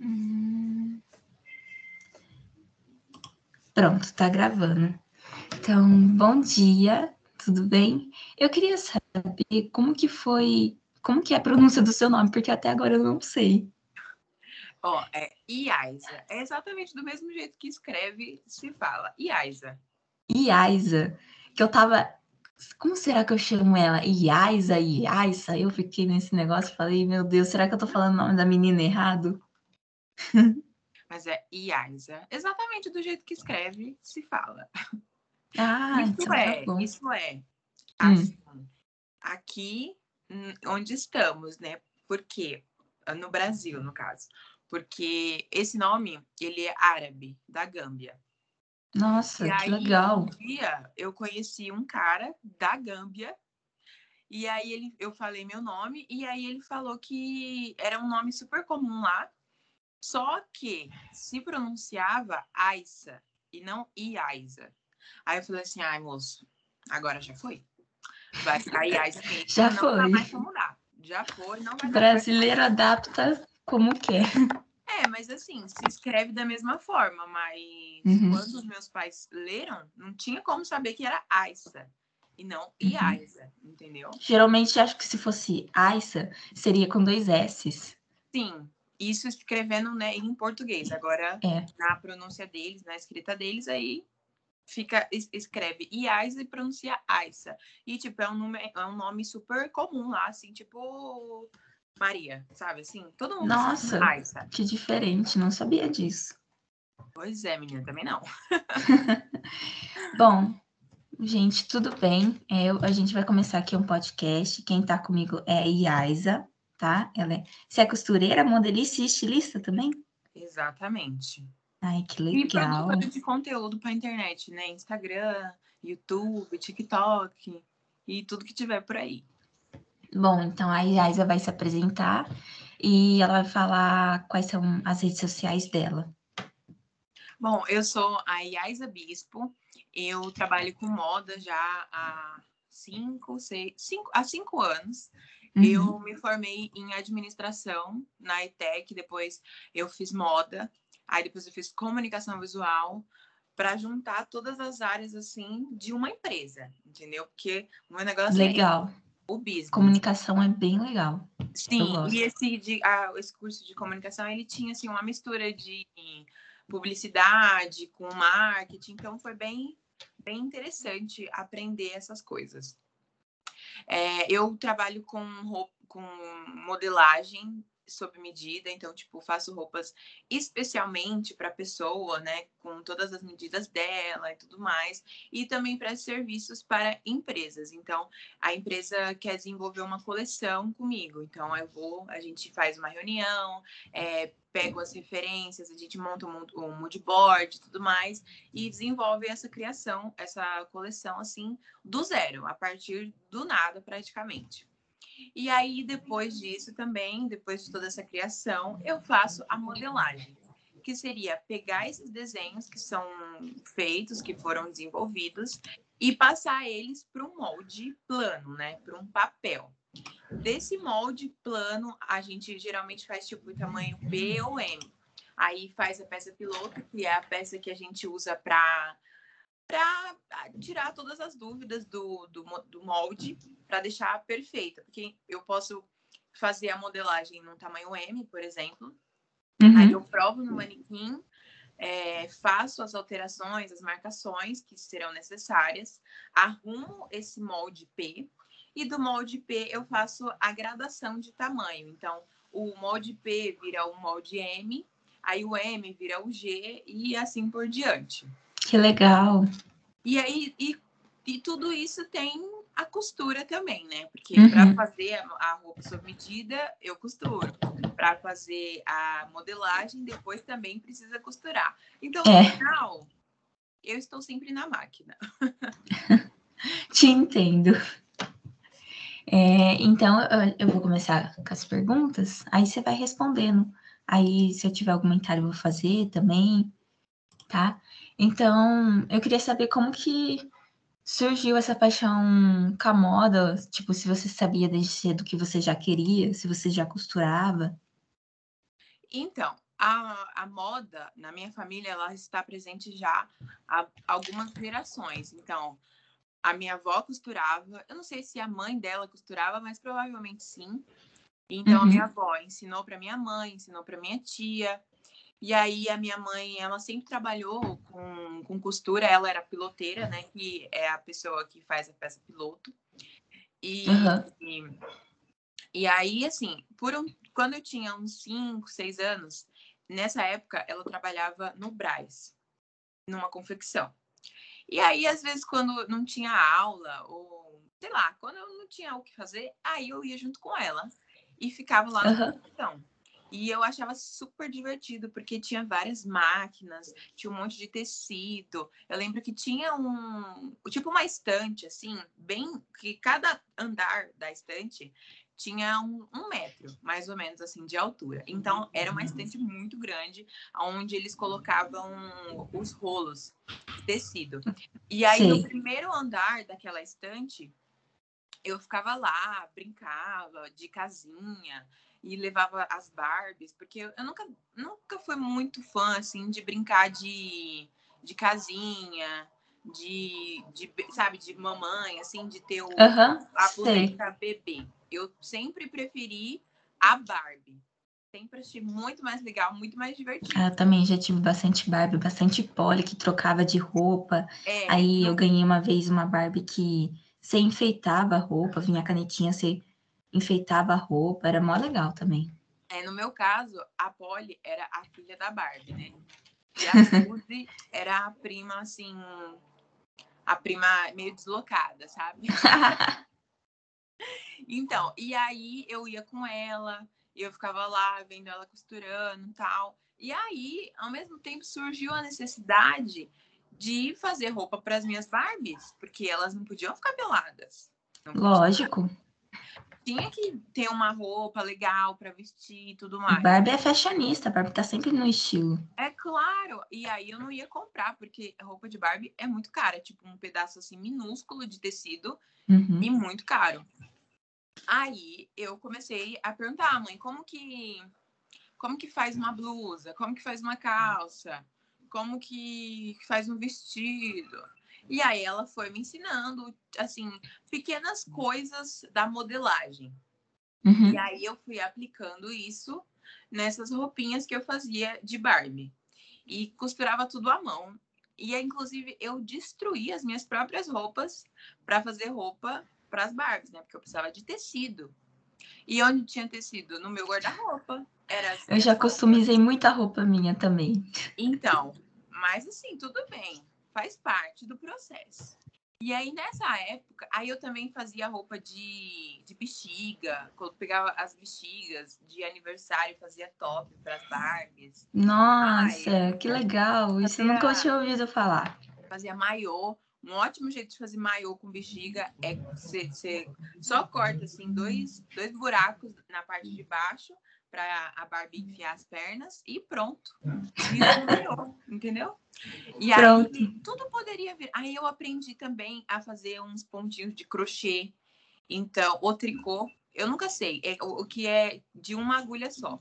Hum. Pronto, tá gravando. Então, bom dia, tudo bem? Eu queria saber como que foi, como que é a pronúncia do seu nome, porque até agora eu não sei. Ó, é Iaiza. É exatamente do mesmo jeito que escreve, se fala. Iaiza. Iaiza. Que eu tava. Como será que eu chamo ela? Iaiza, Iaiza? Eu fiquei nesse negócio e falei, meu Deus, será que eu tô falando o nome da menina errado? Mas é Iaiza. Exatamente do jeito que escreve, se fala. Ah, isso então tá é, isso é. Hum. Assim, aqui hum, onde estamos, né? Porque no Brasil, no caso, porque esse nome ele é árabe da Gâmbia. Nossa, E que aí, legal. um dia eu conheci um cara da Gâmbia. E aí ele, eu falei meu nome e aí ele falou que era um nome super comum lá, só que se pronunciava Aissa e não Iaiza. Aí eu falei assim, ai moço, agora já foi. Vai ficar mesmo. Já não foi. dá mais pra mudar. Já foi, não vai Brasileiro adapta como quer. É, mas assim, se escreve da mesma forma, mas Uhum. quando os meus pais leram, não tinha como saber que era Aissa e não Uhum. Iaiza, entendeu? Geralmente, acho que se fosse Aissa, seria com dois S's. Sim, isso escrevendo né, em português. Agora, É. na pronúncia deles, na escrita deles, aí fica es- escreve Iaiza e pronuncia Aissa. E, tipo, é um, nome, é um nome super comum lá, assim, tipo Maria, sabe? Assim, todo mundo Nossa. chama Aissa. Que diferente, não sabia disso. Pois é, menina, também não. Bom, gente, tudo bem? É, Eu, a gente vai começar aqui um podcast. Quem tá comigo é a Iaiza, tá? Ela é, você é costureira, modelista e estilista também? Exatamente. Ai, que E legal. produtora de conteúdo para internet, né? Instagram, YouTube, TikTok e tudo que tiver por aí. Bom, então a Iaiza vai se apresentar e ela vai falar quais são as redes sociais dela. Bom, eu sou a Iaiza Bispo. Eu trabalho com moda já há cinco, seis, cinco, há cinco anos. Uhum. Eu me formei em administração na ETEC, depois eu fiz moda, aí depois eu fiz comunicação visual para juntar todas as áreas assim de uma empresa, entendeu? Porque o meu negócio é Legal. o business. Comunicação é bem legal. Sim, e esse, de, ah, esse curso de comunicação, ele tinha, assim, uma mistura de publicidade com marketing, então foi bem, bem interessante aprender essas coisas. É, eu trabalho com, com modelagem sob medida, então, tipo, faço roupas especialmente para a pessoa, né, com todas as medidas dela e tudo mais, e também presto serviços para empresas. Então, a empresa quer desenvolver uma coleção comigo. Então, eu vou, a gente faz uma reunião, é, pego as referências, a gente monta um, um mood board e tudo mais, e desenvolve essa criação, essa coleção, assim, do zero, a partir do nada, praticamente. E aí, depois disso também, depois de toda essa criação, eu faço a modelagem, que seria pegar esses desenhos que são feitos, que foram desenvolvidos, e passar eles para um molde plano, né? Para um papel. Desse molde plano, a gente geralmente faz tipo tamanho B ou M. Aí faz a peça piloto, que é a peça que a gente usa para para tirar todas as dúvidas do, do, do molde, para deixar perfeita. Porque eu posso fazer a modelagem num tamanho M, por exemplo, Aí Uhum. eu provo no manequim, é, faço as alterações, as marcações que serão necessárias, arrumo esse molde P e do molde P eu faço a gradação de tamanho. Então, o molde P vira o molde M, aí o M vira o G e assim por diante. Que legal. E aí, e, e tudo isso tem a costura também, né? Porque Uhum. para fazer a, roupa sob medida, eu costuro. Para fazer a modelagem, depois também precisa costurar. Então, no É. final, eu estou sempre na máquina. Te entendo. É, então, eu- eu vou começar com as perguntas, aí você vai respondendo. Aí, se eu tiver algum comentário, eu vou fazer também, tá? Então, eu queria saber como que surgiu essa paixão com a moda, tipo, se você sabia desde cedo que você já queria, se você já costurava. Então, a, a moda na minha família ela está presente já há algumas gerações. Então, a minha avó costurava, eu não sei se a mãe dela costurava, mas provavelmente sim. Então, uhum. a minha avó ensinou para minha mãe, ensinou para minha tia. E aí, a minha mãe, ela sempre trabalhou com, com costura, ela era piloteira, né? Que é a pessoa que faz a peça piloto. E, uhum. e, e, aí, assim, por um, quando eu tinha uns 5, 6 anos, nessa época, ela trabalhava no Braz, numa confecção. E aí, às vezes, quando não tinha aula, ou sei lá, quando eu não tinha o que fazer, aí eu ia junto com ela e ficava lá na confecção. E eu achava super divertido, porque tinha várias máquinas, tinha um monte de tecido. Eu lembro que tinha um, tipo uma estante, assim, bem, que cada andar da estante tinha um, um, metro, mais ou menos assim, de altura. Então, era uma estante muito grande, onde eles colocavam os rolos de tecido. E aí, Sim. no primeiro andar daquela estante, eu ficava lá, brincava de casinha e levava as Barbies, porque eu nunca, nunca fui muito fã, assim, de brincar de, de casinha, de, de, sabe, de mamãe, assim, de ter o, uhum, a boneca bebê eu sempre preferi a Barbie. Sempre achei muito mais legal, muito mais divertido. Ah, eu também já tive bastante Barbie, bastante Polly que trocava de roupa. É, Aí eu ganhei uma vez uma Barbie que você enfeitava a roupa, vinha a canetinha, você enfeitava a roupa, era mó legal também. É, no meu caso, a Polly era a filha da Barbie, né? E a Suzy era a prima, assim, a prima meio deslocada, sabe? Então, e aí eu ia com ela, eu ficava lá vendo ela costurando e tal. E aí, ao mesmo tempo, surgiu a necessidade de fazer roupa para as minhas Barbies, porque elas não podiam ficar peladas. Lógico. Tinha que ter uma roupa legal para vestir e tudo mais. Barbie é fashionista, Barbie tá sempre no estilo. É claro. E aí eu não ia comprar, porque roupa de Barbie é muito cara, tipo um pedaço assim minúsculo de tecido uhum. e muito caro. Aí eu comecei a perguntar, mãe, como que como que faz uma blusa? Como que faz uma calça? Como que faz um vestido? E aí ela foi me ensinando, assim, pequenas coisas da modelagem. Uhum. E aí eu fui aplicando isso nessas roupinhas que eu fazia de Barbie. E costurava tudo à mão. E inclusive eu destruí as minhas próprias roupas para fazer roupa para as Barbies, né? Porque eu precisava de tecido. E onde tinha tecido? No meu guarda-roupa. Era assim, eu já customizei muita roupa minha também. Então, mas assim, tudo bem. Faz parte do processo. E aí, nessa época, aí eu também fazia roupa de, de bexiga, quando pegava as bexigas de aniversário, fazia top para as Barbies. Nossa, Ai, que legal! Isso eu nunca tinha ouvido falar. Fazia maiô. Um ótimo jeito de fazer maiô com bexiga é você, você só corta assim dois, dois buracos na parte de baixo para a Barbie enfiar as pernas e pronto. Vira um maiô, entendeu? E pronto. aí tudo poderia vir. Aí eu aprendi também a fazer uns pontinhos de crochê. Então, o tricô, eu nunca sei, é o, o que é de uma agulha só.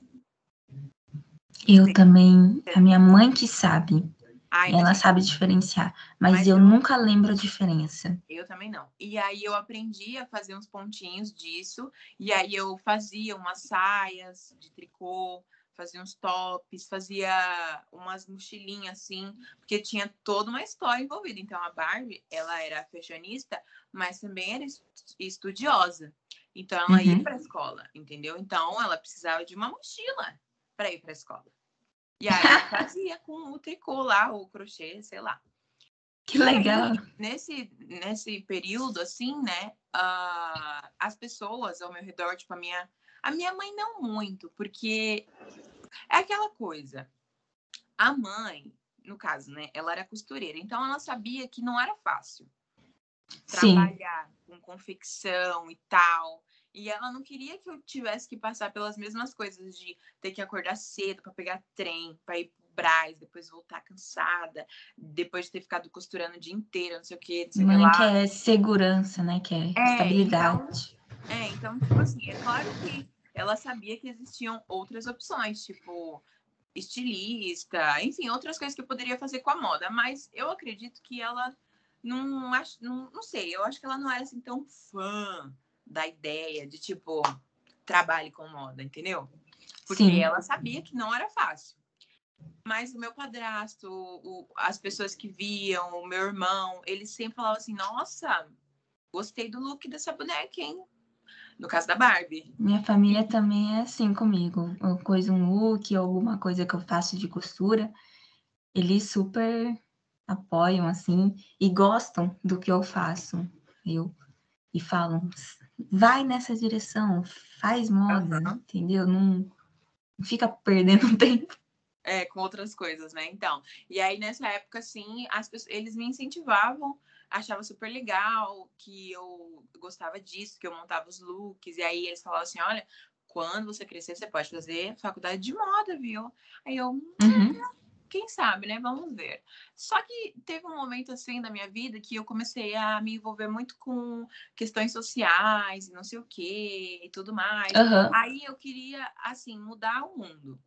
Eu também, a minha mãe que sabe. Ai, ela sabe diferenciar, mas, mas eu, eu, nunca lembro a diferença. Eu também não. E aí eu aprendi a fazer uns pontinhos disso, e aí eu fazia umas saias de tricô, fazia uns tops, fazia umas mochilinhas assim, porque tinha toda uma história envolvida. Então a Barbie, ela era fashionista, mas também era estudiosa. Então ela uhum. ia para a escola, entendeu? Então ela precisava de uma mochila para ir para a escola. E aí fazia com o tricô lá, o crochê, sei lá. Que legal. Nesse, nesse período, assim, né, uh, as pessoas ao meu redor, tipo, a minha, a minha mãe não muito, porque é aquela coisa. A mãe, no caso, né, ela era costureira, então ela sabia que não era fácil trabalhar Sim. com confecção e tal. E ela não queria que eu tivesse que passar pelas mesmas coisas de ter que acordar cedo para pegar trem, para ir pro Braz, depois voltar cansada, depois de ter ficado costurando o dia inteiro, não sei o. Não Mãe quer segurança, né? Quer é, é, estabilidade. Então, é, então, tipo assim, é claro que ela sabia que existiam outras opções, tipo, estilista, enfim, outras coisas que eu poderia fazer com a moda, mas eu acredito que ela não acho, não, não sei, eu acho que ela não era assim tão fã da ideia de tipo trabalhe com moda, entendeu? Porque Sim. ela sabia que não era fácil. Mas o meu padrasto, o, as pessoas que viam, o meu irmão, eles sempre falavam assim: Nossa, gostei do look dessa boneca, hein? No caso da Barbie. Minha família também é assim comigo. Coisa, um look, alguma coisa que eu faço de costura, eles super apoiam, assim, e gostam do que eu faço. Eu, e falam: vai nessa direção, faz moda, uhum. entendeu? Não fica perdendo tempo. É, com outras coisas, né? Então, e aí nessa época, assim, as pessoas, eles me incentivavam, achava super legal, que eu gostava disso, que eu montava os looks, e aí eles falavam assim, olha, quando você crescer, você pode fazer faculdade de moda, viu? Aí eu, hum, uhum. Quem sabe, né? Vamos ver. Só que teve um momento assim na minha vida que eu comecei a me envolver muito com questões sociais e não sei o que e tudo mais. Uhum. Aí eu queria, assim, mudar o mundo.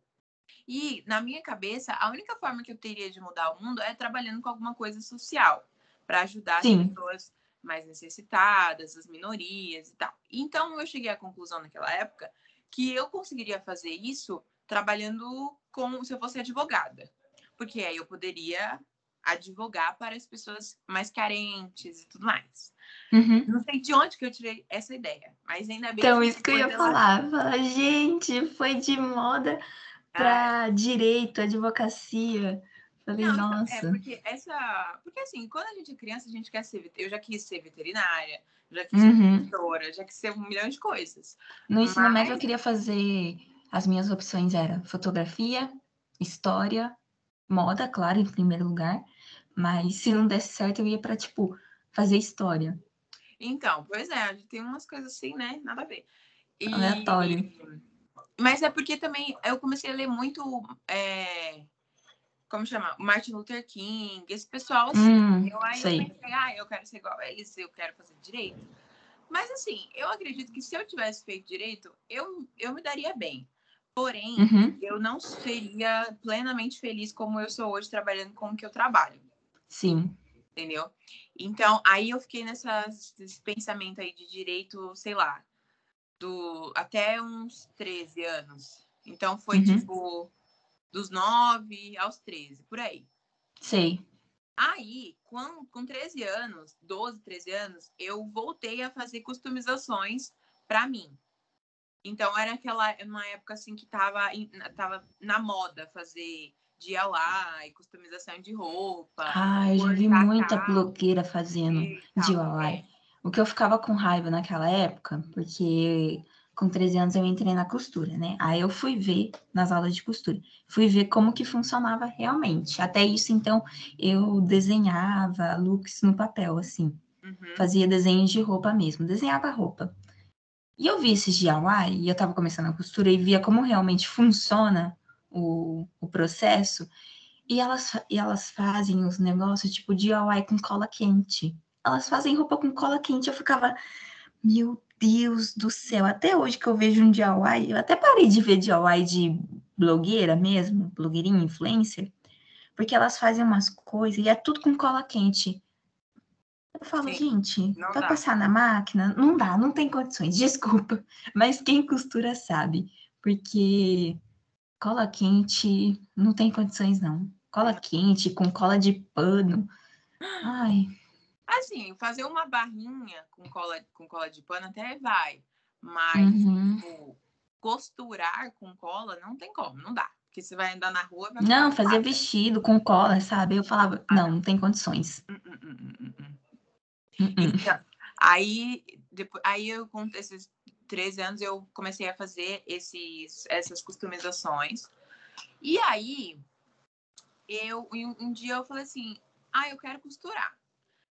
E, na minha cabeça, a única forma que eu teria de mudar o mundo é trabalhando com alguma coisa social, para ajudar Sim. as pessoas mais necessitadas, as minorias e tal. Então, eu cheguei à conclusão naquela época que eu conseguiria fazer isso trabalhando com se eu fosse advogada. Porque aí eu poderia advogar para as pessoas mais carentes e tudo mais. Uhum. Não sei de onde que eu tirei essa ideia, mas ainda bem Então, que isso que eu ia falar. Falar, gente, foi de moda para ah, direito, advocacia. Falei, não, é nossa. É porque essa. Porque assim, quando a gente é criança, a gente quer ser. Eu já quis ser veterinária, já quis uhum. ser professora, já quis ser um milhão de coisas. No Mas... ensino médio, eu queria fazer. As minhas opções eram fotografia, história, moda, claro, em primeiro lugar. Mas se não desse certo, eu ia para, tipo, fazer história. Então, pois é, a gente tem umas coisas assim, né? Nada a ver. E... Aleatório. Mas é porque também eu comecei a ler muito. É... Como chama? Martin Luther King, esse pessoal assim. Hum, eu, aí sei. eu pensei, ah, eu quero ser igual a eles, eu quero fazer direito. Mas assim, eu acredito que se eu tivesse feito direito, eu, eu me daria bem. Porém, uhum. eu não seria plenamente feliz como eu sou hoje trabalhando com o que eu trabalho. Sim. Entendeu? Então, aí eu fiquei nessa, nesse pensamento aí de direito, sei lá, do até uns 13 anos. Então foi uhum. tipo dos 9 aos 13, por aí. Sei. Aí, com, com 13 anos, 12, 13 anos, eu voltei a fazer customizações para mim. Então era aquela uma época assim que tava, tava na moda fazer DIY, customização de roupa. Ah, eu já vi muita blogueira fazendo DIY. É. O que eu ficava com raiva naquela época, porque com 13 anos eu entrei na costura, né? Aí eu fui ver nas aulas de costura, fui ver como que funcionava realmente. Até isso, então, eu desenhava looks no papel, assim. Uhum. Fazia desenhos de roupa mesmo, desenhava roupa. E eu vi esses DIY, e eu tava começando a costura, e via como realmente funciona o, o processo. E elas, e elas fazem os negócios tipo DIY com cola quente elas fazem roupa com cola quente. Eu ficava, meu Deus do céu, até hoje que eu vejo um DIY, eu até parei de ver DIY de blogueira mesmo, blogueirinha, influencer, porque elas fazem umas coisas e é tudo com cola quente. Eu falo, Sim, gente, vai dá. passar na máquina? Não dá, não tem condições, desculpa. Mas quem costura sabe, porque cola quente não tem condições, não. Cola quente com cola de pano. Ai, Assim, fazer uma barrinha com cola, com cola de pano até vai. Mas, uhum. tipo, costurar com cola não tem como, não dá. Porque você vai andar na rua. Vai não, fazer vestido com cola, sabe? Eu falava, ah, não, não tem condições. Hum, hum, hum, então, aí, depois, aí eu, com esses 13 anos, eu comecei a fazer esses, essas customizações. E aí, eu, um, dia eu falei assim, ah, eu quero costurar.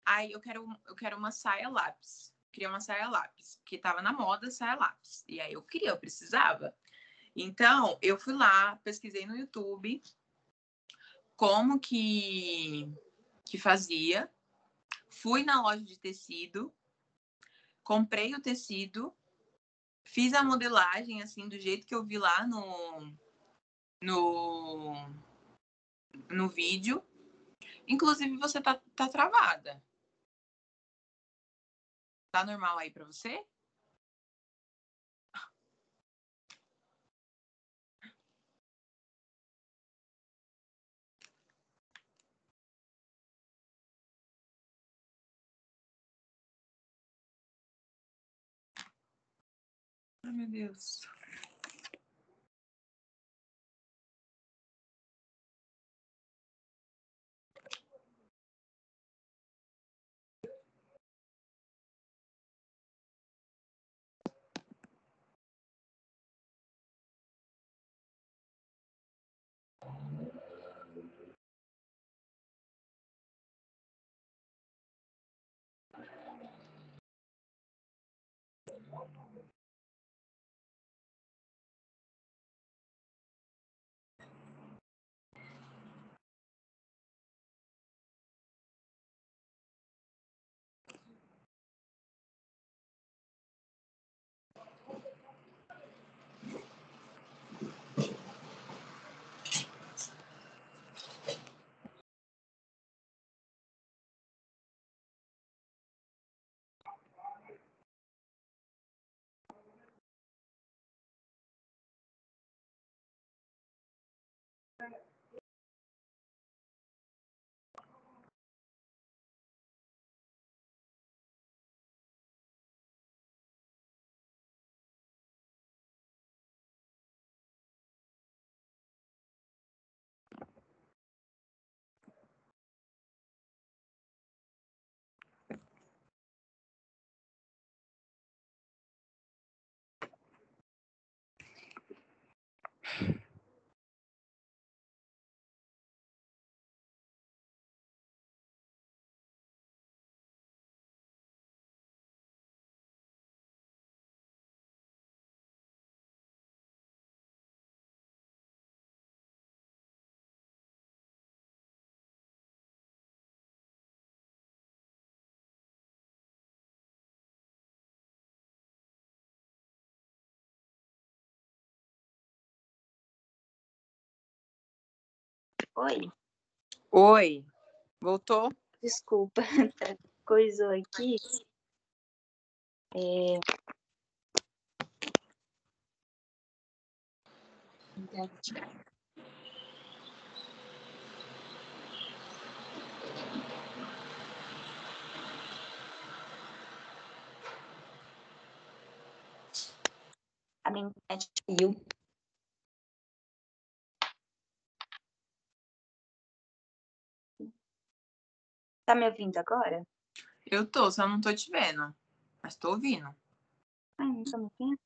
Aí eu quero, eu quero uma saia lápis. Queria uma saia lápis, que tava na moda saia lápis. E aí eu queria, eu precisava. Então, eu fui lá, pesquisei no YouTube como que, que fazia. Fui na loja de tecido, comprei o tecido, fiz a modelagem assim do jeito que eu vi lá no no, no vídeo. Inclusive, você tá, tá travada. Tá normal aí para você? Ai, meu Deus. Right. Oi, Oi, voltou? desculpa, tá- coisou aqui. É... A minha internet caiu. Tá me ouvindo agora? Eu tô, só não tô te vendo. Mas tô ouvindo. Ai, não tá me ouvindo?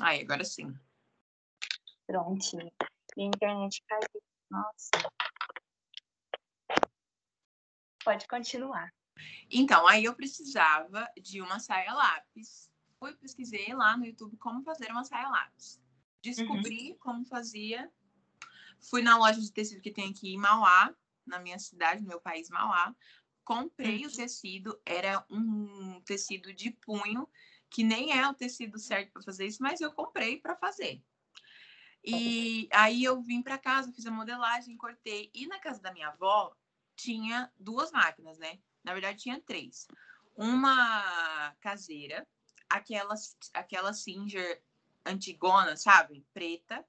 Aí, agora sim. Prontinho. Minha internet caiu. Nossa. Pode continuar. Então, aí eu precisava de uma saia lápis. Fui pesquisei lá no YouTube como fazer uma saia lápis. Descobri como fazia. Fui na loja de tecido que tem aqui em Mauá, na minha cidade, no meu país, Mauá. Comprei o tecido, era um tecido de punho, que nem é o tecido certo para fazer isso, mas eu comprei para fazer. E aí eu vim para casa, fiz a modelagem, cortei. E na casa da minha avó tinha duas máquinas, né? Na verdade, tinha três. Uma caseira, aquela, aquela Singer antigona, sabe? Preta,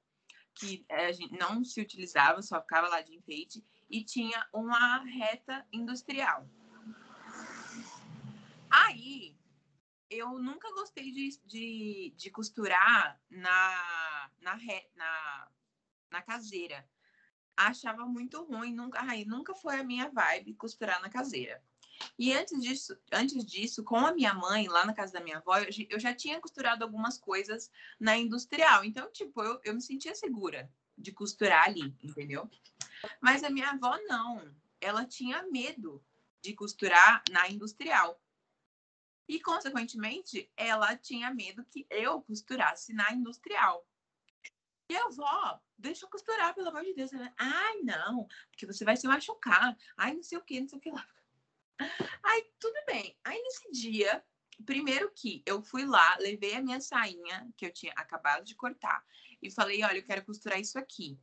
que a gente não se utilizava, só ficava lá de enfeite. E tinha uma reta industrial. Aí, eu nunca gostei de, de, de costurar na, na, re, na, na caseira. Achava muito ruim, nunca, aí, nunca foi a minha vibe costurar na caseira. E antes disso, antes disso, com a minha mãe, lá na casa da minha avó, eu, já tinha costurado algumas coisas na industrial. Então, tipo, eu, eu me sentia segura de costurar ali, entendeu? Mas a minha avó não. Ela tinha medo de costurar na industrial. E, consequentemente, ela tinha medo que eu costurasse na industrial. E a avó, deixa eu costurar, pelo amor de Deus. Ai, não, porque você vai se machucar. Ai, não sei o que, não sei o que lá. Aí, tudo bem. Aí, nesse dia, primeiro que eu fui lá, levei a minha sainha, que eu tinha acabado de cortar, e falei: olha, eu quero costurar isso aqui.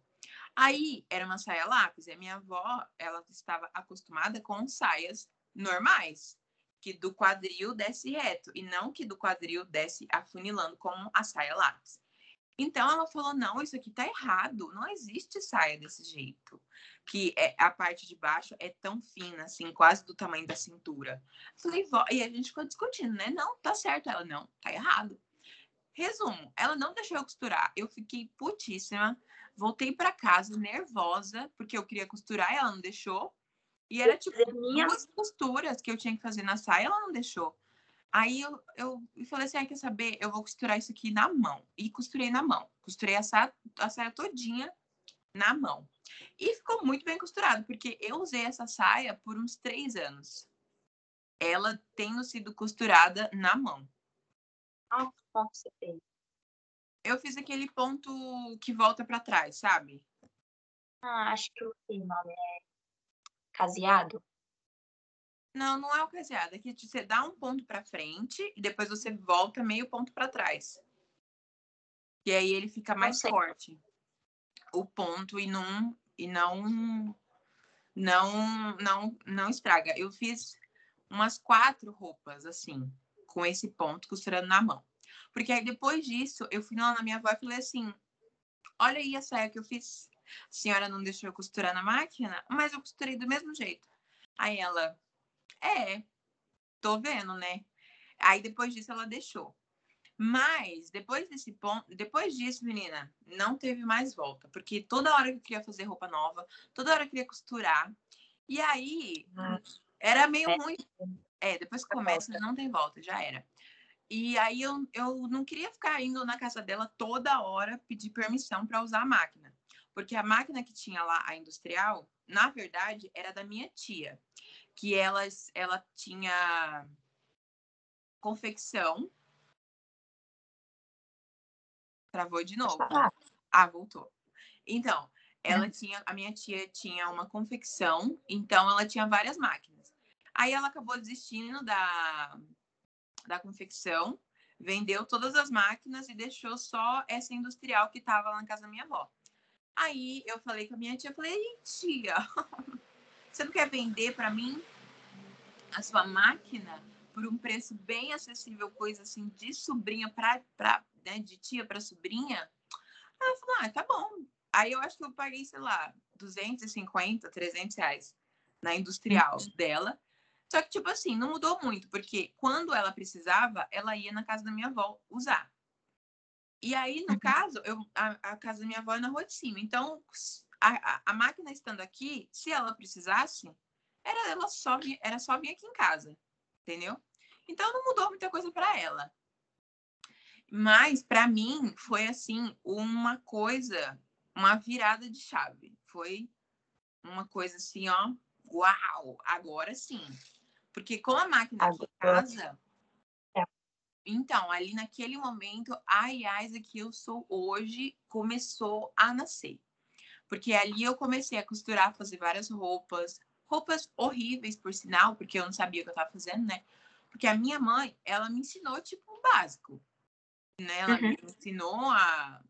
Aí era uma saia lápis, e a minha avó, ela estava acostumada com saias normais, que do quadril desce reto, e não que do quadril desce afunilando como a saia lápis. Então ela falou: não, isso aqui tá errado, não existe saia desse jeito. Que é, a parte de baixo é tão fina, assim, quase do tamanho da cintura. Falei, vó, e a gente ficou discutindo, né? Não, tá certo. Ela, não, tá errado. Resumo, ela não deixou eu costurar. Eu fiquei putíssima. Voltei para casa nervosa, porque eu queria costurar e ela não deixou. E era tipo duas costuras que eu tinha que fazer na saia, ela não deixou. Aí eu, eu falei assim: ah, quer saber? Eu vou costurar isso aqui na mão. E costurei na mão. Costurei a saia, a saia todinha na mão. E ficou muito bem costurado, porque eu usei essa saia por uns três anos. Ela tendo sido costurada na mão. Ah, que ponto você fez? Eu fiz aquele ponto que volta para trás, sabe? Ah, acho que o nome. É caseado? Não, não é o caseado. É que você dá um ponto para frente e depois você volta meio ponto para trás. E aí ele fica mais forte. O ponto e não e não não não não estraga. Eu fiz umas quatro roupas assim, com esse ponto costurando na mão. Porque aí depois disso, eu fui lá na minha avó e falei assim: "Olha aí a saia que eu fiz. A senhora não deixou eu costurar na máquina, mas eu costurei do mesmo jeito". Aí ela: é, tô vendo, né? Aí depois disso ela deixou. Mas depois desse ponto, depois disso, menina, não teve mais volta, porque toda hora que eu queria fazer roupa nova, toda hora eu queria costurar. E aí era meio é. ruim. É, depois que começa, não tem volta, já era. E aí eu, eu não queria ficar indo na casa dela toda hora pedir permissão para usar a máquina. Porque a máquina que tinha lá, a industrial, na verdade, era da minha tia que elas, ela tinha confecção. Travou de novo. Ah, voltou. Então, ela uhum. tinha, a minha tia tinha uma confecção, então ela tinha várias máquinas. Aí ela acabou desistindo da, da confecção, vendeu todas as máquinas e deixou só essa industrial que estava lá na casa da minha avó. Aí eu falei com a minha tia, falei, tia, Você não quer vender para mim a sua máquina por um preço bem acessível, coisa assim, de sobrinha para, né, de tia para sobrinha? Aí ela falou, ah, tá bom. Aí eu acho que eu paguei, sei lá, 250, 300 reais na industrial uhum. dela. Só que, tipo assim, não mudou muito, porque quando ela precisava, ela ia na casa da minha avó usar. E aí, no uhum. caso, eu, a, a, casa da minha avó é na rua de cima. Então, a, a, máquina estando aqui, se ela precisasse, era, ela só, era só vir aqui em casa, entendeu? Então não mudou muita coisa para ela. Mas para mim foi assim uma coisa, uma virada de chave. Foi uma coisa assim, ó, uau, agora sim. Porque com a máquina aqui em casa, é. então, ali naquele momento, a Yasa que eu sou hoje começou a nascer. Porque ali eu comecei a costurar, fazer várias roupas, roupas horríveis, por sinal, porque eu não sabia o que eu estava fazendo, né? Porque a minha mãe, ela me ensinou, tipo, o básico, né? Ela uhum. me ensinou a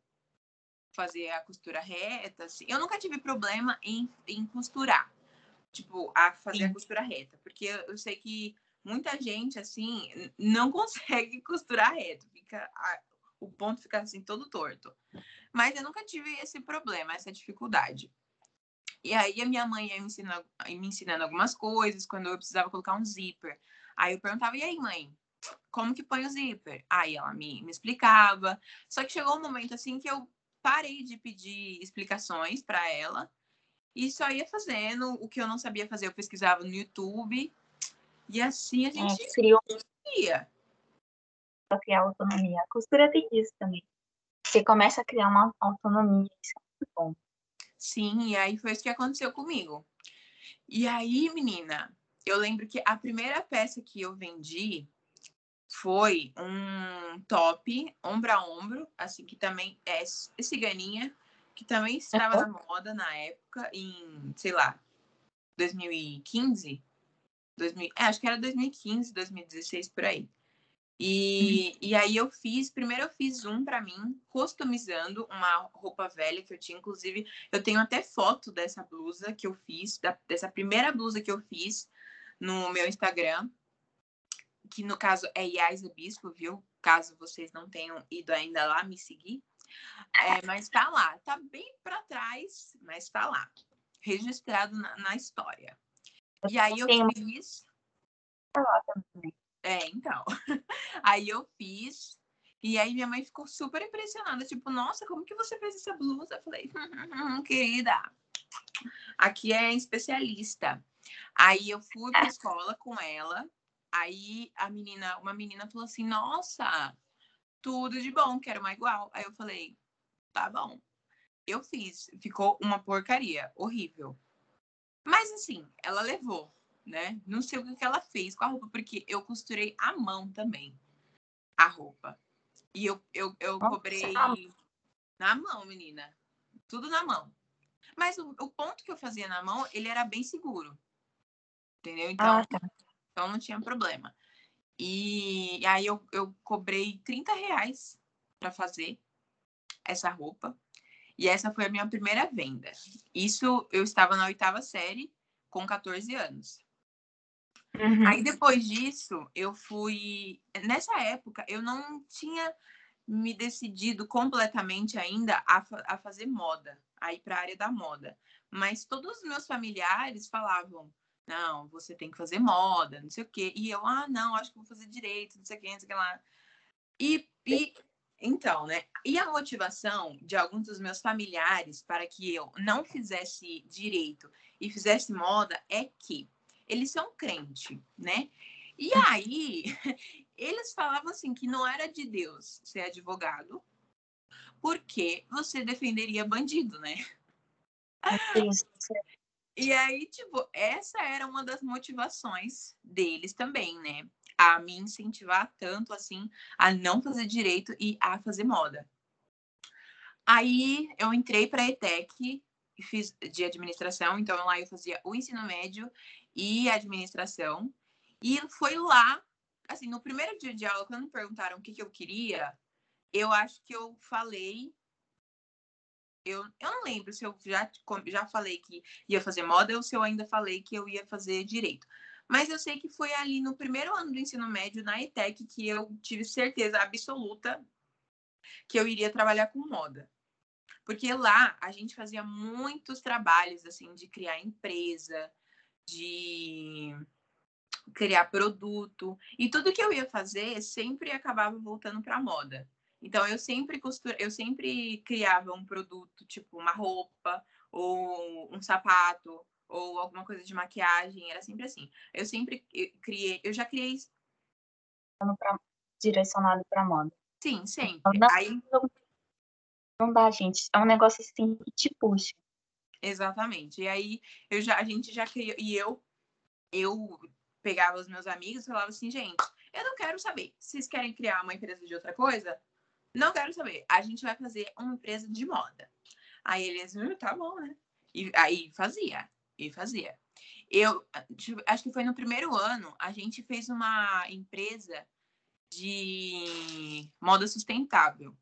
fazer a costura reta, assim. Eu nunca tive problema em, em costurar, tipo, a fazer Sim. a costura reta, porque eu, eu, sei que muita gente, assim, não consegue costurar reto, fica, a, o ponto fica, assim, todo torto. Mas eu nunca tive esse problema, essa dificuldade. E aí a minha mãe ia me ensinando, me ensinando algumas coisas, quando eu precisava colocar um zíper. Aí eu perguntava, e aí, mãe, como que põe o zíper? Aí ela me, me explicava. Só que chegou um momento assim que eu parei de pedir explicações para ela e só ia fazendo o que eu não sabia fazer. Eu pesquisava no YouTube e assim a é, gente é, criou. ia. Criar autonomia. A costura tem isso também. Você começa a criar uma autonomia, isso é muito bom. Sim, e aí foi isso que aconteceu comigo. E aí, menina, eu lembro que a primeira peça que eu vendi foi um top ombro a ombro, assim, que também é ciganinha, que também estava uhum. na moda na época, em, sei lá, 2015. 2000, é, acho que era 2015, 2016, por aí. E, e aí eu fiz, primeiro eu fiz um para mim, customizando uma roupa velha que eu tinha, inclusive eu tenho até foto dessa blusa que eu fiz, da, dessa primeira blusa que eu fiz no meu Instagram, que no caso é Yais Bispo, viu? Caso vocês não tenham ido ainda lá me seguir. É, mas tá lá, tá bem para trás, mas tá lá, registrado na, na história. E aí eu fiz. Tá lá também. É, então. Aí eu fiz. E aí minha mãe ficou super impressionada, tipo, nossa, como que você fez essa blusa? Eu falei, hum, hum, querida, aqui é especialista. Aí eu fui pra escola com ela. Aí a menina, uma menina falou assim, nossa, tudo de bom, quero uma igual. Aí eu falei, tá bom. Eu fiz, ficou uma porcaria, horrível. Mas assim, ela levou né? Não sei o que ela fez com a roupa, porque eu costurei à mão também a roupa. E eu, eu, eu Nossa, cobrei na mão, menina. Tudo na mão. Mas o, o, ponto que eu fazia na mão, ele era bem seguro. Entendeu? Então, ah, tá. então não tinha problema. E, e aí eu, eu cobrei 30 reais para fazer essa roupa. E essa foi a minha primeira venda. Isso eu estava na oitava série com 14 anos. Uhum. Aí depois disso, eu fui. Nessa época, eu não tinha me decidido completamente ainda a, fa a fazer moda, a ir para a área da moda. Mas todos os meus familiares falavam: não, você tem que fazer moda, não sei o quê. E eu, ah, não, acho que vou fazer direito, não sei o quê, não sei o que lá. E, e então, né? E a motivação de alguns dos meus familiares para que eu não fizesse direito e fizesse moda é que eles são crente, né? E hum. aí, eles falavam assim que não era de Deus ser advogado, porque você defenderia bandido, né? E aí, tipo, essa era uma das motivações deles também, né? A me incentivar tanto assim a não fazer direito e a fazer moda. Aí eu entrei para a ETEC e fiz de administração, então lá eu fazia o ensino médio e administração. E foi lá, assim, no primeiro dia de aula, quando me perguntaram o que, que eu queria, eu acho que eu falei. Eu, eu não lembro se eu já, já falei que ia fazer moda ou se eu ainda falei que eu ia fazer direito. Mas eu sei que foi ali no primeiro ano do ensino médio, na ETEC, que eu tive certeza absoluta que eu iria trabalhar com moda. Porque lá a gente fazia muitos trabalhos, assim, de criar empresa, de criar produto. E tudo que eu ia fazer sempre acabava voltando para moda. Então eu sempre costura, eu sempre criava um produto, tipo uma roupa ou um sapato ou alguma coisa de maquiagem, era sempre assim. Eu sempre criei, eu já criei direcionado para moda. Sim, sempre. Não, Aí não dá, gente. É um negócio assim que te puxa. Exatamente. E aí eu já, a gente já criou. E eu, eu pegava os meus amigos e falava assim, gente, eu não quero saber. Vocês querem criar uma empresa de outra coisa? Não quero saber. A gente vai fazer uma empresa de moda. Aí eles, hum, tá bom, né? E aí fazia, e fazia. Eu tipo, acho que foi no primeiro ano, a gente fez uma empresa de moda sustentável.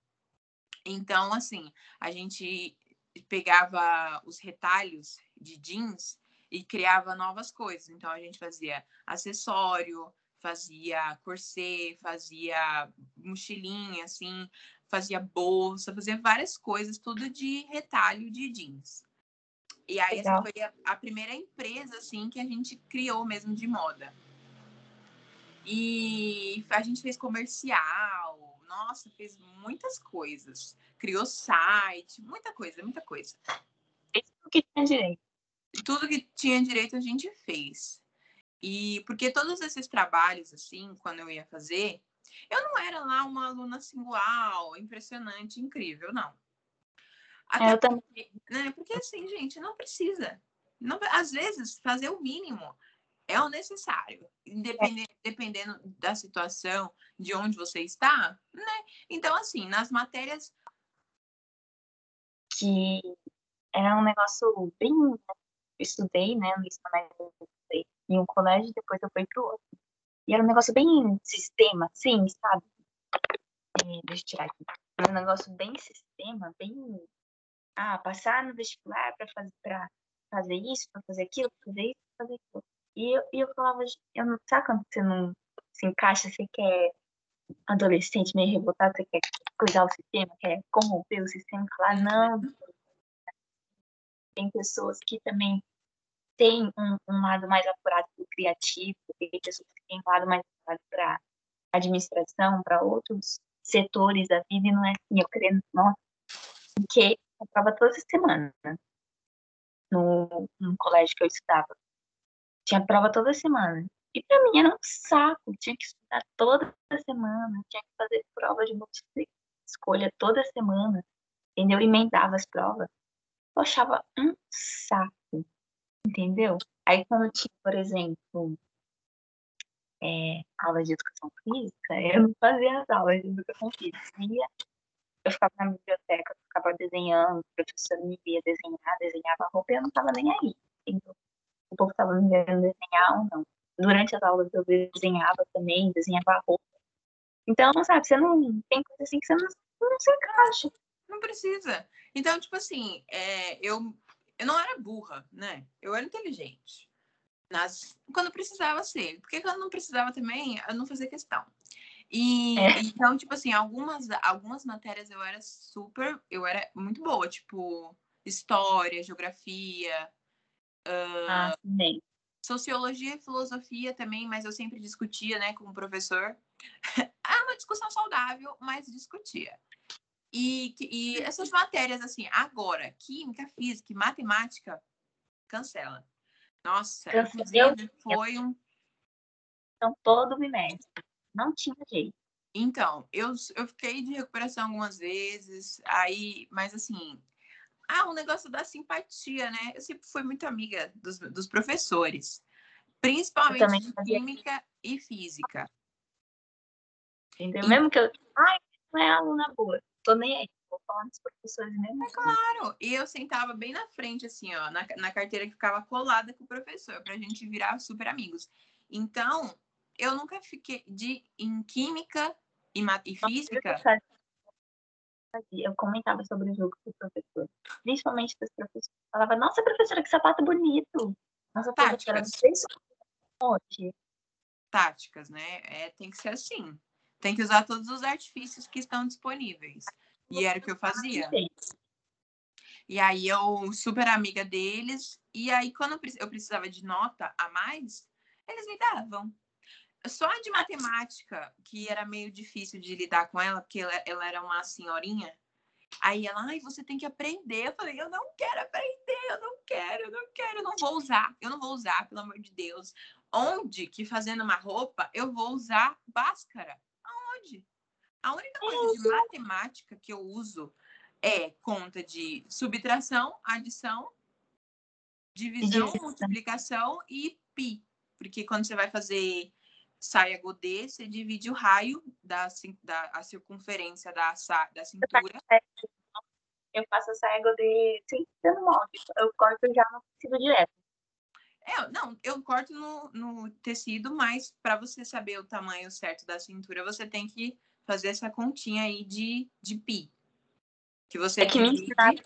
Então, assim, a gente pegava os retalhos de jeans e criava novas coisas. Então a gente fazia acessório, fazia corset, fazia mochilinha, assim, fazia bolsa, fazia várias coisas, tudo de retalho de jeans. E aí Legal. essa foi a, a, primeira empresa assim que a gente criou mesmo de moda. E a gente fez comercial, nossa, fez muitas coisas criou site, muita coisa, muita coisa. Tudo que tinha direito. Tudo que tinha direito a gente fez. E porque todos esses trabalhos, assim, quando eu ia fazer, eu não era lá uma aluna assim, uau, impressionante, incrível, não. Até eu porque, né, porque assim, gente, não precisa. Não, às vezes, fazer o mínimo é o necessário, independente, dependendo da situação, de onde você está, né? Então, assim, nas matérias que era um negócio bem. Né? Estudei, né, no ensino médio, em um colégio, depois eu fui para o outro. E era um negócio bem sistema, assim, sabe? É, deixa eu tirar aqui. Era um negócio bem sistema, bem. Ah, passar no vestibular para fazer, pra fazer isso, para fazer aquilo, pra fazer isso, pra fazer aquilo. E eu, e eu falava, eu não, sabe quando você não se encaixa, você quer adolescente meio revoltado, você quer coisar o sistema, quer corromper o sistema, falar, não. Tem pessoas que também têm um, um lado mais apurado para o criativo, tem pessoas que têm um lado mais apurado para administração, para outros setores da vida, e não é assim, eu querendo, nossa, porque eu prova toda semana no, no colégio que eu estudava. Tinha prova toda semana. E para mim era um saco, tinha que estudar toda semana, tinha que fazer prova de escolha toda semana, entendeu? Emendava as provas. Eu achava um saco, entendeu? Aí quando tinha, por exemplo, é, aula de educação física, eu não fazia as aulas de educação física. Eu ficava na biblioteca, eu ficava desenhando, o professor me via desenhar, desenhava roupa eu não estava nem aí. Entendeu? O povo estava me vendo desenhar ou não durante as aulas eu desenhava também, desenhava roupa. Então, sabe, você não tem coisa assim que você não, não se encaixa. Não precisa. Então, tipo assim, é, eu, eu não era burra, né? Eu era inteligente. Nas, quando precisava ser. Porque quando não precisava também, eu não fazia questão. E é. então, tipo assim, algumas, algumas matérias eu era super, eu era muito boa, tipo, história, geografia. Uh, ah, sim. Sociologia e filosofia também, mas eu sempre discutia, né, com o professor. é uma discussão saudável, mas discutia. E, e essas matérias, assim, agora, química, física e matemática, cancela. Nossa, inclusive foi um. Então, todo bimestre. Não tinha jeito. Então, eu, eu fiquei de recuperação algumas vezes, aí, mas assim, ah, o um negócio da simpatia, né? Eu sempre fui muito amiga dos, dos professores, principalmente de química e física. Entendeu? E... Mesmo que eu. Ai, não é aluna boa, tô nem aí. Vou falar dos professores mesmo. É claro, e eu sentava bem na frente, assim, ó, na, na carteira que ficava colada com o professor, pra gente virar super amigos. Então, eu nunca fiquei de em química e, e física eu comentava sobre o jogo com o professor, principalmente das professoras. Falava, nossa, professora, que sapato bonito. Nossa, professora, não Táticas, né? É, tem que ser assim. Tem que usar todos os artifícios que estão disponíveis. E era o que eu fazia. E aí eu, super amiga deles, e aí quando eu precisava de nota a mais, eles me davam. Só a de matemática, que era meio difícil de lidar com ela, porque ela, ela era uma senhorinha. Aí ela, ai, você tem que aprender. Eu falei, eu não quero aprender, eu não quero, eu não quero, eu não vou usar, eu não vou usar, pelo amor de Deus. Onde que fazendo uma roupa eu vou usar báscara? Aonde? A única coisa de matemática que eu uso é conta de subtração, adição, divisão, multiplicação e pi. Porque quando você vai fazer saia godê, você divide o raio da, da a circunferência da, da cintura. Eu faço a saia godê sem dando molde. Eu corto já no tecido direto. É, não, eu corto no, no tecido, mas para você saber o tamanho certo da cintura, você tem que fazer essa continha aí de, de pi. Que você é que divide... me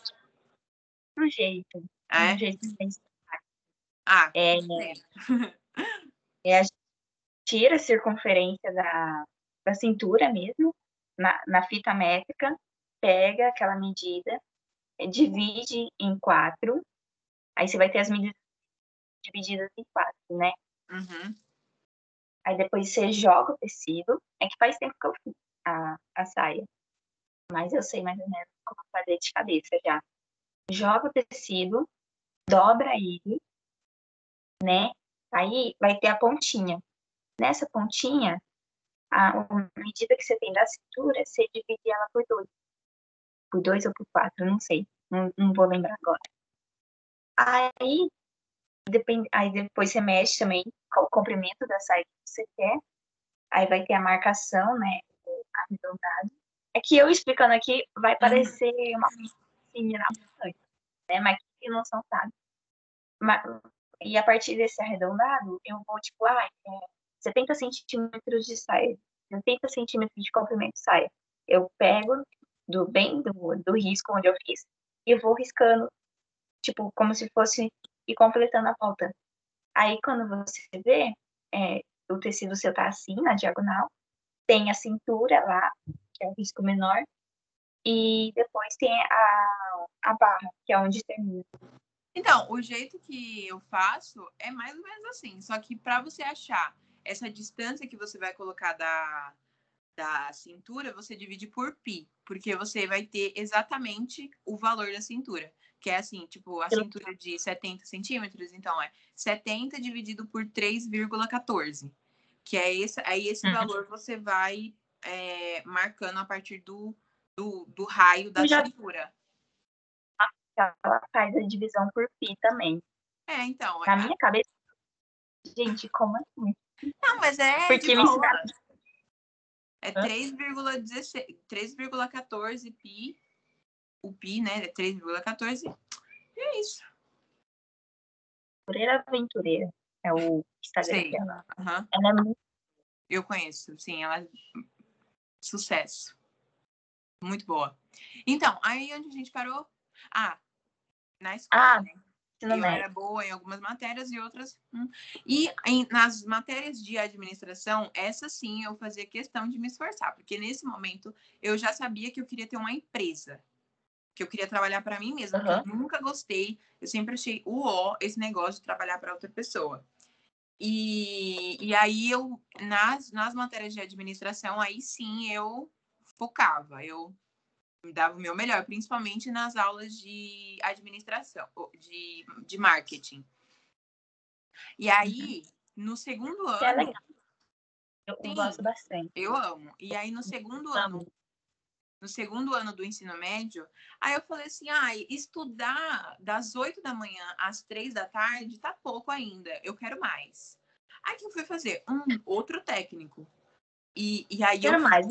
pro jeito. É? jeito ah, é, é, a tira a circunferência da, da cintura mesmo, na, na fita métrica, pega aquela medida, divide em quatro, aí você vai ter as medidas divididas em quatro, né? Uhum. Aí depois você joga o tecido, é que faz tempo que eu fiz a, a saia, mas eu sei mais ou menos como fazer de cabeça já. Joga o tecido, dobra ele, né? Aí vai ter a pontinha. Nessa pontinha, a, medida que você tem da cintura, você divide ela por dois. Por dois ou por quatro, não sei. Não, não vou lembrar agora. Aí, depend, aí depois você mexe também com o comprimento da saia que você quer. Aí vai ter a marcação, né? Arredondado. É que eu explicando aqui vai parecer uma piscina né? Mas que não são sabe. Mas, e a partir desse arredondado, eu vou, tipo, ah, é, 70 centímetros de saia, 70 centímetros de comprimento de saia. Eu pego do bem do, do risco onde eu fiz e vou riscando, tipo, como se fosse e completando a volta. Aí, quando você vê, é, o tecido seu tá assim, na diagonal, tem a cintura lá, que é o risco menor, e depois tem a, a barra, que é onde termina. Então, o jeito que eu faço é mais ou menos assim, só que para você achar essa distância que você vai colocar da, da cintura, você divide por pi, porque você vai ter exatamente o valor da cintura. Que é assim, tipo, a cintura de 70 centímetros, então é 70 dividido por 3,14. Que é esse, aí esse uhum. valor você vai é, marcando a partir do, do, do raio da já... cintura. Ela faz a divisão por pi também. É, então. Na é... minha cabeça. Gente, como assim? Não, mas é. Porque me ensinaram é 3,14 pi. O pi, né? É 3,14. E é isso. Aventureira Aventureira. É o Instagram Sei. dela. Uhum. Ela é muito. Eu conheço, sim. Ela é sucesso. Muito boa. Então, aí onde a gente parou? Ah, na escola. Ah, né? Eu era boa em algumas matérias e outras. Hum. E em, nas matérias de administração, essa sim eu fazia questão de me esforçar, porque nesse momento eu já sabia que eu queria ter uma empresa, que eu queria trabalhar para mim mesma, uhum. eu nunca gostei, eu sempre achei o ó esse negócio de trabalhar para outra pessoa. E, e aí eu, nas, nas matérias de administração, aí sim eu focava, eu dava o meu melhor, principalmente nas aulas de administração, de, de marketing. E aí, uhum. no segundo ano. É legal. Eu, sim, gosto bastante. Eu amo. E aí, no segundo ano, no segundo ano do ensino médio, aí eu falei assim: ah, estudar das oito da manhã às três da tarde tá pouco ainda, eu quero mais. Aí que eu fui fazer? Um outro técnico. E, e aí quero eu. mais.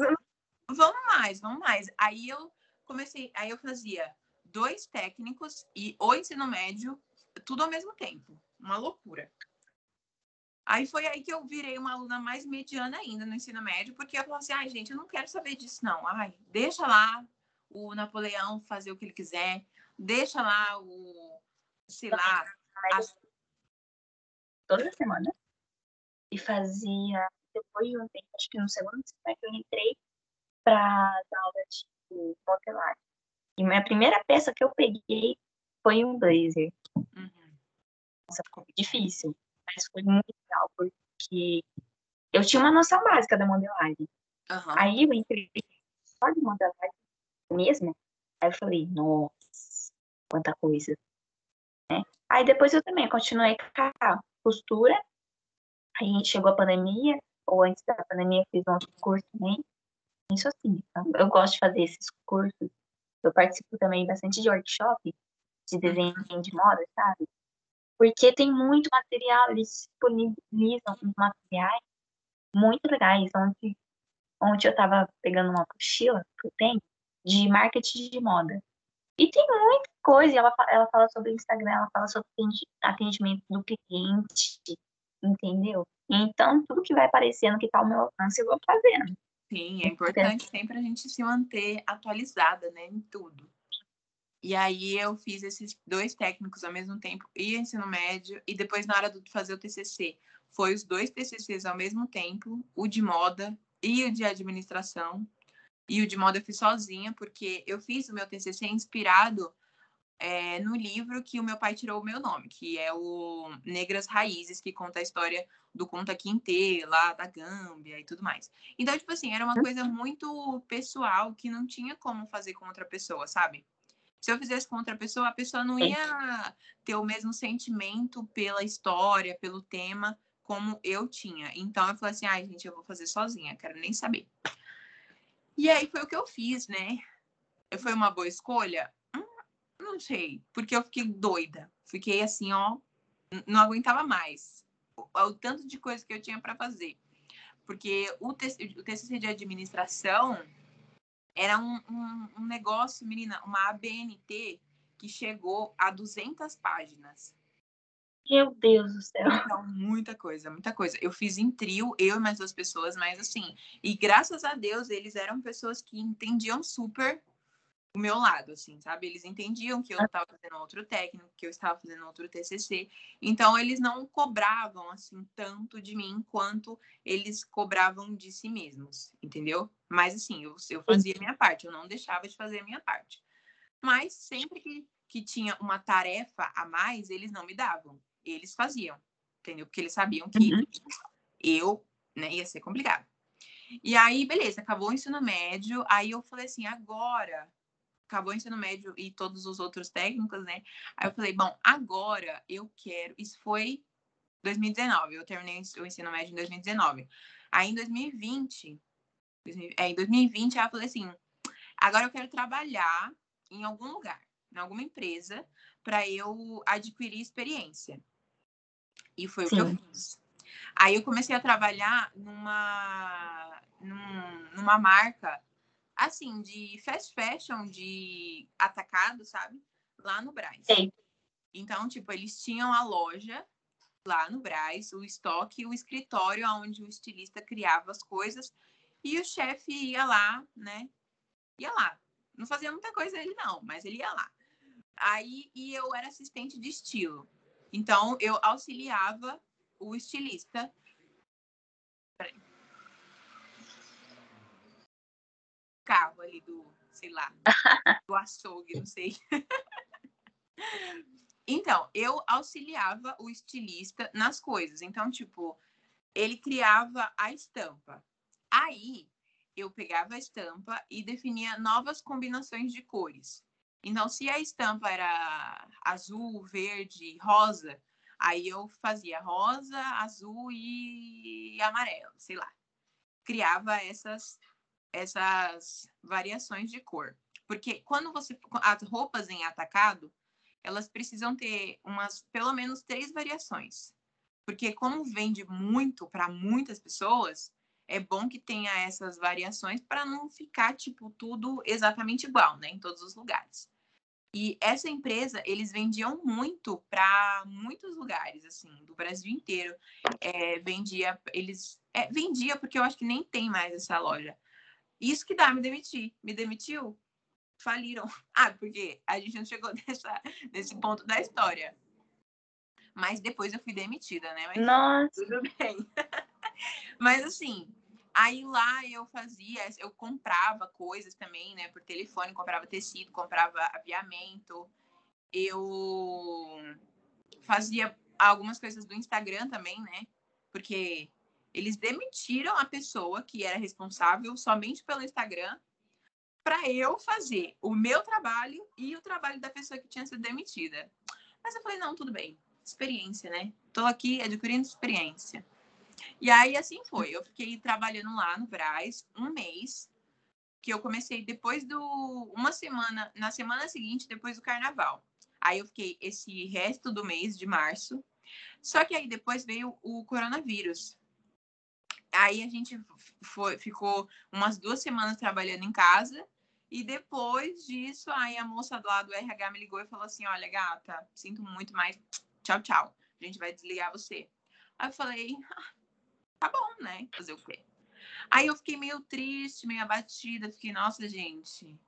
Vamos mais, vamos mais. Aí eu comecei, aí eu fazia dois técnicos e o ensino médio, tudo ao mesmo tempo. Uma loucura. Aí foi aí que eu virei uma aluna mais mediana ainda no ensino médio, porque eu falei assim, ai, gente, eu não quero saber disso, não. Ai, deixa lá o Napoleão fazer o que ele quiser, deixa lá o, sei lá. As... Toda semana. E fazia, depois de um tempo, acho que no segundo semestre, eu entrei para dar aula de modelar. E minha primeira peça que eu peguei foi um blazer. Uhum. Nossa, ficou difícil, mas foi muito legal, porque eu tinha uma noção básica da modelagem. Uhum. Aí eu entrei só de modelagem mesmo, aí eu falei, nossa, quanta coisa. Né? Aí depois eu também continuei com a costura, aí chegou a pandemia, ou antes da pandemia eu fiz um curso também, isso assim, eu gosto de fazer esses cursos. Eu participo também bastante de workshop de desenho de moda, sabe? Porque tem muito material, eles disponibilizam materiais muito legais, onde, onde eu estava pegando uma mochila que eu tenho de marketing de moda. E tem muita coisa, ela, ela fala sobre Instagram, ela fala sobre atendimento do cliente, entendeu? Então, tudo que vai aparecendo que está ao meu alcance, eu vou fazendo. Sim, é importante sempre a gente se manter atualizada, né, em tudo. E aí eu fiz esses dois técnicos ao mesmo tempo, e ensino médio, e depois na hora de fazer o TCC, foi os dois TCCs ao mesmo tempo, o de moda e o de administração. E o de moda eu fiz sozinha, porque eu fiz o meu TCC inspirado é, no livro que o meu pai tirou o meu nome, que é o Negras Raízes, que conta a história do Conta Quinte, lá da Gâmbia e tudo mais. Então, tipo assim, era uma coisa muito pessoal que não tinha como fazer com outra pessoa, sabe? Se eu fizesse com outra pessoa, a pessoa não ia ter o mesmo sentimento pela história, pelo tema, como eu tinha. Então, eu falei assim, ai, gente, eu vou fazer sozinha, quero nem saber. E aí foi o que eu fiz, né? Foi uma boa escolha? Não sei, porque eu fiquei doida. Fiquei assim, ó, não aguentava mais. O, o tanto de coisa que eu tinha para fazer. Porque o, TC, o TCC de administração era um, um, um negócio, menina, uma ABNT que chegou a 200 páginas. Meu Deus do céu. Então, muita coisa, muita coisa. Eu fiz em trio, eu e mais duas pessoas, mas assim, e graças a Deus eles eram pessoas que entendiam super o meu lado, assim, sabe? Eles entendiam que eu estava fazendo outro técnico, que eu estava fazendo outro TCC. Então, eles não cobravam, assim, tanto de mim quanto eles cobravam de si mesmos, entendeu? Mas, assim, eu, eu fazia a minha parte, eu não deixava de fazer a minha parte. Mas, sempre que, que tinha uma tarefa a mais, eles não me davam eles faziam, entendeu? Porque eles sabiam que uhum. eu, né, ia ser complicado. E aí, beleza, acabou o ensino médio, aí eu falei assim, agora, acabou o ensino médio e todos os outros técnicos, né? Aí eu falei, bom, agora eu quero, isso foi 2019, eu terminei o ensino médio em 2019. Aí em 2020, é, em 2020, aí eu falei assim, agora eu quero trabalhar em algum lugar, em alguma empresa, para eu adquirir experiência. E foi Sim. o que eu fiz. Aí eu comecei a trabalhar numa, num, numa marca, assim, de fast fashion, de atacado, sabe? Lá no Braz. Sim. Então, tipo, eles tinham a loja lá no Braz, o estoque, o escritório onde o estilista criava as coisas e o chefe ia lá, né? Ia lá. Não fazia muita coisa ele não, mas ele ia lá. Aí e eu era assistente de estilo. Então, eu auxiliava o estilista. Carro ali do, sei lá, do açougue, não sei. então, eu auxiliava o estilista nas coisas. Então, tipo, ele criava a estampa. Aí, eu pegava a estampa e definia novas combinações de cores. Então, se a estampa era azul, verde, rosa, aí eu fazia rosa, azul e amarelo, sei lá. Criava essas essas variações de cor. Porque quando você as roupas em atacado, elas precisam ter umas pelo menos três variações. Porque como vende muito para muitas pessoas, é bom que tenha essas variações para não ficar tipo tudo exatamente igual, né, em todos os lugares. E essa empresa, eles vendiam muito para muitos lugares, assim, do Brasil inteiro. É, vendia, eles é, vendia porque eu acho que nem tem mais essa loja. Isso que dá, me demitir. Me demitiu? Faliram. Ah, porque a gente não chegou nessa, nesse ponto da história. Mas depois eu fui demitida, né? Mas Nossa. Tudo bem. Mas assim, Aí lá eu fazia, eu comprava coisas também, né, por telefone, comprava tecido, comprava aviamento. Eu fazia algumas coisas do Instagram também, né? Porque eles demitiram a pessoa que era responsável somente pelo Instagram para eu fazer o meu trabalho e o trabalho da pessoa que tinha sido demitida. Mas eu falei, não, tudo bem. Experiência, né? Tô aqui adquirindo experiência. E aí, assim foi. Eu fiquei trabalhando lá no Braz um mês, que eu comecei depois do. Uma semana, na semana seguinte, depois do carnaval. Aí eu fiquei esse resto do mês de março. Só que aí depois veio o coronavírus. Aí a gente foi, ficou umas duas semanas trabalhando em casa. E depois disso, aí a moça lá do RH me ligou e falou assim: Olha, gata, sinto muito, mas tchau, tchau. A gente vai desligar você. Aí eu falei: ah, tá bom, né? Fazer o quê? Aí eu fiquei meio triste, meio abatida. Fiquei, nossa, gente,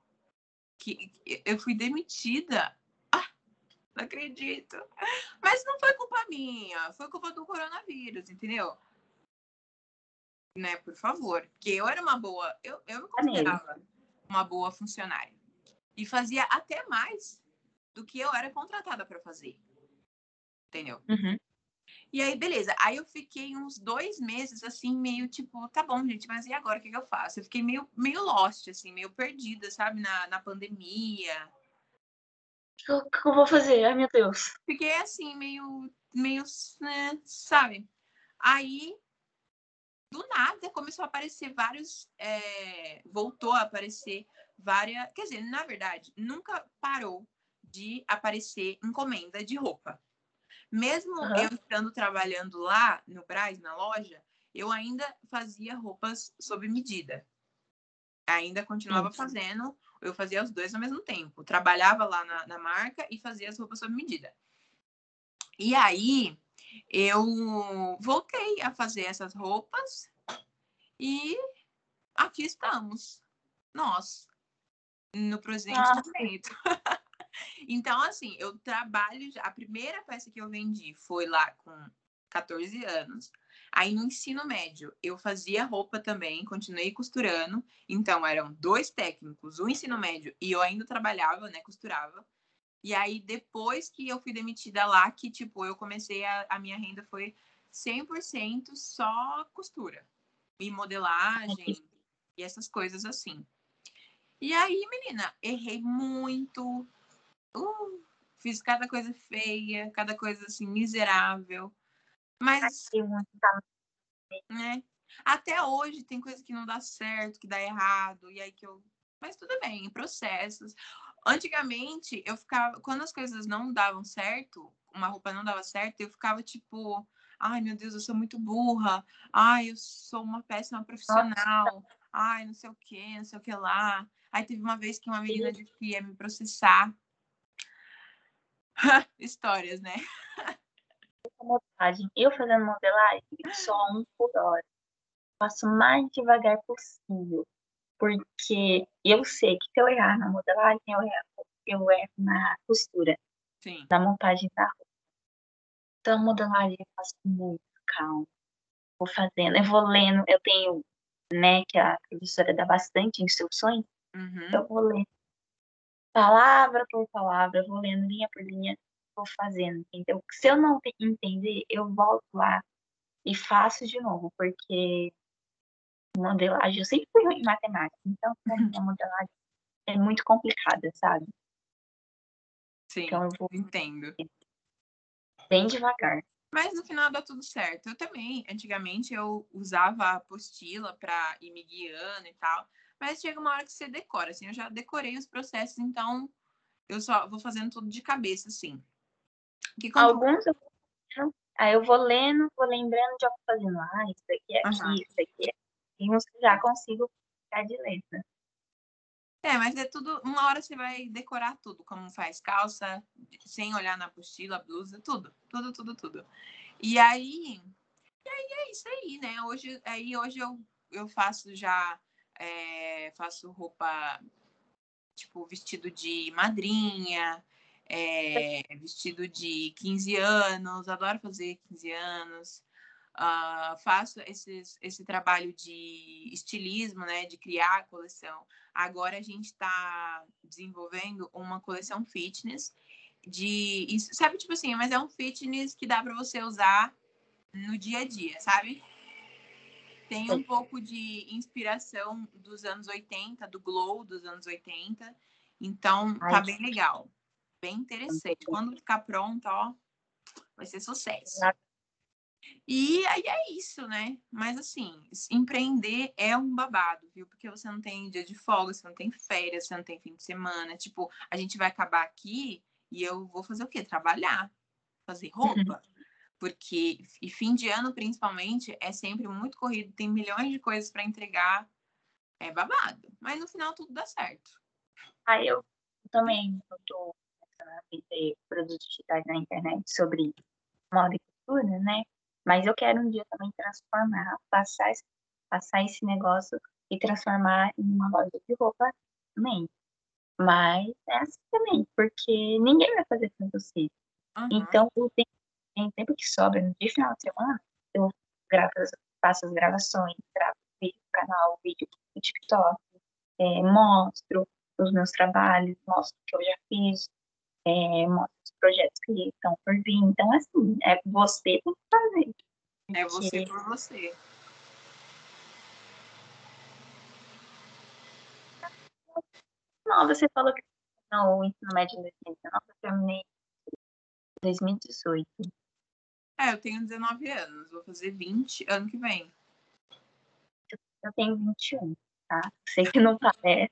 que eu fui demitida. Ah, não acredito. Mas não foi culpa minha, foi culpa do coronavírus, entendeu? Né, por favor. Porque eu era uma boa, eu, eu me considerava uma boa funcionária. E fazia até mais do que eu era contratada para fazer. Entendeu? Uhum. E aí, beleza. Aí eu fiquei uns dois meses, assim, meio tipo, tá bom, gente, mas e agora? O que, que eu faço? Eu fiquei meio, meio lost, assim, meio perdida, sabe? Na, na pandemia. O que eu vou fazer? Ai, meu Deus. Fiquei assim, meio, meio, né, sabe? Aí, do nada, começou a aparecer vários. É, voltou a aparecer várias. Quer dizer, na verdade, nunca parou de aparecer encomenda de roupa. Mesmo uhum. eu estando trabalhando lá no Braz, na loja, eu ainda fazia roupas sob medida. Ainda continuava Sim. fazendo, eu fazia os dois ao mesmo tempo. Trabalhava lá na, na marca e fazia as roupas sob medida. E aí eu voltei a fazer essas roupas e aqui estamos, nós, no presente Nossa. momento. então, assim, eu trabalho. já- A primeira peça que eu vendi foi lá com 14 anos. Aí no ensino médio eu fazia roupa também, continuei costurando. Então eram dois técnicos, o ensino médio e eu ainda trabalhava, né, costurava. E aí depois que eu fui demitida lá, que tipo, eu comecei a, a minha renda foi 100% só costura e modelagem e essas coisas assim. E aí, menina, errei muito. Uh, fiz cada coisa feia, cada coisa assim miserável. Mas né? Até hoje tem coisa que não dá certo, que dá errado, e aí que eu. Mas tudo bem, processos. Antigamente, eu ficava. Quando as coisas não davam certo, uma roupa não dava certo, eu ficava tipo. Ai, meu Deus, eu sou muito burra. Ai, eu sou uma péssima profissional. Ai, não sei o que, não sei o que lá. Aí teve uma vez que uma menina disse que ia me processar. Histórias, né? Eu fazendo modelagem, só um por hora. Faço o mais devagar possível. Porque eu sei que se eu errar na modelagem, eu erro, eu erro na costura, Sim. na montagem da roupa. Então, modelagem eu faço com muito calma. Vou fazendo, eu vou lendo, eu tenho, né, que a professora dá bastante instruções, Uhum. eu vou lendo palavra por palavra, vou lendo linha por linha, vou fazendo, entendeu? Se eu não te- entender, eu volto lá e faço de novo, porque modelagem, eu sempre fui ruim em matemática, então pra mim a modelagem é muito complicada, sabe? Sim, Então eu vou entendo. bem devagar. Mas no final dá tudo certo. Eu também, antigamente, eu usava a apostila para ir me guiando e tal. Mas chega uma hora que você decora, assim. Eu já decorei os processos, então eu só vou fazendo tudo de cabeça, assim. Que quando- Alguns eu aí eu vou lendo, vou lembrando, já vou fazendo, ah, isso aqui é aqui, Aham. isso aqui é que já consigo ficar de letra. É, mas é tudo. Uma hora você vai decorar tudo, como faz calça, sem olhar na apostila, blusa, tudo. Tudo, tudo, tudo. E aí. E aí é isso aí, né? Hoje, aí hoje eu, eu faço já. é, faço roupa, tipo, vestido de madrinha, é, vestido de 15 anos, adoro fazer 15 anos. Ah, faço esses, esse trabalho de estilismo, né? De criar a coleção. Agora a gente está desenvolvendo uma coleção fitness de. isso- Sabe, tipo assim, mas é um fitness que dá para você usar no dia a dia, sabe? Tem um pouco de inspiração dos anos 80, do glow dos anos 80. Então, tá bem legal. Bem interessante. Quando ficar pronto, ó, vai ser sucesso. E aí é isso, né? Mas assim, empreender é um babado, viu? Porque você não tem dia de folga, você não tem férias, você não tem fim de semana. Tipo, a gente vai acabar aqui e eu vou fazer o quê? Trabalhar, fazer roupa. Porque, e fim de ano, principalmente, é sempre muito corrido, tem milhões de coisas para entregar. É babado. Mas no final tudo dá certo. Aí eu também estou a vender produtos digitais na internet sobre moda e cultura, né? Mas eu quero um dia também transformar, passar esse, passar esse negócio e transformar em uma loja de roupa também. Mas é assim também, porque ninguém vai fazer com você. Aham. Então, o tempo, tem tempo que sobra no dia final de semana, eu gravo, faço as gravações, gravo vídeo no canal, vídeo no TikTok, é, mostro os meus trabalhos, mostro o que eu já fiz, é, mostro os projetos que estão por vir. Então, assim, é você tem que fazer. É você por você. Não, você falou que não, o ensino médio em 2019, eu terminei em 2018. É, eu tenho 19 anos, vou fazer 20 ano que vem. Eu tenho 21, tá? Sei que não parece.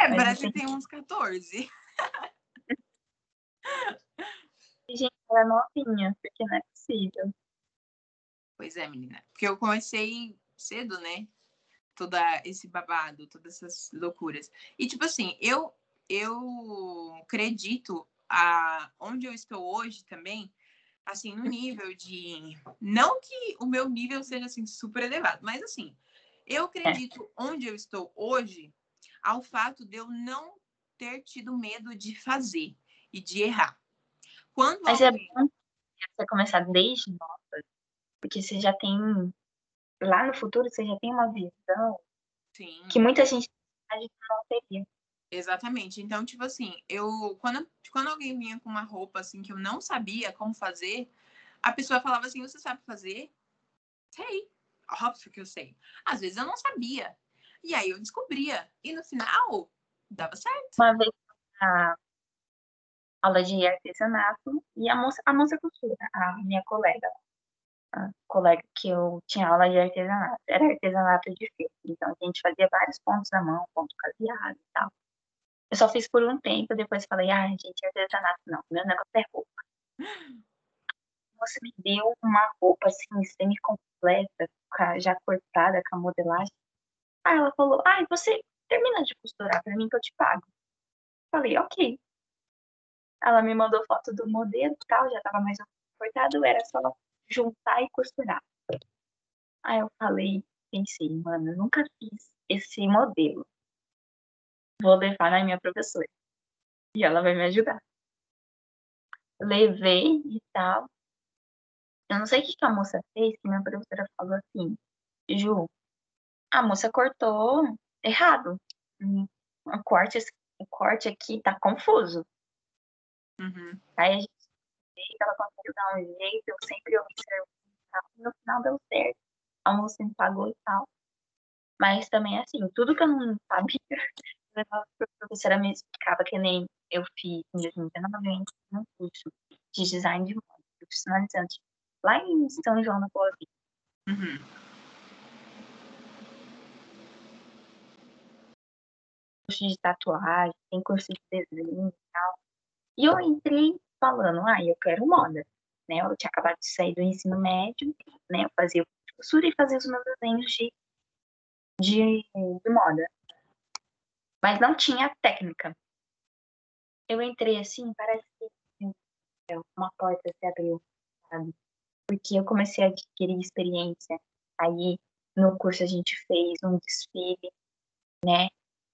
É, parece que tem uns 14. Gente, ela é novinha, porque não é possível. Pois é, menina. Porque eu comecei cedo, né? Toda esse babado, todas essas loucuras. E, tipo assim, eu, eu acredito a, onde eu estou hoje também, assim, no nível de. Não que o meu nível seja assim super elevado, mas assim, eu acredito onde eu estou hoje ao fato de eu não ter tido medo de fazer e de errar. Quando Mas alguém... é bom você começar desde nova, porque você já tem lá no futuro você já tem uma visão Sim. que muita gente não teria. Exatamente. Então, tipo assim, eu quando, quando alguém vinha com uma roupa assim que eu não sabia como fazer, a pessoa falava assim: "Você sabe fazer?" Sei. Óbvio que eu sei. Às vezes eu não sabia. E aí eu descobria. E no final, dava certo. Uma vez na aula de artesanato e a moça, a moça costura, a minha colega, a colega que eu tinha aula de artesanato, era artesanato de feira. Então a gente fazia vários pontos na mão, ponto caseado e tal. Eu só fiz por um tempo, depois falei, ah, gente, artesanato não, meu negócio é roupa. Você me deu uma roupa assim, semi-completa, já cortada com a modelagem. Aí ela falou, ah, você termina de costurar pra mim que eu te pago. Falei, ok. Ela me mandou foto do modelo e tal, já tava mais cortado, era só juntar e costurar. Aí eu falei, pensei, mano, eu nunca fiz esse modelo vou levar na minha professora. E ela vai me ajudar. Levei e tal. Eu não sei o que, a moça fez, que minha professora falou assim, Ju, a moça cortou errado. O corte, o corte aqui tá confuso. Uhum. Aí a gente ela conseguiu dar um jeito, eu sempre observo e no final deu certo. A moça me pagou e tal. Mas também, assim, tudo que eu não sabia, a professora me explicava que nem eu fiz em 2019 um curso de design de moda, profissionalizante, lá em São João da Boa Vista. Uhum. Curso de tatuagem, tem curso de desenho e eu entrei falando, ah, eu quero moda. Né? Eu tinha acabado de sair do ensino médio, né? Eu fazia costura e fazia os meus desenhos de, de, de moda mas não tinha técnica. Eu entrei assim, parece que uma porta se abriu, sabe? Porque eu comecei a adquirir experiência. Aí, no curso, a gente fez um desfile, né?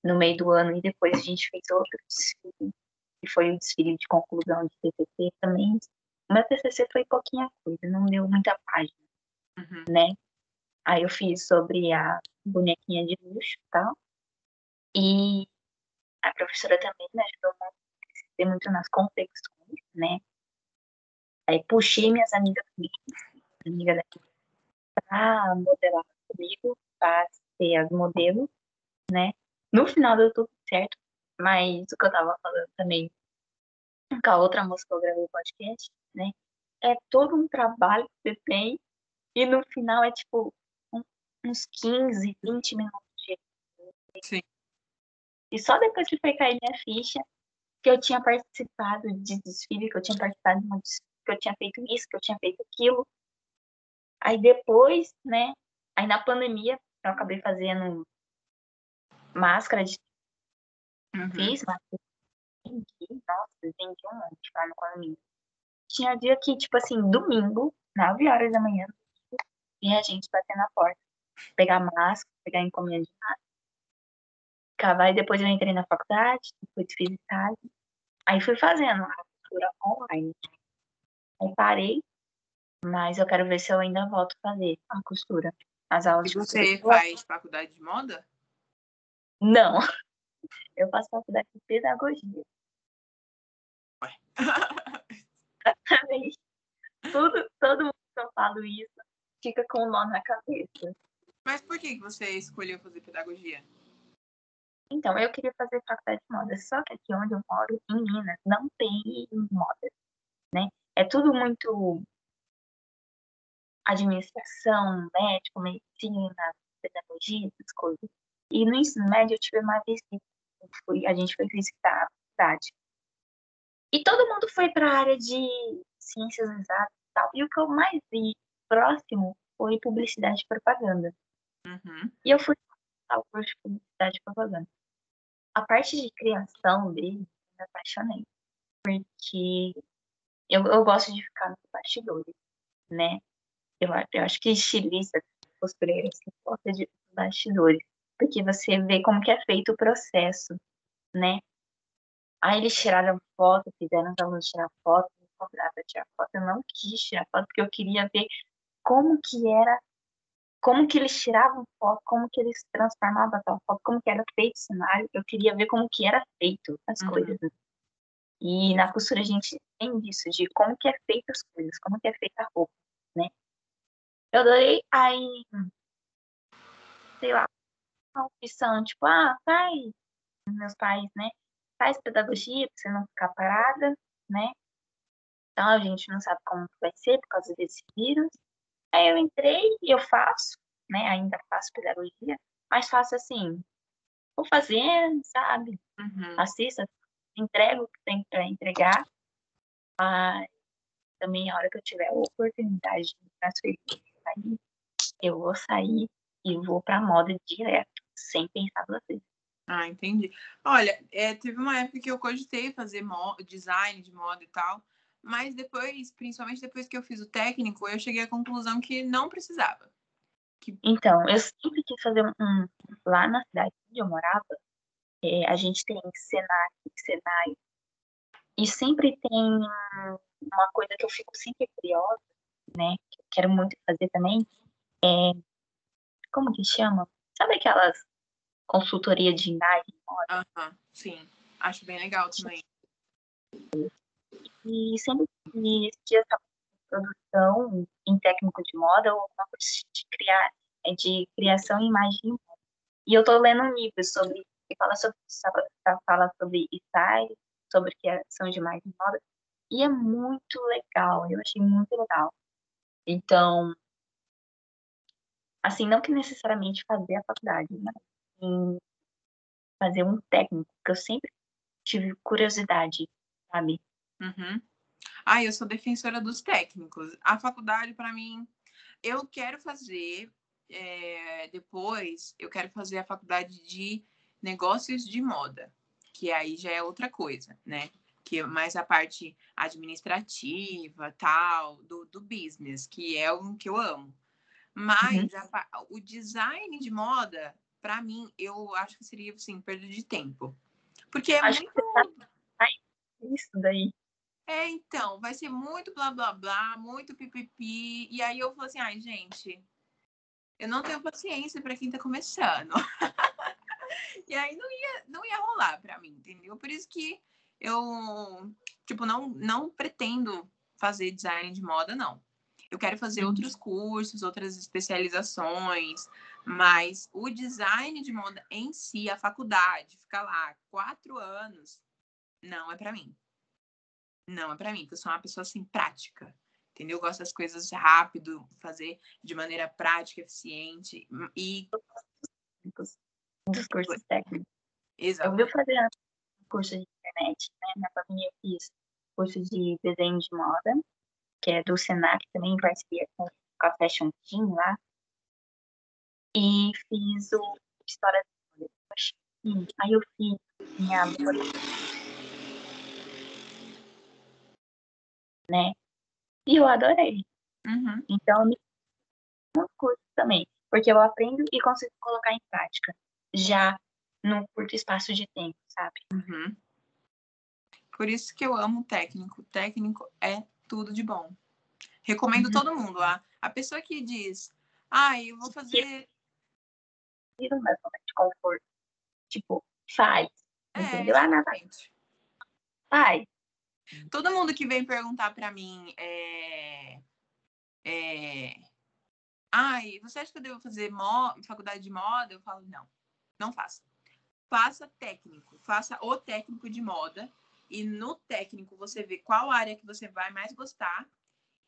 No meio do ano, e depois a gente fez outro desfile, que foi o desfile de conclusão de TCC também. Meu TCC foi pouquinha coisa, não deu muita página, uhum. né? Aí eu fiz sobre a bonequinha de luxo e tal. E a professora também me ajudou muito, muito nas confecções, né? Aí puxei minhas amigas amigas daqui, para modelar comigo, para ser as modelos, né? No final deu tudo certo, mas o que eu tava falando também com a outra moça que eu gravei o podcast, né? É todo um trabalho que você tem e no final é tipo um, uns 15, 20 minutos de Sim. E só depois que foi cair minha ficha, que eu tinha participado de desfile, que eu tinha participado de uma desfile, que eu tinha feito isso, que eu tinha feito aquilo. Aí depois, né? Aí na pandemia, eu acabei fazendo máscara de. Uhum. Fiz máscara. Vendi, nossa, vendi um monte lá no condomínio. Tinha dia que, tipo assim, domingo, 9 horas da manhã, e a gente bater na porta. Pegar máscara, pegar encomenda de máscara Ficava, e depois eu entrei na faculdade, depois fiz estágio. Aí fui fazendo a costura online. Aí parei, mas eu quero ver se eu ainda volto a fazer a costura. As aulas e você faz faculdade de moda? Não. Eu faço faculdade de pedagogia. Ué. Exatamente. Tudo, todo mundo que eu falo isso fica com um nó na cabeça. Mas por que você escolheu fazer pedagogia? Então, eu queria fazer faculdade de moda, só que aqui onde eu moro, em Minas, não tem moda, né? É tudo muito administração, médico, medicina, pedagogia, essas coisas. E no ensino médio eu tive uma visita, fui, a gente foi visitar a faculdade. E todo mundo foi para a área de ciências exatas e tal. E o que eu mais vi próximo foi publicidade e propaganda. Uhum. E eu fui ao curso de publicidade e propaganda a parte de criação dele, eu me apaixonei. Porque que eu, eu gosto de ficar nos bastidores, né? Eu, eu acho que estilista, costureira, assim, gosta de bastidores, porque você vê como que é feito o processo, né? Aí eles tiraram foto, fizeram os alunos tirar foto, me convidaram para tirar foto. Eu não quis tirar foto, porque eu queria ver como que era, como que eles tiravam foto, como que eles transformavam aquela foto, como que era feito o cenário. Eu queria ver como que era feito as uhum. coisas. E na costura a gente tem disso, de como que é feita as coisas, como que é feita a roupa, né? Eu adorei, aí, sei lá, uma opção, tipo, ah, pai, meus pais, né? faz pedagogia para você não ficar parada, né? Então a gente não sabe como vai ser por causa desse vírus. Aí eu entrei e eu faço, né? Ainda faço pedagogia, mas faço assim, vou fazendo, sabe? Uhum. Assista, entrego o que tem para entregar. Mas também a hora que eu tiver a oportunidade de transferir, eu vou sair e vou para moda direto, sem pensar duas vezes. Ah, entendi. Olha, é, teve uma época que eu cogitei fazer design de moda e tal, mas depois, principalmente depois que eu fiz o técnico, eu cheguei à conclusão que não precisava. Que... Então, eu sempre quis fazer um. Lá na cidade onde eu morava, é, a gente tem Senac, Senai, e sempre tem uma coisa que eu fico sempre curiosa, né? Que eu quero muito fazer também, é. Como que chama? Sabe aquelas consultoria de imagem moda. Uhum, sim, acho bem legal também. E sempre que existia essa produção em técnico de moda ou uma coisa de criar, é de criação em imagem. E eu estou lendo um livro sobre que fala sobre fala sobre style, sobre criação de imagem de moda, e é muito legal, eu achei muito legal. Então, assim, não que necessariamente fazer a faculdade, mas em fazer um técnico, que eu sempre tive curiosidade, sabe? Uhum. Ah, eu sou defensora dos técnicos. A faculdade, para mim, eu quero fazer é, depois, eu quero fazer a faculdade de negócios de moda, que aí já é outra coisa, né? Que é mais a parte administrativa, tal, do, do business, que é o que eu amo. Mas uhum. a, o design de moda, para mim, eu acho que seria, assim, perda de tempo. Porque é acho muito... Tá... Isso daí. É, então, vai ser muito blá blá blá, muito pipipi. E aí eu falo assim, ai, gente, eu não tenho paciência para quem tá começando. e aí não ia, não ia rolar para mim, entendeu? Por isso que eu, tipo, não, não pretendo fazer design de moda, não. Eu quero fazer outros cursos, outras especializações, mas o design de moda em si, a faculdade, ficar lá quatro anos, não é para mim. Não é para mim, porque eu sou uma pessoa assim prática, entendeu? Eu gosto das coisas rápido, fazer de maneira prática, eficiente e dos cursos técnicos. Exato. Eu vi fazer um curso de internet, né? Na família eu fiz curso de desenho de moda, que é do Senac também, em parceria com a Fashion Team lá. E fiz o História da Moda. Aí eu fiz minha né? E eu adorei. Uhum. Então, um curso também, porque eu aprendo e consigo colocar em prática, já num curto espaço de tempo, sabe? Uhum. Por isso que eu amo técnico. Técnico é tudo de bom. Recomendo uhum. todo mundo. A, a pessoa que diz, ah, eu vou fazer. Tira uma zona de conforto. Tipo, faz. É, entendeu? Ah, nada. Faz. Todo mundo que vem perguntar para mim é, é, ai, você acha que eu devo fazer faculdade de moda? Eu falo, não, não faça. Faça técnico, faça o técnico de moda e no técnico você vê qual área que você vai mais gostar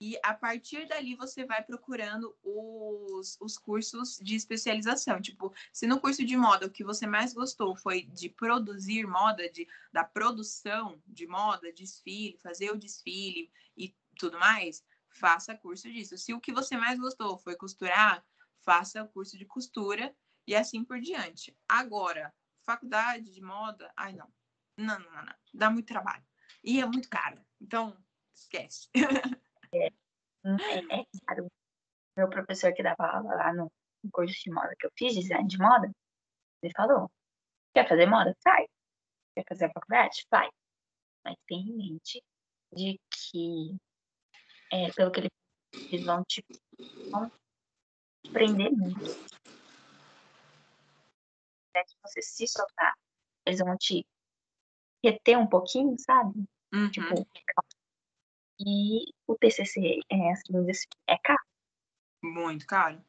e a partir dali você vai procurando os, os cursos de especialização. Tipo, se no curso de moda o que você mais gostou foi de produzir moda, de, da produção de moda, desfile, fazer o desfile e tudo mais, faça curso disso. Se o que você mais gostou foi costurar, faça o curso de costura e assim por diante. Agora, faculdade de moda, ai não. Não, não, não, não. Dá muito trabalho. E é muito caro. Então, esquece. É, é caro. Meu professor que dava aula lá no curso de moda que eu fiz, design de moda, ele falou: quer fazer moda? Sai. Quer fazer a faculdade? Vai. Mas tem em mente de que, é, pelo que ele eles vão te vão prender muito. É que você se soltar, eles vão te reter um pouquinho, sabe? Uhum. Tipo, e o TCC é, assim, é caro. Muito caro.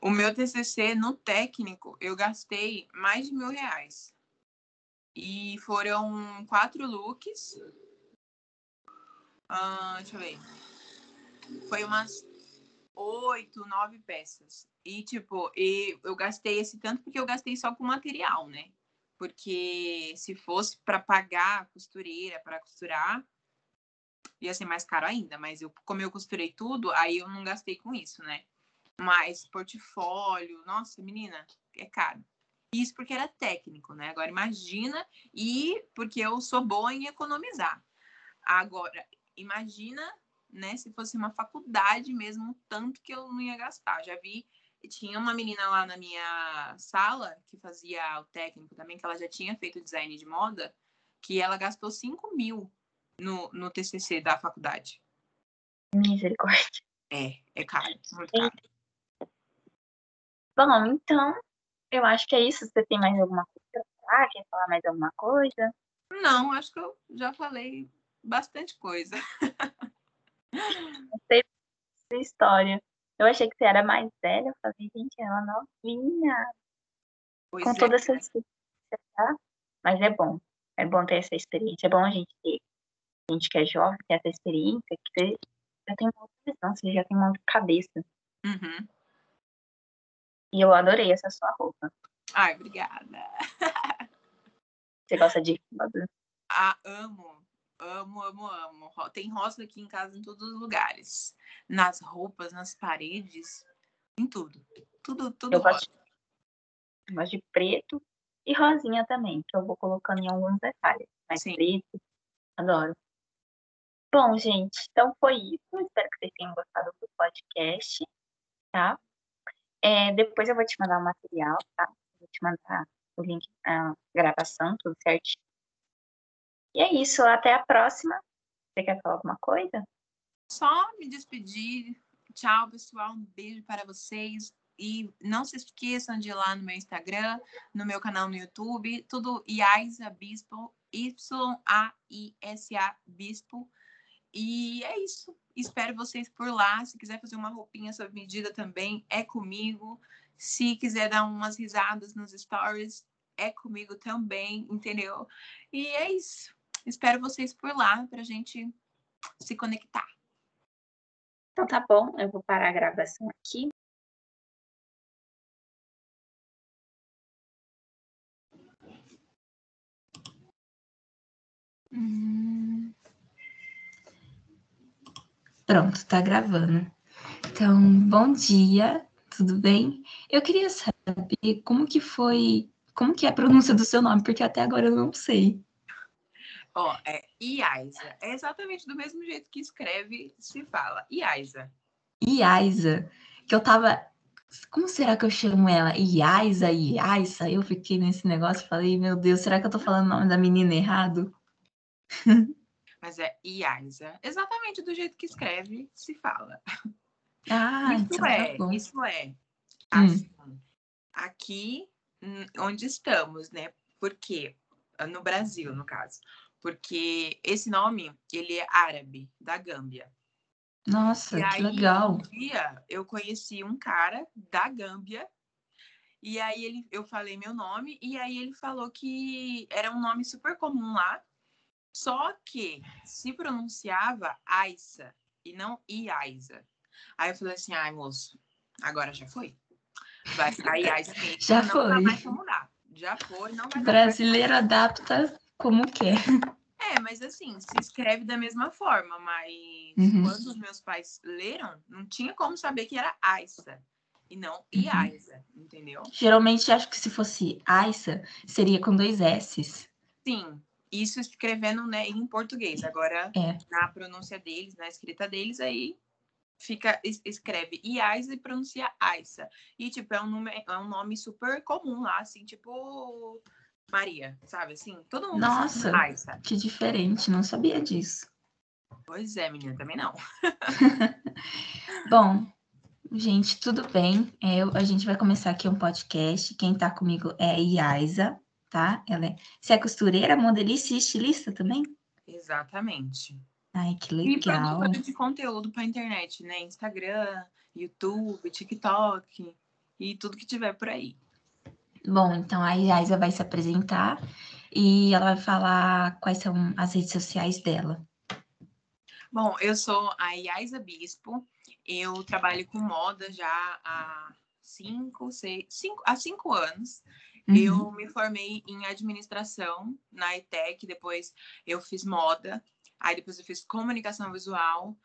O meu TCC no técnico, eu gastei mais de mil reais. E foram quatro looks. Deixa eu ver. Foi umas oito, nove peças. E, tipo, e eu gastei esse tanto porque eu gastei só com material, né? Porque se fosse para pagar a costureira para costurar, ia ser mais caro ainda. Mas eu, como eu costurei tudo, aí eu não gastei com isso, né? Mas portfólio, nossa, menina, é caro. Isso porque era técnico, né? Agora imagina, e porque eu sou boa em economizar. Agora, imagina, né, se fosse uma faculdade mesmo, tanto que eu não ia gastar. Já vi, tinha uma menina lá na minha sala que fazia o técnico também, que ela já tinha feito design de moda, que ela gastou 5 mil no, no TCC da faculdade. Misericórdia. É, é caro, muito caro. Bom, então, eu acho que é isso. Você tem mais alguma coisa pra falar? Quer falar mais alguma coisa? Não, acho que eu já falei bastante coisa. Gostei da história. Eu achei que você era mais velha. Eu falei, gente, ela novinha. Pois com é. toda essa experiência, tá? Mas é bom. É bom ter essa experiência. É bom a gente ter. A gente que é jovem, ter essa experiência, que você já tem uma outra visão, você já tem uma cabeça. Uhum. E eu adorei essa sua roupa. Ai, obrigada. Você gosta de rosa? Ah, amo, amo, amo, amo. Tem rosa aqui em casa em todos os lugares. Nas roupas, nas paredes, em tudo. Tudo, tudo Eu rosa. gosto, eu gosto de preto e rosinha também, que eu vou colocando em alguns detalhes. Mas Sim. preto, adoro. Bom, gente, então foi isso. Espero que vocês tenham gostado do podcast, tá? É, depois eu vou te mandar o material, tá? Vou te mandar o link da gravação, tudo certinho. E é isso, até a próxima. Você quer falar alguma coisa? Só me despedir. Tchau, pessoal. Um beijo para vocês. E não se esqueçam de ir lá no meu Instagram, no meu canal no YouTube, tudo Iaisa Bispo, Y-A-I-S-A Bispo. E é isso. Espero vocês por lá. Se quiser fazer uma roupinha sob medida também, é comigo. Se quiser dar umas risadas nos stories, é comigo também, entendeu? E é isso. Espero vocês por lá pra gente se conectar. Então tá bom, eu vou parar a gravação aqui. Hum. Pronto, tá gravando. Então, bom dia, tudo bem? Eu queria saber como que foi, como que é a pronúncia do seu nome, porque até agora eu não sei. Ó, é Iaisa. É exatamente do mesmo jeito que escreve, se fala. Iaisa. Iaisa, que eu tava. Como será que eu chamo ela? Iaisa, Iaisa? Eu fiquei nesse negócio, falei, meu Deus, será que eu tô falando o nome da menina errado? Mas é Iaisa. Exatamente do jeito que escreve, se fala. Ah, isso então é, tá bom. isso é. Hum. Assim, aqui hum, onde estamos, né? Porque no Brasil, no caso. Porque esse nome, ele é árabe, da Gâmbia. Nossa, E que aí, legal. um dia, eu conheci um cara da Gâmbia. E aí ele, eu falei meu nome e aí ele falou que era um nome super comum lá, só que se pronunciava Aissa e não Iaisa. Aí eu falei assim, ai moço, agora já foi. Vai ficar Iaisa Já não foi. mais pra mudar. Já foi, não vai mais. Brasileiro adapta como quer. É, mas assim, se escreve da mesma forma, mas Uhum. quando os meus pais leram, não tinha como saber que era Aissa e não Uhum. Iaisa, entendeu? Geralmente, acho que se fosse Aissa, seria com dois S's. Sim, Isso escrevendo né, em português. Agora, É. na pronúncia deles, na escrita deles, aí fica es- escreve Iaiza e pronuncia Aissa. E, tipo, é um, nome, é um nome super comum lá, assim, tipo Maria, sabe? Assim, todo mundo Nossa. Aissa. Que diferente, não sabia disso. Pois é, menina, também não. Bom, gente, tudo bem. É, Eu, a gente vai começar aqui um podcast. Quem tá comigo é a Yaisa, tá? Ela é, você é costureira, modelista e estilista também? Exatamente. Ai, que E legal. produtora de conteúdo pra internet, né? Instagram, YouTube, TikTok e tudo que tiver por aí. Bom, então a Yaisa vai se apresentar e ela vai falar quais são as redes sociais dela. Bom, eu sou a Yaisa Bispo. Eu trabalho com moda já há cinco, seis, cinco, há cinco anos. Uhum. Eu me formei em administração na ETEC, depois eu fiz moda, aí depois eu fiz comunicação visual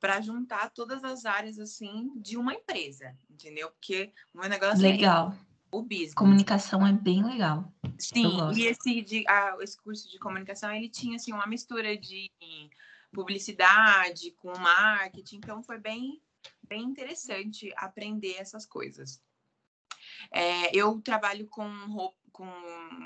para juntar todas as áreas assim de uma empresa, entendeu? Porque o meu negócio Legal. é o business. Comunicação é bem legal. Sim, e esse, de, ah, esse curso de comunicação, ele tinha, assim, uma mistura de publicidade com marketing, então foi bem, bem interessante aprender essas coisas. É, eu trabalho com, com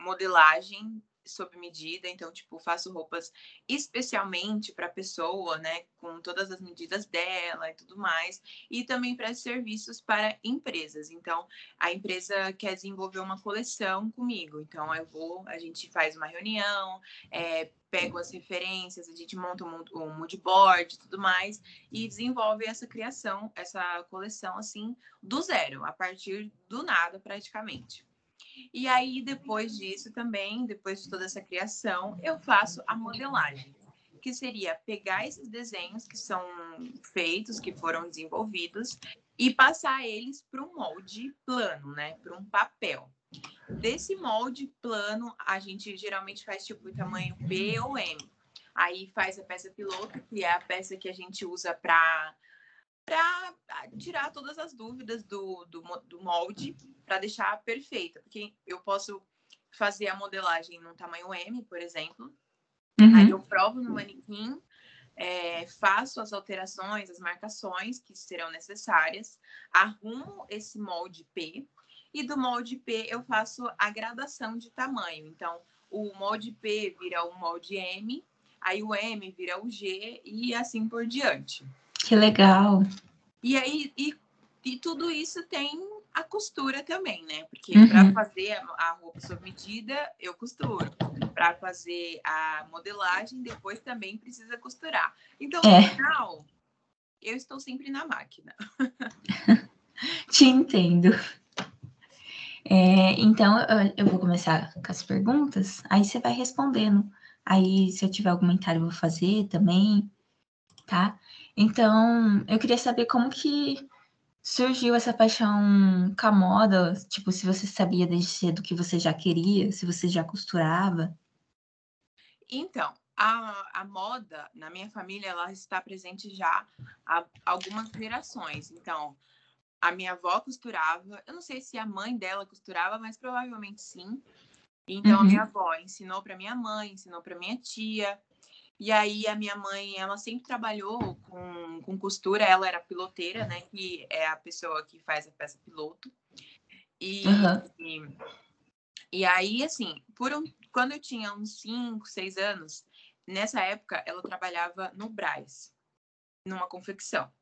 modelagem sob medida, então, tipo, faço roupas especialmente para a pessoa, né, com todas as medidas dela e tudo mais, e também presto serviços para empresas. Então, a empresa quer desenvolver uma coleção comigo. Então, eu vou, a gente faz uma reunião, é, pego as referências, a gente monta um, mood- board e tudo mais, e desenvolve essa criação, essa coleção, assim, do zero, a partir do nada, praticamente. E aí, depois disso também, depois de toda essa criação, eu faço a modelagem, que seria pegar esses desenhos que são feitos, que foram desenvolvidos, e passar eles para um molde plano, né? Para um papel. Desse molde plano, a gente geralmente faz tipo tamanho P ou M. Aí faz a peça piloto, que é a peça que a gente usa para para tirar todas as dúvidas do, do, do molde, para deixar perfeita. Porque eu posso fazer a modelagem no tamanho M, por exemplo, Aí Uhum. eu provo no manequim, é, faço as alterações, as marcações que serão necessárias, arrumo esse molde P, e do molde P eu faço a gradação de tamanho. Então, o molde P vira o molde M, aí o M vira o G e assim por diante. Que legal. E aí, e, e tudo isso tem a costura também, né? Porque Uhum. para fazer a, roupa sob medida, eu costuro. Para fazer a modelagem, depois também precisa costurar. Então, É. no final, eu estou sempre na máquina. Te entendo. É, então, eu, eu vou começar com as perguntas, aí você vai respondendo. Aí, se eu tiver algum comentário, eu vou fazer também, tá? Então, eu queria saber como que surgiu essa paixão com a moda, tipo, se você sabia desde cedo que você já queria, se você já costurava. Então, a, a moda na minha família ela está presente já há algumas gerações. Então, a minha avó costurava, eu não sei se a mãe dela costurava, mas provavelmente sim. Então, a Uhum. minha avó ensinou para minha mãe, ensinou para minha tia. E aí, a minha mãe, ela sempre trabalhou com, com costura, ela era piloteira, né? Que é a pessoa que faz a peça piloto. E, Aham. e, e aí, assim, por um, quando eu tinha uns 5, 6 anos, nessa época ela trabalhava no Brás, numa confecção.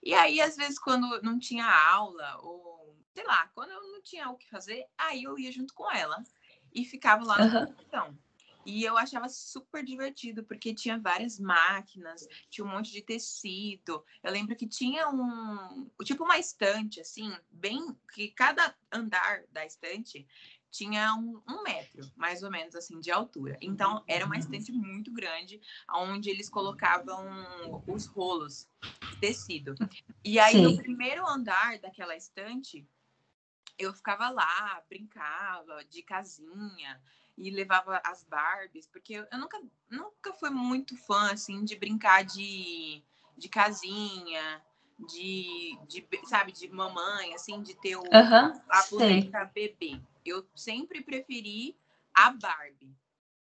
E aí, às vezes, quando não tinha aula, ou sei lá, quando eu não tinha o que fazer, aí eu ia junto com ela e ficava lá na Aham. confecção. E eu achava super divertido, porque tinha várias máquinas, tinha um monte de tecido. Eu lembro que tinha um, tipo uma estante, assim, bem, que cada andar da estante tinha um, um metro, mais ou menos, assim, de altura. Então, era uma estante muito grande, onde eles colocavam os rolos de tecido. E aí, no Sei. primeiro andar daquela estante, eu ficava lá, brincava de casinha e levava as Barbies, porque eu nunca, nunca fui muito fã, assim, de brincar de, de casinha, de, de, sabe, de mamãe, assim, de ter o, Aham. a boneca bebê. Eu sempre preferi a Barbie.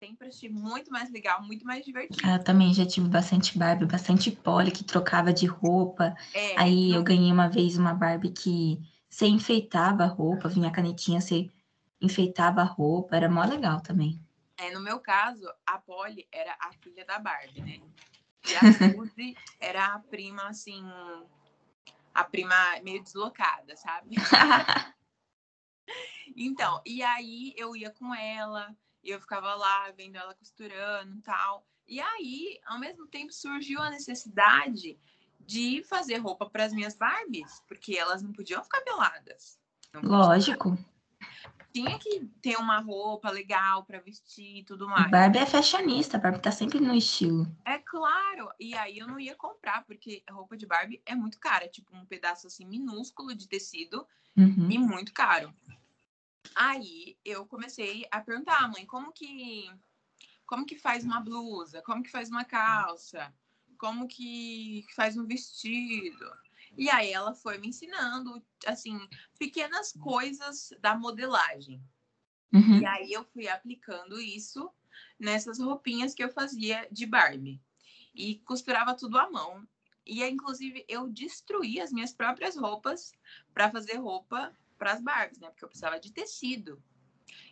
Sempre achei muito mais legal, muito mais divertido. Ah, eu também já tive bastante Barbie, bastante Polly que trocava de roupa. É, Aí eu ganhei uma vez uma Barbie que você enfeitava a roupa, vinha a canetinha, você enfeitava a roupa, era mó legal também. É, no meu caso, a Polly era a filha da Barbie, né? E a Suzy era a prima, assim, a prima meio deslocada, sabe? então, e aí eu ia com ela, eu ficava lá vendo ela costurando e tal. E aí, ao mesmo tempo, surgiu a necessidade de fazer roupa para as minhas Barbies, porque elas não podiam ficar peladas. Lógico. Tinha que ter uma roupa legal para vestir e tudo mais. Barbie é fashionista, Barbie tá sempre no estilo. É claro. E aí eu não ia comprar, porque a roupa de Barbie é muito cara. Tipo, um pedaço assim minúsculo de tecido uhum. e muito caro. Aí eu comecei a perguntar, mãe, como que como que faz uma blusa? Como que faz uma calça? Como que faz um vestido? E aí ela foi me ensinando, assim, pequenas coisas da modelagem. Uhum. E aí eu fui aplicando isso nessas roupinhas que eu fazia de Barbie. E costurava tudo à mão. E inclusive eu destruí as minhas próprias roupas para fazer roupa para as Barbies, né? Porque eu precisava de tecido.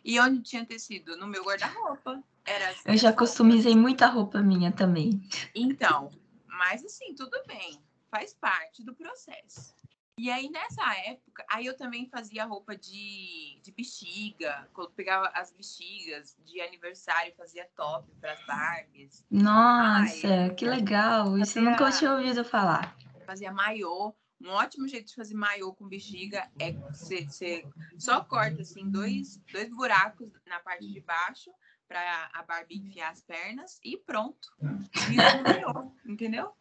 E onde tinha tecido? No meu guarda-roupa. Era assim, eu já customizei muita roupa minha também. Então, mas assim, tudo bem. Faz parte do processo. E aí, nessa época, aí eu também fazia roupa de, de bexiga. Quando pegava as bexigas de aniversário, fazia top para as Barbies. Nossa, Ai, que legal. Isso eu nunca tinha ouvido falar. Fazia maiô. Um ótimo jeito de fazer maiô com bexiga é você, você só corta assim dois, dois buracos na parte de baixo para a Barbie enfiar as pernas e pronto. Um maiô, entendeu?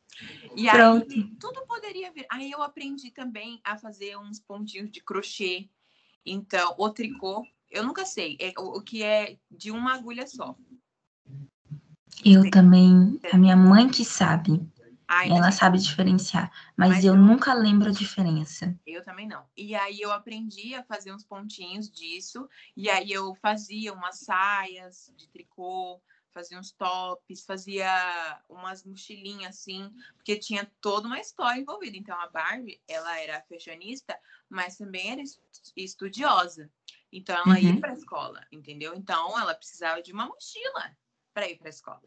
E pronto. aí tudo poderia vir. Aí eu aprendi também a fazer uns pontinhos de crochê. Então, o tricô, eu nunca sei, é o que é de uma agulha só. Eu também, a minha mãe que sabe. Ai, ela sabe diferenciar, mas, mas eu, eu, nunca lembro a diferença. Eu também não. E aí eu aprendi a fazer uns pontinhos disso, e aí eu fazia umas saias de tricô, fazia uns tops, fazia umas mochilinhas assim, porque tinha toda uma história envolvida. Então a Barbie, ela era fashionista, mas também era estudiosa. Então ela uhum. ia para a escola, entendeu? Então ela precisava de uma mochila para ir para a escola.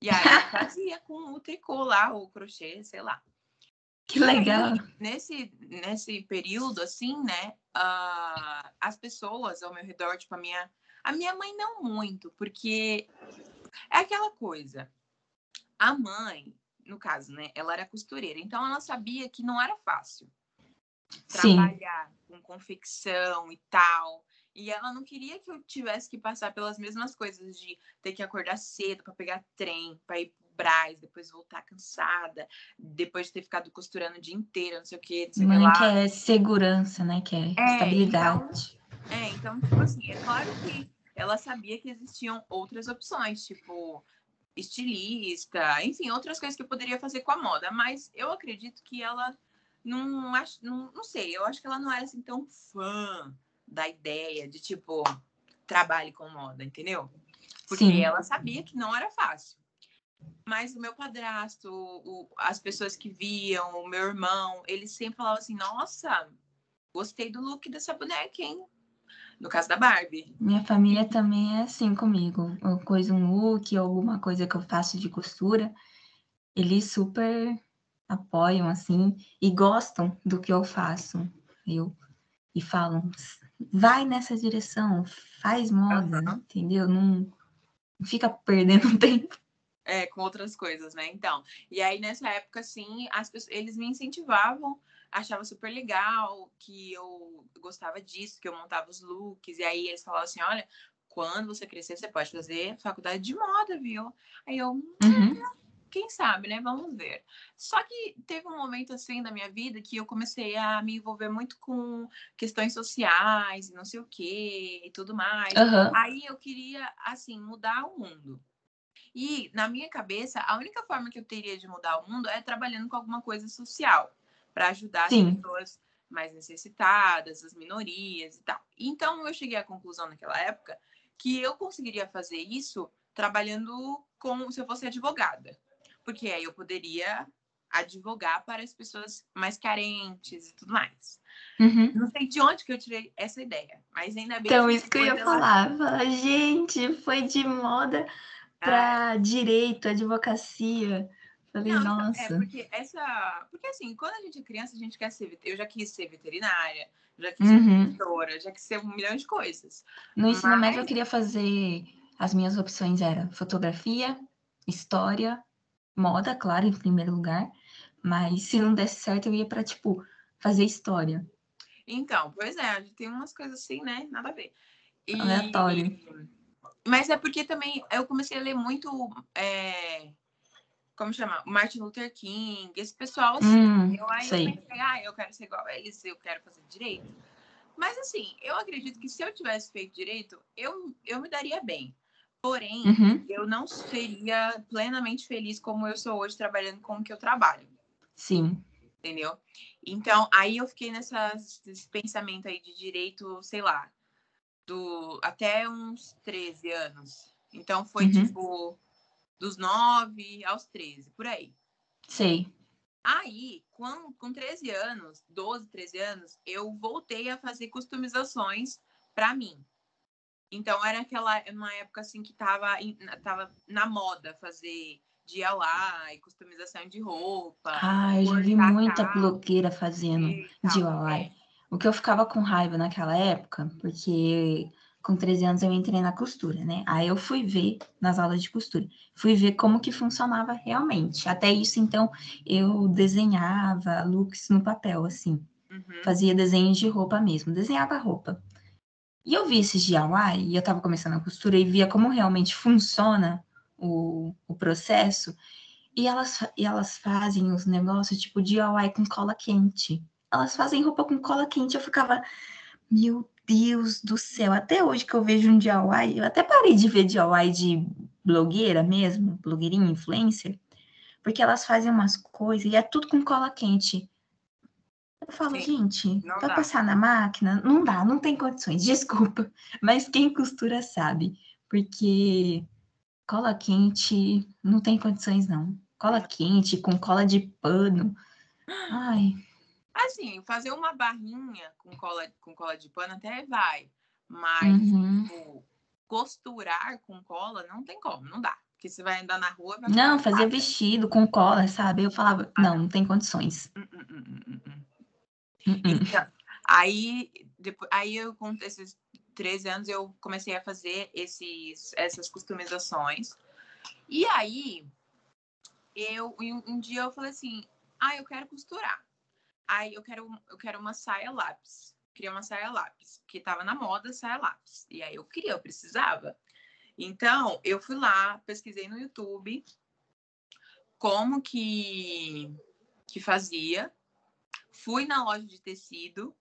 E aí fazia com o tricô lá, o crochê, sei lá. Que legal. Nesse, nesse período, assim, né, uh, as pessoas ao meu redor, tipo, a minha, a minha mãe não muito, porque é aquela coisa. A mãe, no caso, né, ela era costureira, então ela sabia que não era fácil trabalhar Sim. com confecção e tal. E ela não queria que eu tivesse que passar pelas mesmas coisas de ter que acordar cedo para pegar trem, para ir pro Braz, depois voltar cansada, depois de ter ficado costurando o dia inteiro, não sei o quê. Não sei Mãe que é segurança, né? Que é, é estabilidade. Então, é, então, tipo assim, é claro que ela sabia que existiam outras opções, tipo estilista, enfim, outras coisas que eu poderia fazer com a moda, mas eu acredito que ela não, acho, não, não sei, eu acho que ela não era assim tão fã da ideia de tipo trabalhe com moda, entendeu? Porque Sim. ela sabia que não era fácil. Mas o meu padrasto, o, as pessoas que viam, o meu irmão, eles sempre falavam assim: Nossa, gostei do look dessa boneca, hein? No caso da Barbie. Minha família também é assim comigo. Coisa, um look, alguma coisa que eu faço de costura, eles super apoiam assim e gostam do que eu faço. Eu e falam: vai nessa direção, faz moda, uhum. entendeu? Não, fica perdendo tempo. É, com outras coisas, né? Então, e aí nessa época, assim, as pessoas, eles me incentivavam, achava super legal, que eu gostava disso, que eu montava os looks, e aí eles falavam assim, olha, quando você crescer, você pode fazer faculdade de moda, viu? Aí eu, hum, uhum quem sabe, né? Vamos ver. Só que teve um momento assim da minha vida que eu comecei a me envolver muito com questões sociais, não sei o quê e tudo mais. Uhum. Aí eu queria, assim, mudar o mundo. E na minha cabeça, a única forma que eu teria de mudar o mundo é trabalhando com alguma coisa social para ajudar Sim. as pessoas mais necessitadas, as minorias e tal. Então eu cheguei à conclusão naquela época que eu conseguiria fazer isso trabalhando com se eu fosse advogada, porque aí eu poderia advogar para as pessoas mais carentes e tudo mais. Uhum. Não sei de onde que eu tirei essa ideia, mas ainda bem Então, que isso que eu ia falar. Falar, gente, foi de moda para direito, advocacia. Falei, Não, então, nossa. é porque essa. Porque assim, quando a gente é criança, a gente quer ser. Eu já quis ser veterinária, já quis ser Uhum. professora, já quis ser um milhão de coisas. No ensino médio eu Mas- queria fazer. As minhas opções eram fotografia, história, moda, claro, em primeiro lugar. Mas se não desse certo, eu ia para, tipo, fazer história. Então, pois é, tem umas coisas assim, né? Nada a ver. E- Aleatório. Mas é porque também eu comecei a ler muito. é, Como chama? Martin Luther King, esse pessoal assim. Hum, Eu, aí sei. pensei, ah, eu quero ser igual a eles, eu quero fazer direito. Mas assim, eu acredito que se eu tivesse feito direito, eu, eu me daria bem. Porém, Uhum, eu não seria plenamente feliz como eu sou hoje trabalhando com o que eu trabalho, sim. entendeu? Então, aí eu fiquei nessa, nesse pensamento aí de direito, sei lá, do até uns 13 anos. Então foi Uhum. tipo dos 9 aos 13, por aí. Sei. Aí, com, com 13 anos, 12, 13 anos, eu voltei a fazer customizações para mim. Então, era aquela uma época assim que tava, tava na moda fazer DIY, customização de roupa. Eu já vi muita calça blogueira fazendo. DIY. O que eu ficava com raiva naquela época, porque com 13 anos eu entrei na costura, né? Aí eu fui ver nas aulas de costura, fui ver como que funcionava realmente. Até isso, então, eu desenhava looks no papel, assim. Uhum. Fazia desenho de roupa mesmo, desenhava roupa. E eu vi esses DIY, e eu tava começando a costura e via como realmente funciona o, o processo. E elas, e elas fazem os negócios tipo DIY com cola quente. Elas fazem roupa com cola quente. Eu ficava, meu Deus do céu. Até hoje que eu vejo um DIY, eu até parei de ver DIY de blogueira mesmo, blogueirinha, influencer, porque elas fazem umas coisas e é tudo com cola quente. Eu falo, Sim, gente, vai dá. passar na máquina? Não dá, não tem condições, desculpa. Mas quem costura sabe, porque cola quente não tem condições, não. Cola quente com cola de pano. Ai, Assim, fazer uma barrinha com cola, com cola de pano até vai. Mas, uhum. tipo, costurar com cola não tem como, não dá. Porque você vai andar na rua Não, pelada. vestido com cola, sabe? Eu falava, Ah, não, não tem condições. Hum, hum, hum, hum, hum. Uh-uh. Então, aí, depois, aí eu, com esses 13 anos, eu comecei a fazer esses, essas customizações. E aí, eu, um, um dia eu falei assim, ah, eu quero costurar. Aí eu quero, eu quero uma saia lápis. Queria uma saia lápis, que tava na moda saia lápis. E aí eu queria, eu precisava. Então, eu fui lá, pesquisei no YouTube como que, que fazia. Fui na loja de tecido,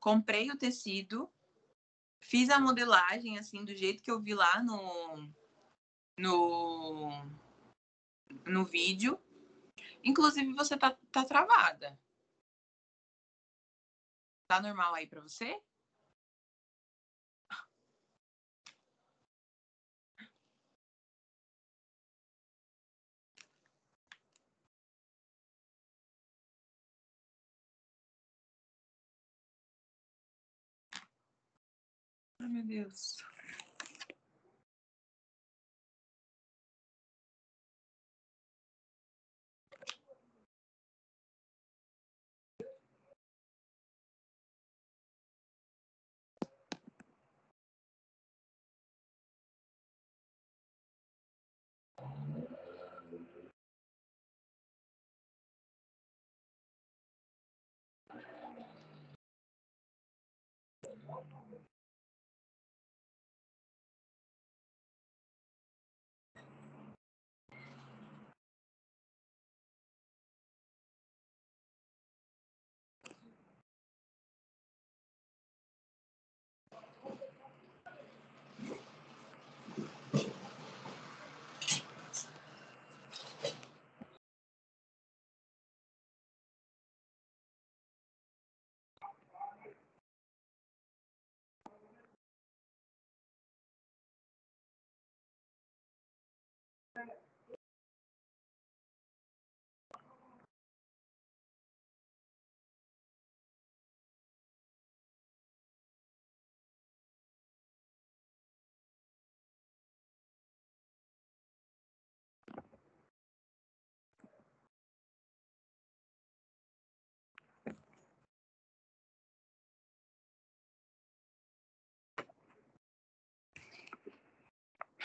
comprei o tecido, fiz a modelagem assim do jeito que eu vi lá no no no vídeo. Inclusive você tá, tá travada. Tá normal aí para você? Ai, meu Deus.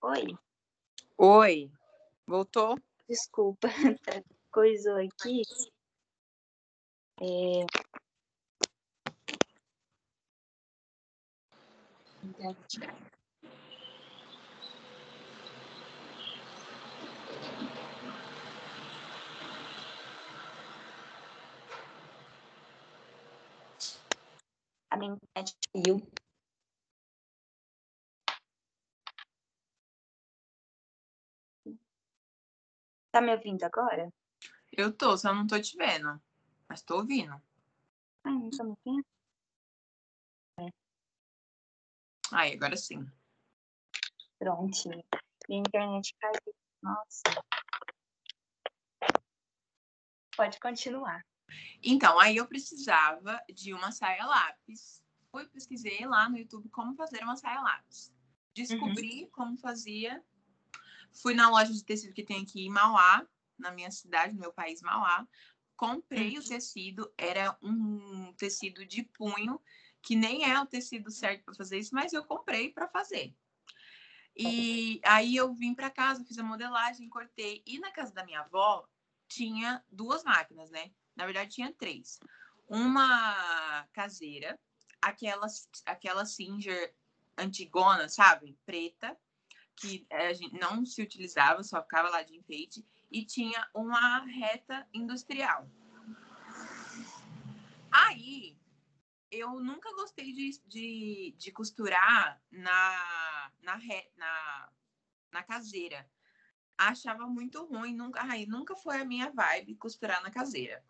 Oi, Oi, voltou? desculpa, tá- coisou aqui. É... A minha internet caiu. Tá me ouvindo agora? Eu tô, só não tô te vendo. Mas tô ouvindo. Ai, não tá me ouvindo? Aí, agora sim. Prontinho. Minha internet caiu. Nossa. Pode continuar. Então, aí eu precisava de uma saia lápis. Fui pesquisei lá no YouTube como fazer uma saia lápis. Descobri como fazia. Fui na loja de tecido que tem aqui em Mauá, na minha cidade, no meu país, Mauá. Comprei o tecido, era um tecido de punho, que nem é o tecido certo para fazer isso, mas eu comprei para fazer. E aí eu vim para casa, fiz a modelagem, cortei. E na casa da minha avó tinha duas máquinas, né? Na verdade, tinha três. Uma caseira, aquela, aquela Singer antigona, sabe? Preta, que a gente não se utilizava, só ficava lá de enfeite. E tinha uma reta industrial. Aí, eu nunca gostei de, de, de costurar na, na, re, na, na caseira. Achava muito ruim, nunca, ai, nunca foi a minha vibe costurar na caseira.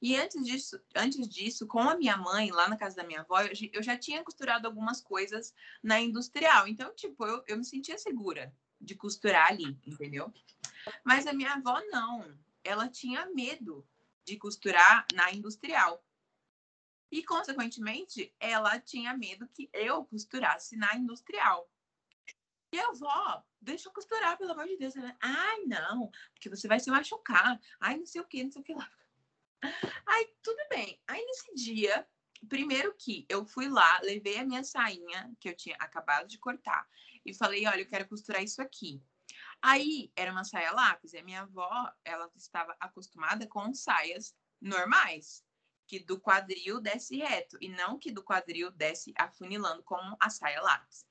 E antes disso, antes disso, com a minha mãe, lá na casa da minha avó, eu, já- eu tinha costurado algumas coisas na industrial. Então, tipo, eu, eu me sentia segura de costurar ali, entendeu? Mas a minha avó não. Ela tinha medo de costurar na industrial. E, consequentemente, ela tinha medo que eu costurasse na industrial. E a avó, deixa eu costurar, pelo amor de Deus. Ai, não, porque você vai se machucar. Ai, não sei o que, não sei o que lá. Aí, tudo bem. Aí, nesse dia, primeiro que eu fui lá, levei a minha sainha, que eu tinha acabado de cortar, e falei, olha, eu quero costurar isso aqui. Aí, era uma saia lápis, e a minha avó, ela estava acostumada com saias normais, que do quadril desce reto, e não que do quadril desce afunilando como a saia lápis.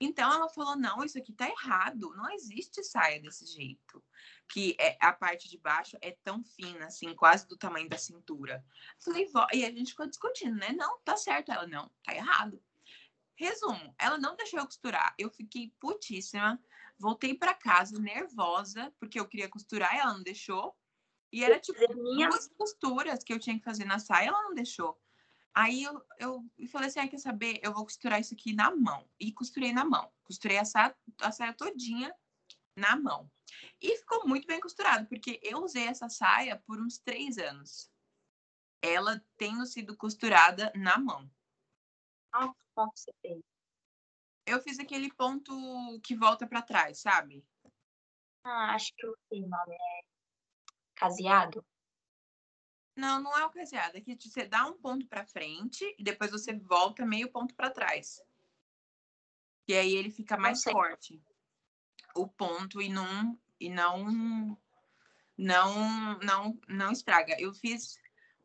Então, ela falou, não, isso aqui tá errado, não existe saia desse jeito que é, a parte de baixo é tão fina, assim, quase do tamanho da cintura. Falei, vó, e a gente ficou discutindo, né? Não, tá certo. Ela, não, tá errado. Resumo, ela não deixou eu costurar. Eu fiquei putíssima. Voltei para casa nervosa, porque eu queria costurar e ela não deixou. E era tipo Minha duas costuras que eu tinha que fazer na saia, ela não deixou. Aí eu, eu falei assim, ah, quer saber? Eu vou costurar isso aqui na mão. E costurei na mão. Costurei a saia, a saia todinha na mão. E ficou muito bem costurado, porque eu usei essa saia por uns três anos. Ela tendo sido costurada na mão. Nossa, como você fez? Eu fiz aquele ponto que volta para trás, sabe? Ah, acho que eu sei o nome. É caseado? Não, não é o caseado. É que você dá um ponto para frente e depois você volta meio ponto para trás. E aí ele fica mais forte. O ponto e não e não não não não estraga. Eu fiz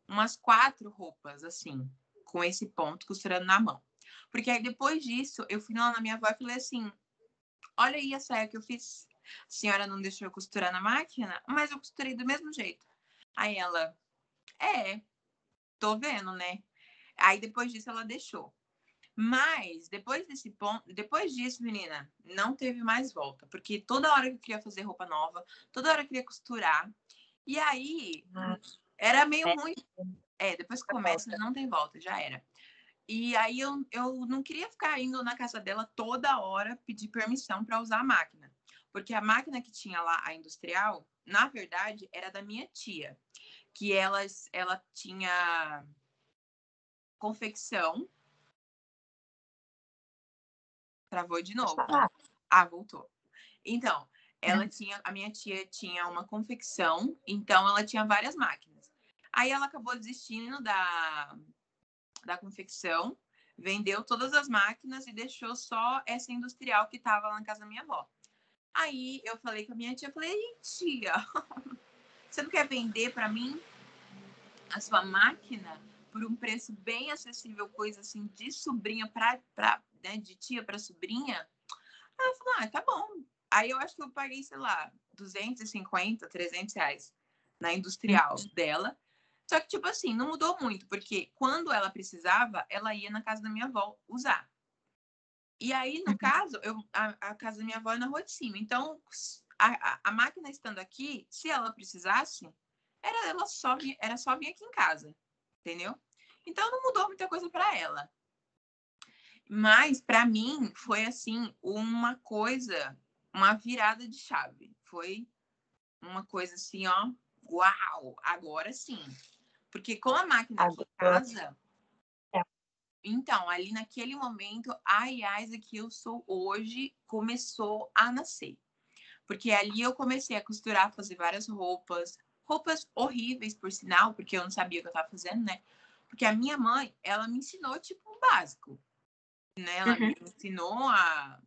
umas quatro roupas assim, com esse ponto costurando na mão. Porque aí depois disso, eu fui lá na minha avó e falei assim: "Olha aí a saia que eu fiz. A senhora não deixou eu costurar na máquina, mas eu costurei do mesmo jeito". Aí ela: "É, tô vendo, né?". Aí depois disso ela deixou. Mas depois desse ponto, depois disso, menina, não teve mais volta, porque toda hora que eu queria fazer roupa nova, toda hora eu queria costurar. E aí era meio É. ruim. É, depois que começa, não tem volta, já era. E aí eu, eu não queria ficar indo na casa dela toda hora pedir permissão para usar a máquina. Porque a máquina que tinha lá, a industrial, na verdade, era da minha tia. Que elas, ela tinha confecção. Travou de novo. Ah, voltou. Então, ela tinha, a minha tia tinha uma confecção, então ela tinha várias máquinas. Aí ela acabou desistindo da, da confecção, vendeu todas as máquinas e deixou só essa industrial que estava lá na casa da minha avó. Aí eu falei com a minha tia, falei, tia, você não quer vender para mim a sua máquina por um preço bem acessível, coisa assim, de sobrinha para, né, de tia para sobrinha? Aí ela falou, ah, tá bom. Aí eu acho que eu paguei, sei lá, 250, 300 reais na industrial uhum. dela. Só que, tipo assim, não mudou muito, porque quando ela precisava, ela ia na casa da minha avó usar. E aí, no uhum. caso, eu, a, a, casa da minha avó é na rua de cima. Então, a, a, máquina estando aqui, se ela precisasse, era, ela só, era só vir aqui em casa. Entendeu? Então, não mudou muita coisa para ela. Mas, para mim, foi assim, uma coisa, uma virada de chave. Foi uma coisa assim, ó, uau, agora sim. Porque com a máquina aqui em casa, então, ali naquele momento, a Yasa que eu sou hoje começou a nascer. Porque ali eu comecei a costurar, fazer várias roupas, roupas horríveis, por sinal, porque eu não sabia o que eu estava fazendo, né? Porque a minha mãe, ela me ensinou, tipo, o básico. Né? Ela uhum. me ensinou a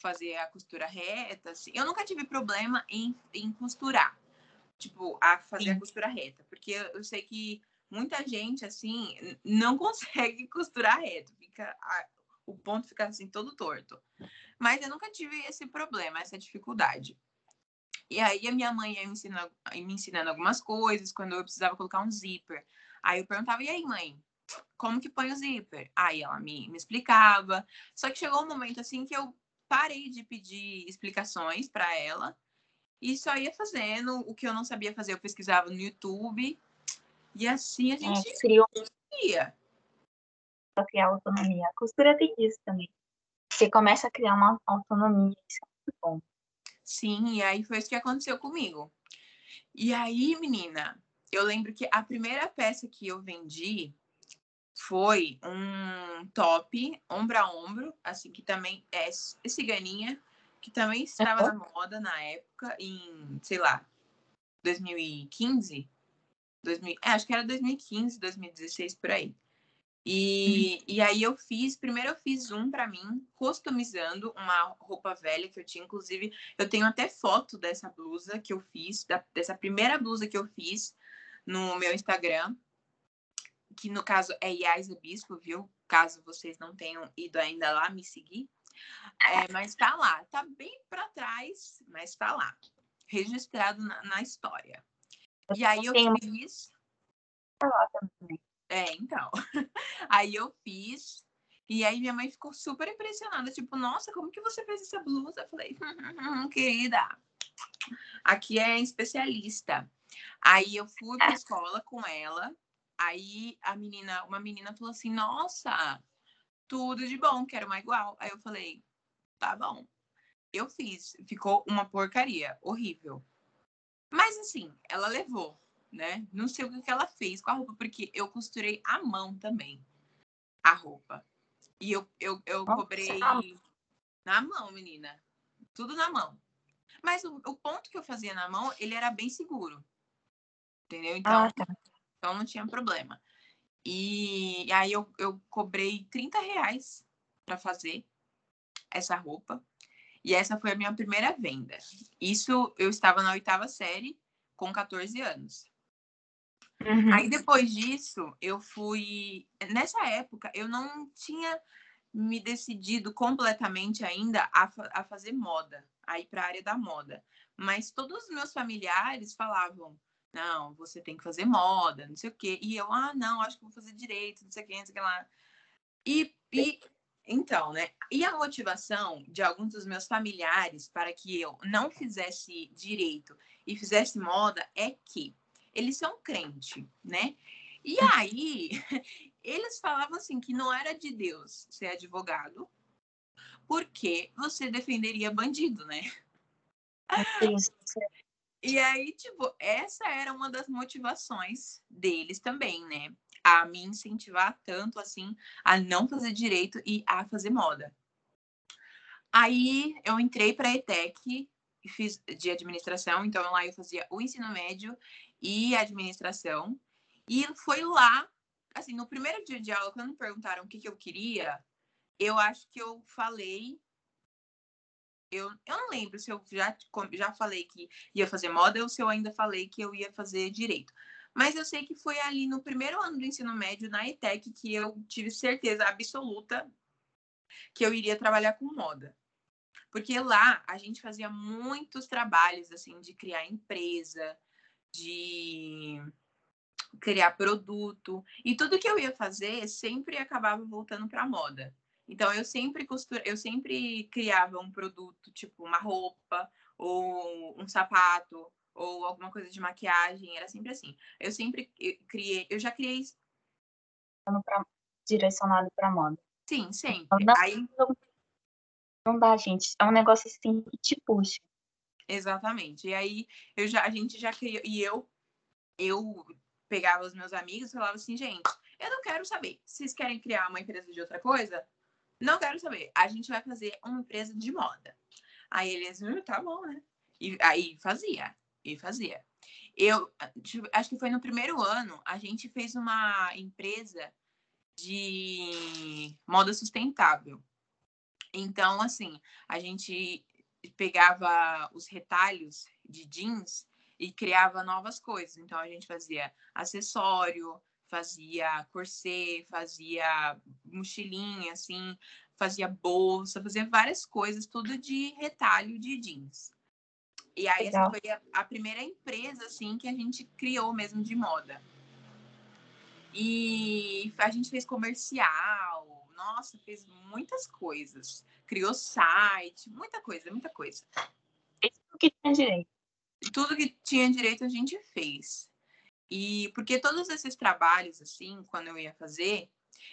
fazer a costura reta, assim. Eu nunca tive problema em, em costurar, tipo, a fazer Sim. a costura reta. Porque eu, eu sei que muita gente, assim, não consegue costurar reto. Fica, a, o ponto fica, assim, todo torto. Mas eu nunca tive esse problema, essa dificuldade. E aí a minha mãe ia me ensinando, me ensinando algumas coisas, quando eu precisava colocar um zíper. Aí eu perguntava, e aí, mãe, como que põe o zíper? Aí ela me, me explicava. Só que chegou um momento, assim, que eu parei de pedir explicações para ela e só ia fazendo o que eu não sabia fazer. Eu pesquisava no YouTube e assim a é, gente é, criou. ia. Criar autonomia. A costura tem isso também. Você começa a criar uma autonomia, isso é muito bom. Sim, e aí foi isso que aconteceu comigo. E aí, menina, eu lembro que a primeira peça que eu vendi foi um top ombro a ombro, assim, que também é ciganinha, que também estava uhum. na moda na época, em, sei lá, 2015. 2000, é, acho que era 2015, 2016, por aí. E, uhum. e aí eu fiz, primeiro eu fiz um para mim, customizando uma roupa velha que eu tinha, inclusive, eu tenho até foto dessa blusa que eu fiz, da, dessa primeira blusa que eu fiz no meu Instagram, que no caso é Yais Bispo, viu? Caso vocês não tenham ido ainda lá me seguir. É, mas tá lá, tá bem para trás, mas tá lá, registrado na, na história. E aí eu fiz. É, então. Aí eu fiz. E aí minha mãe ficou super impressionada, tipo, nossa, como que você fez essa blusa? Eu falei, hum, querida, aqui é especialista. Aí eu fui pra escola com ela. Aí a menina, uma menina falou assim, nossa, tudo de bom, quero uma igual. Aí eu falei, tá bom. Eu fiz, ficou uma porcaria, horrível. Mas assim, ela levou, né? Não sei o que ela fez com a roupa, porque eu costurei à mão também a roupa. E eu, eu, eu cobrei na mão, menina. Tudo na mão. Mas o, o, ponto que eu fazia na mão, ele era bem seguro. Entendeu? Então, ah, tá. então não tinha problema. E aí eu, eu cobrei 30 reais para fazer essa roupa. E essa foi a minha primeira venda. Isso eu estava na oitava série, com 14 anos. Uhum. Aí depois disso, eu fui. Nessa época, eu não tinha me decidido completamente ainda a, fa a fazer moda, a ir para a área da moda. Mas todos os meus familiares falavam: não, você tem que fazer moda, não sei o quê. E eu, ah, não, acho que vou fazer direito, não sei o quê, não sei o que lá. E, e então, né? E a motivação de alguns dos meus familiares para que eu não fizesse direito e fizesse moda é que eles são crente, né? E hum. aí, eles falavam assim que não era de Deus ser advogado, porque você defenderia bandido, né? E aí, tipo, essa era uma das motivações deles também, né? a me incentivar tanto assim a não fazer direito e a fazer moda. Aí eu entrei para a ETEC fiz de administração, então lá eu fazia o ensino médio e administração. E foi lá, assim, no primeiro dia de aula, quando me perguntaram o que, que eu queria, eu acho que eu falei eu, eu não lembro se eu já, já falei que ia fazer moda ou se eu ainda falei que eu ia fazer direito. Mas eu sei que foi ali no primeiro ano do ensino médio, na ETEC, que eu tive certeza absoluta que eu iria trabalhar com moda. Porque lá a gente fazia muitos trabalhos, assim, de criar empresa, de criar produto. E tudo que eu ia fazer sempre acabava voltando para moda. Então eu sempre costura, eu sempre criava um produto, tipo uma roupa ou um sapato ou alguma coisa de maquiagem, era sempre assim. Eu sempre criei, eu já criei pra, direcionado para moda. Sim, sempre. Não, Aí não dá, gente. É um negócio assim que te puxa. Exatamente. E aí eu já, a gente já criou e eu eu pegava os meus amigos e falava assim, gente, eu não quero saber. Vocês querem criar uma empresa de outra coisa? Não quero saber. A gente vai fazer uma empresa de moda. Aí eles, hum, tá bom, né? E aí fazia, e fazia. Eu acho que foi no primeiro ano, a gente fez uma empresa de moda sustentável. Então, assim, a gente pegava os retalhos de jeans e criava novas coisas. Então, a gente fazia acessório, fazia corset, fazia mochilinha, assim, fazia bolsa, fazia várias coisas, tudo de retalho de jeans. E aí Legal. essa foi a, a, primeira empresa, assim, que a gente criou mesmo de moda. E a gente fez comercial, nossa, fez muitas coisas. Criou site, muita coisa, muita coisa. Tudo que tinha direito. Tudo que tinha direito a gente fez. E porque todos esses trabalhos, assim, quando eu ia fazer,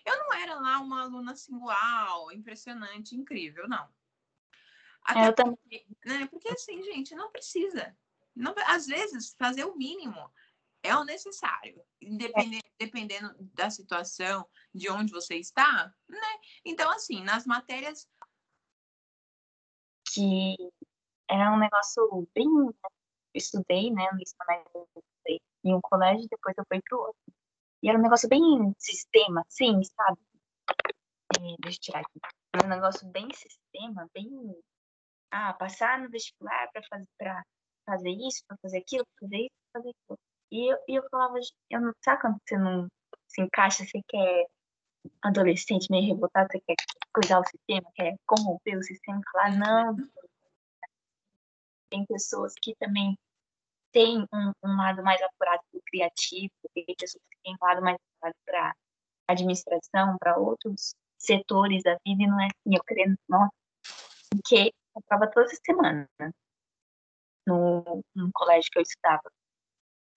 eu não era lá uma aluna assim, uau, impressionante, incrível, não. Até eu porque, né, porque assim, gente, não precisa. Não, às vezes, fazer o mínimo é o necessário, dependendo, dependendo da situação, de onde você está, né? Então, assim, nas matérias. Que é um negócio bem. Eu estudei, né, no ensino em um colégio, depois eu fui para o outro. E era um negócio bem sistema, sim, sabe? É, deixa eu tirar aqui. Era um negócio bem sistema, bem. Ah, passar no vestibular para fazer, pra fazer isso, para fazer aquilo, pra fazer isso, pra fazer aquilo. E eu, e eu falava, eu não, sabe quando você não se encaixa, você quer adolescente meio revoltado, você quer cuidar do sistema, quer corromper o sistema, falar, não. Tem pessoas que também tem um, um lado mais apurado para o criativo, tem pessoas que têm um lado mais apurado para administração, para outros setores da vida, e não é assim, eu querendo, nossa, porque eu prova toda semana no, no colégio que eu estudava.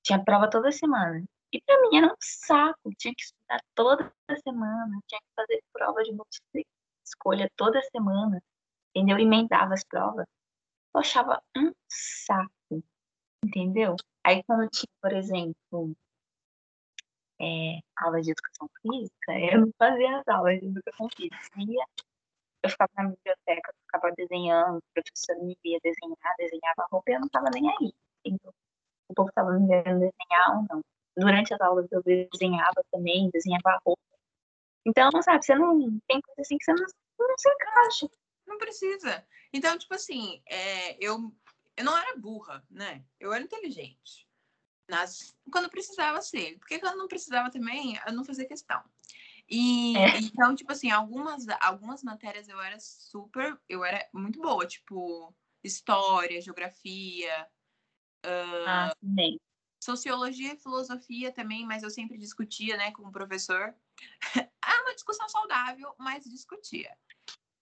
Tinha prova toda semana. E para mim era um saco, tinha que estudar toda semana, tinha que fazer prova de escolha toda semana, entendeu? Emendava as provas. Eu achava um saco entendeu? Aí quando tinha, por exemplo, é, aula de educação física, eu não fazia as aulas de educação física. Eu ficava na biblioteca, ficava desenhando, o professor me via desenhar, desenhava roupa e eu não estava nem aí. Entendeu? O povo estava me vendo desenhar ou não. Durante as aulas eu desenhava também, desenhava roupa. Então, sabe, você não tem coisa assim que você não, não se encaixa. Não precisa. Então, tipo assim, é, eu eu não era burra, né? Eu era inteligente. Nas, quando precisava ser. Porque quando não precisava também, eu não fazia questão. E é. então, tipo assim, algumas, algumas matérias eu era super, eu era muito boa, tipo história, geografia, uh, ah, sociologia e filosofia também, mas eu sempre discutia, né, com o professor. é uma discussão saudável, mas discutia.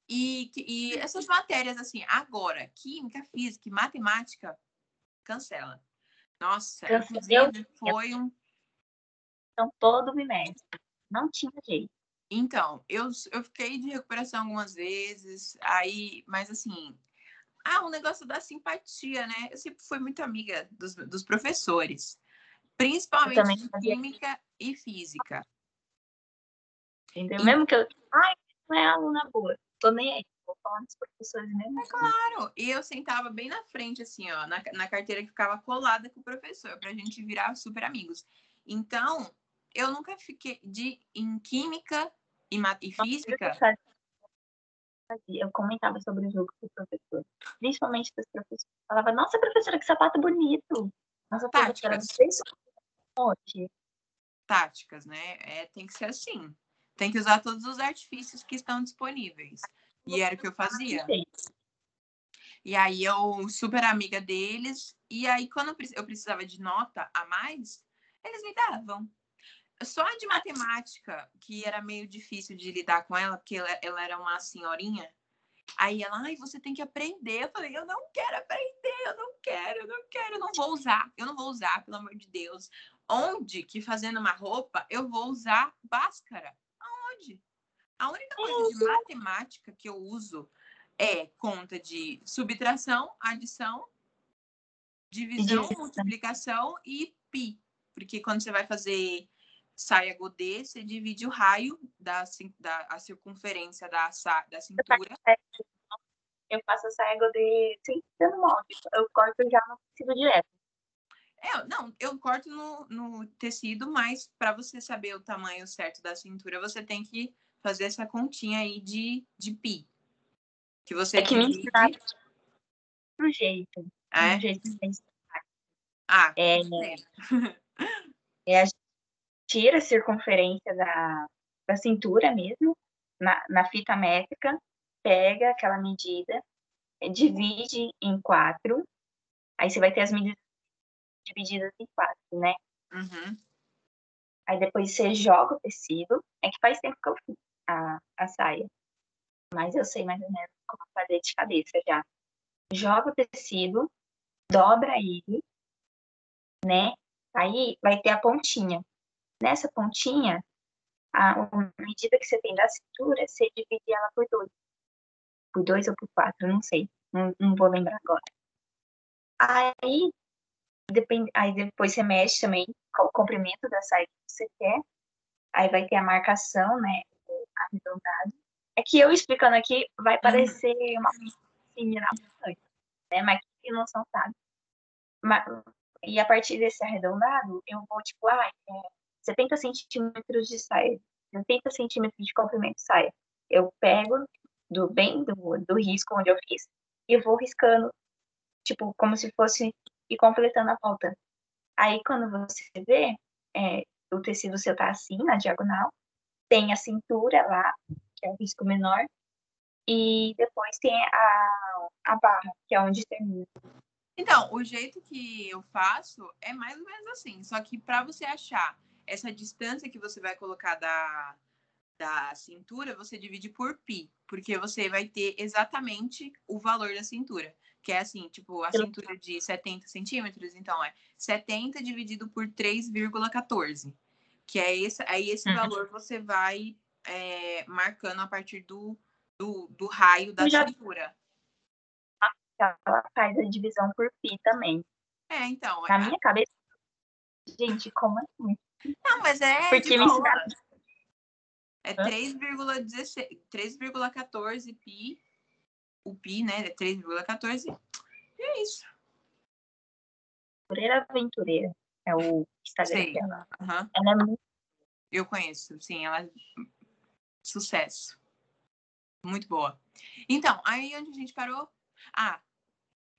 E, e essas matérias, assim, agora, química, física e matemática, cancela. Nossa, inclusive foi um. Então, todo bimestre. Não tinha jeito. Então, eu, eu fiquei de recuperação algumas vezes, aí, mas assim, ah, o um negócio da simpatia, né? Eu sempre fui muito amiga dos, dos professores, principalmente de química e física. Entendeu? E... Mesmo que eu. Ai, não é aluna boa tô nem aí, vou falar dos professores mesmo. É claro, e eu sentava bem na frente, assim, ó, na, na carteira que ficava colada com o professor, pra gente virar super amigos. Então, eu nunca fiquei de em química e, e física. Fazia? Eu comentava sobre o jogo com o professor. Principalmente os professores. Falava, nossa, professora, que sapato bonito. Nossa, se hoje. Táticas, né? É, tem que ser assim. Tem que usar todos os artifícios que estão disponíveis. E era o que eu fazia. E aí eu, super amiga deles, e aí quando eu precisava de nota a mais, eles me davam. Só a de matemática, que era meio difícil de lidar com ela, porque ela, ela era uma senhorinha. Aí ela, ai, você tem que aprender. Eu falei, eu não quero aprender, eu não quero, eu não quero, eu não vou usar, eu não vou usar, pelo amor de Deus. Onde que fazendo uma roupa eu vou usar báscara? Aonde? A única coisa de matemática que eu uso é conta de subtração, adição, divisão, multiplicação e pi. Porque quando você vai fazer saia godê, você divide o raio da, da a circunferência da, da cintura. Eu faço a saia godê sem ser molde. Eu corto já no tecido direto. É, não, eu corto no, no tecido, mas para você saber o tamanho certo da cintura, você tem que fazer essa continha aí de, de pi. Que você é que divide... me ensinaram pro jeito. É? Do jeito que Ah, é, é, a gente tira a circunferência da, da cintura mesmo, na, na fita métrica, pega aquela medida, divide em quatro, aí você vai ter as medidas divididas em quatro, né? Uhum. Aí depois você joga o tecido, é que faz tempo que eu fiz a, a saia, mas eu sei mais ou menos como fazer de cabeça já. Joga o tecido, dobra ele, né? Aí vai ter a pontinha. Nessa pontinha, a, medida que você tem da cintura, você divide ela por dois. Por dois ou por quatro, não sei. Não, não vou lembrar agora. Aí, depend, aí depois você mexe também com o comprimento da saia que você quer. Aí vai ter a marcação, né? Arredondado. É que eu explicando aqui vai uhum. parecer uma assim, né? Mas que não são sabe. Mas, e a partir desse arredondado, eu vou, tipo, ah, é, 70 centímetros de saia, 70 centímetros de comprimento de saia. Eu pego do bem do, do risco onde eu fiz e vou riscando, tipo, como se fosse e completando a volta. Aí, quando você vê, é, o tecido seu tá assim, na diagonal, tem a cintura lá, que é o risco menor, e depois tem a, a barra, que é onde termina. Então, o jeito que eu faço é mais ou menos assim, só que para você achar essa distância que você vai colocar da, da cintura, você divide por pi, porque você vai ter exatamente o valor da cintura. Que é assim, tipo, a cintura de 70 centímetros, então é 70 dividido por 3,14. Que é esse, aí esse uhum. valor você vai é, marcando a partir do, do, do raio da já... cintura. Ela faz a divisão por pi também. É, então. Na é... minha cabeça, gente, como assim? Não, mas é. Porque me ensinaram. É 3,14 pi. O pi, né? É 3,14. E é isso. Aventureira Aventureira. É o Instagram Sei. dela. Uhum. Ela é muito. Eu conheço, sim. Ela é sucesso. Muito boa. Então, aí onde a gente parou? Ah,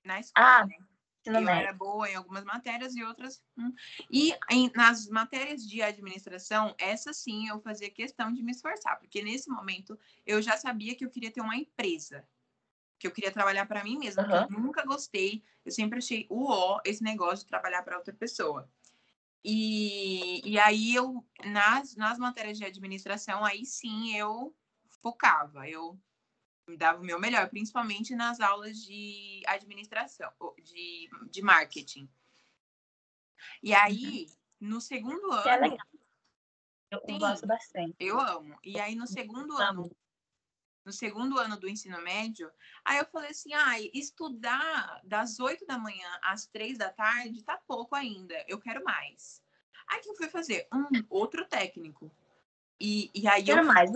na escola. Ah, né? Eu era boa em algumas matérias e outras. Hum. E em, nas matérias de administração, essa sim eu fazia questão de me esforçar, porque nesse momento eu já sabia que eu queria ter uma empresa, que eu queria trabalhar para mim mesma, uhum. eu nunca gostei, eu sempre achei o ó esse negócio de trabalhar para outra pessoa. E, e aí eu, nas, nas matérias de administração, aí sim eu focava, eu dava o meu melhor, principalmente nas aulas de administração, de, de marketing. E aí, uhum. no segundo ano. É legal. Eu, sim, gosto bastante. Eu amo. E aí, no segundo ano, no segundo ano do ensino médio, aí eu falei assim: ah, estudar das oito da manhã às três da tarde tá pouco ainda, eu quero mais. Aí que eu fui fazer? Um outro técnico. E, e aí quero eu. mais.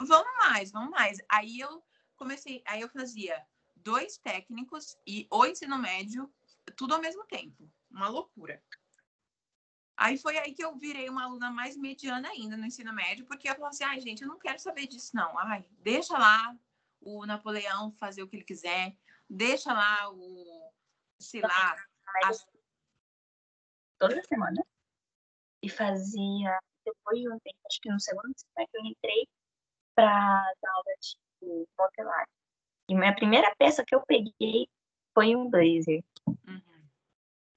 Vamos mais, vamos mais. Aí eu comecei, aí eu fazia dois técnicos e o ensino médio, tudo ao mesmo tempo. Uma loucura. Aí foi aí que eu virei uma aluna mais mediana ainda no ensino médio, porque eu falei assim, ai, gente, eu não quero saber disso, não. Ai, deixa lá o Napoleão fazer o que ele quiser, deixa lá o, sei lá, as... toda semana. E fazia, depois de um tempo, acho que no segundo semestre, eu entrei para dar aula de modelagem. E minha primeira peça que eu peguei foi um blazer. Uhum.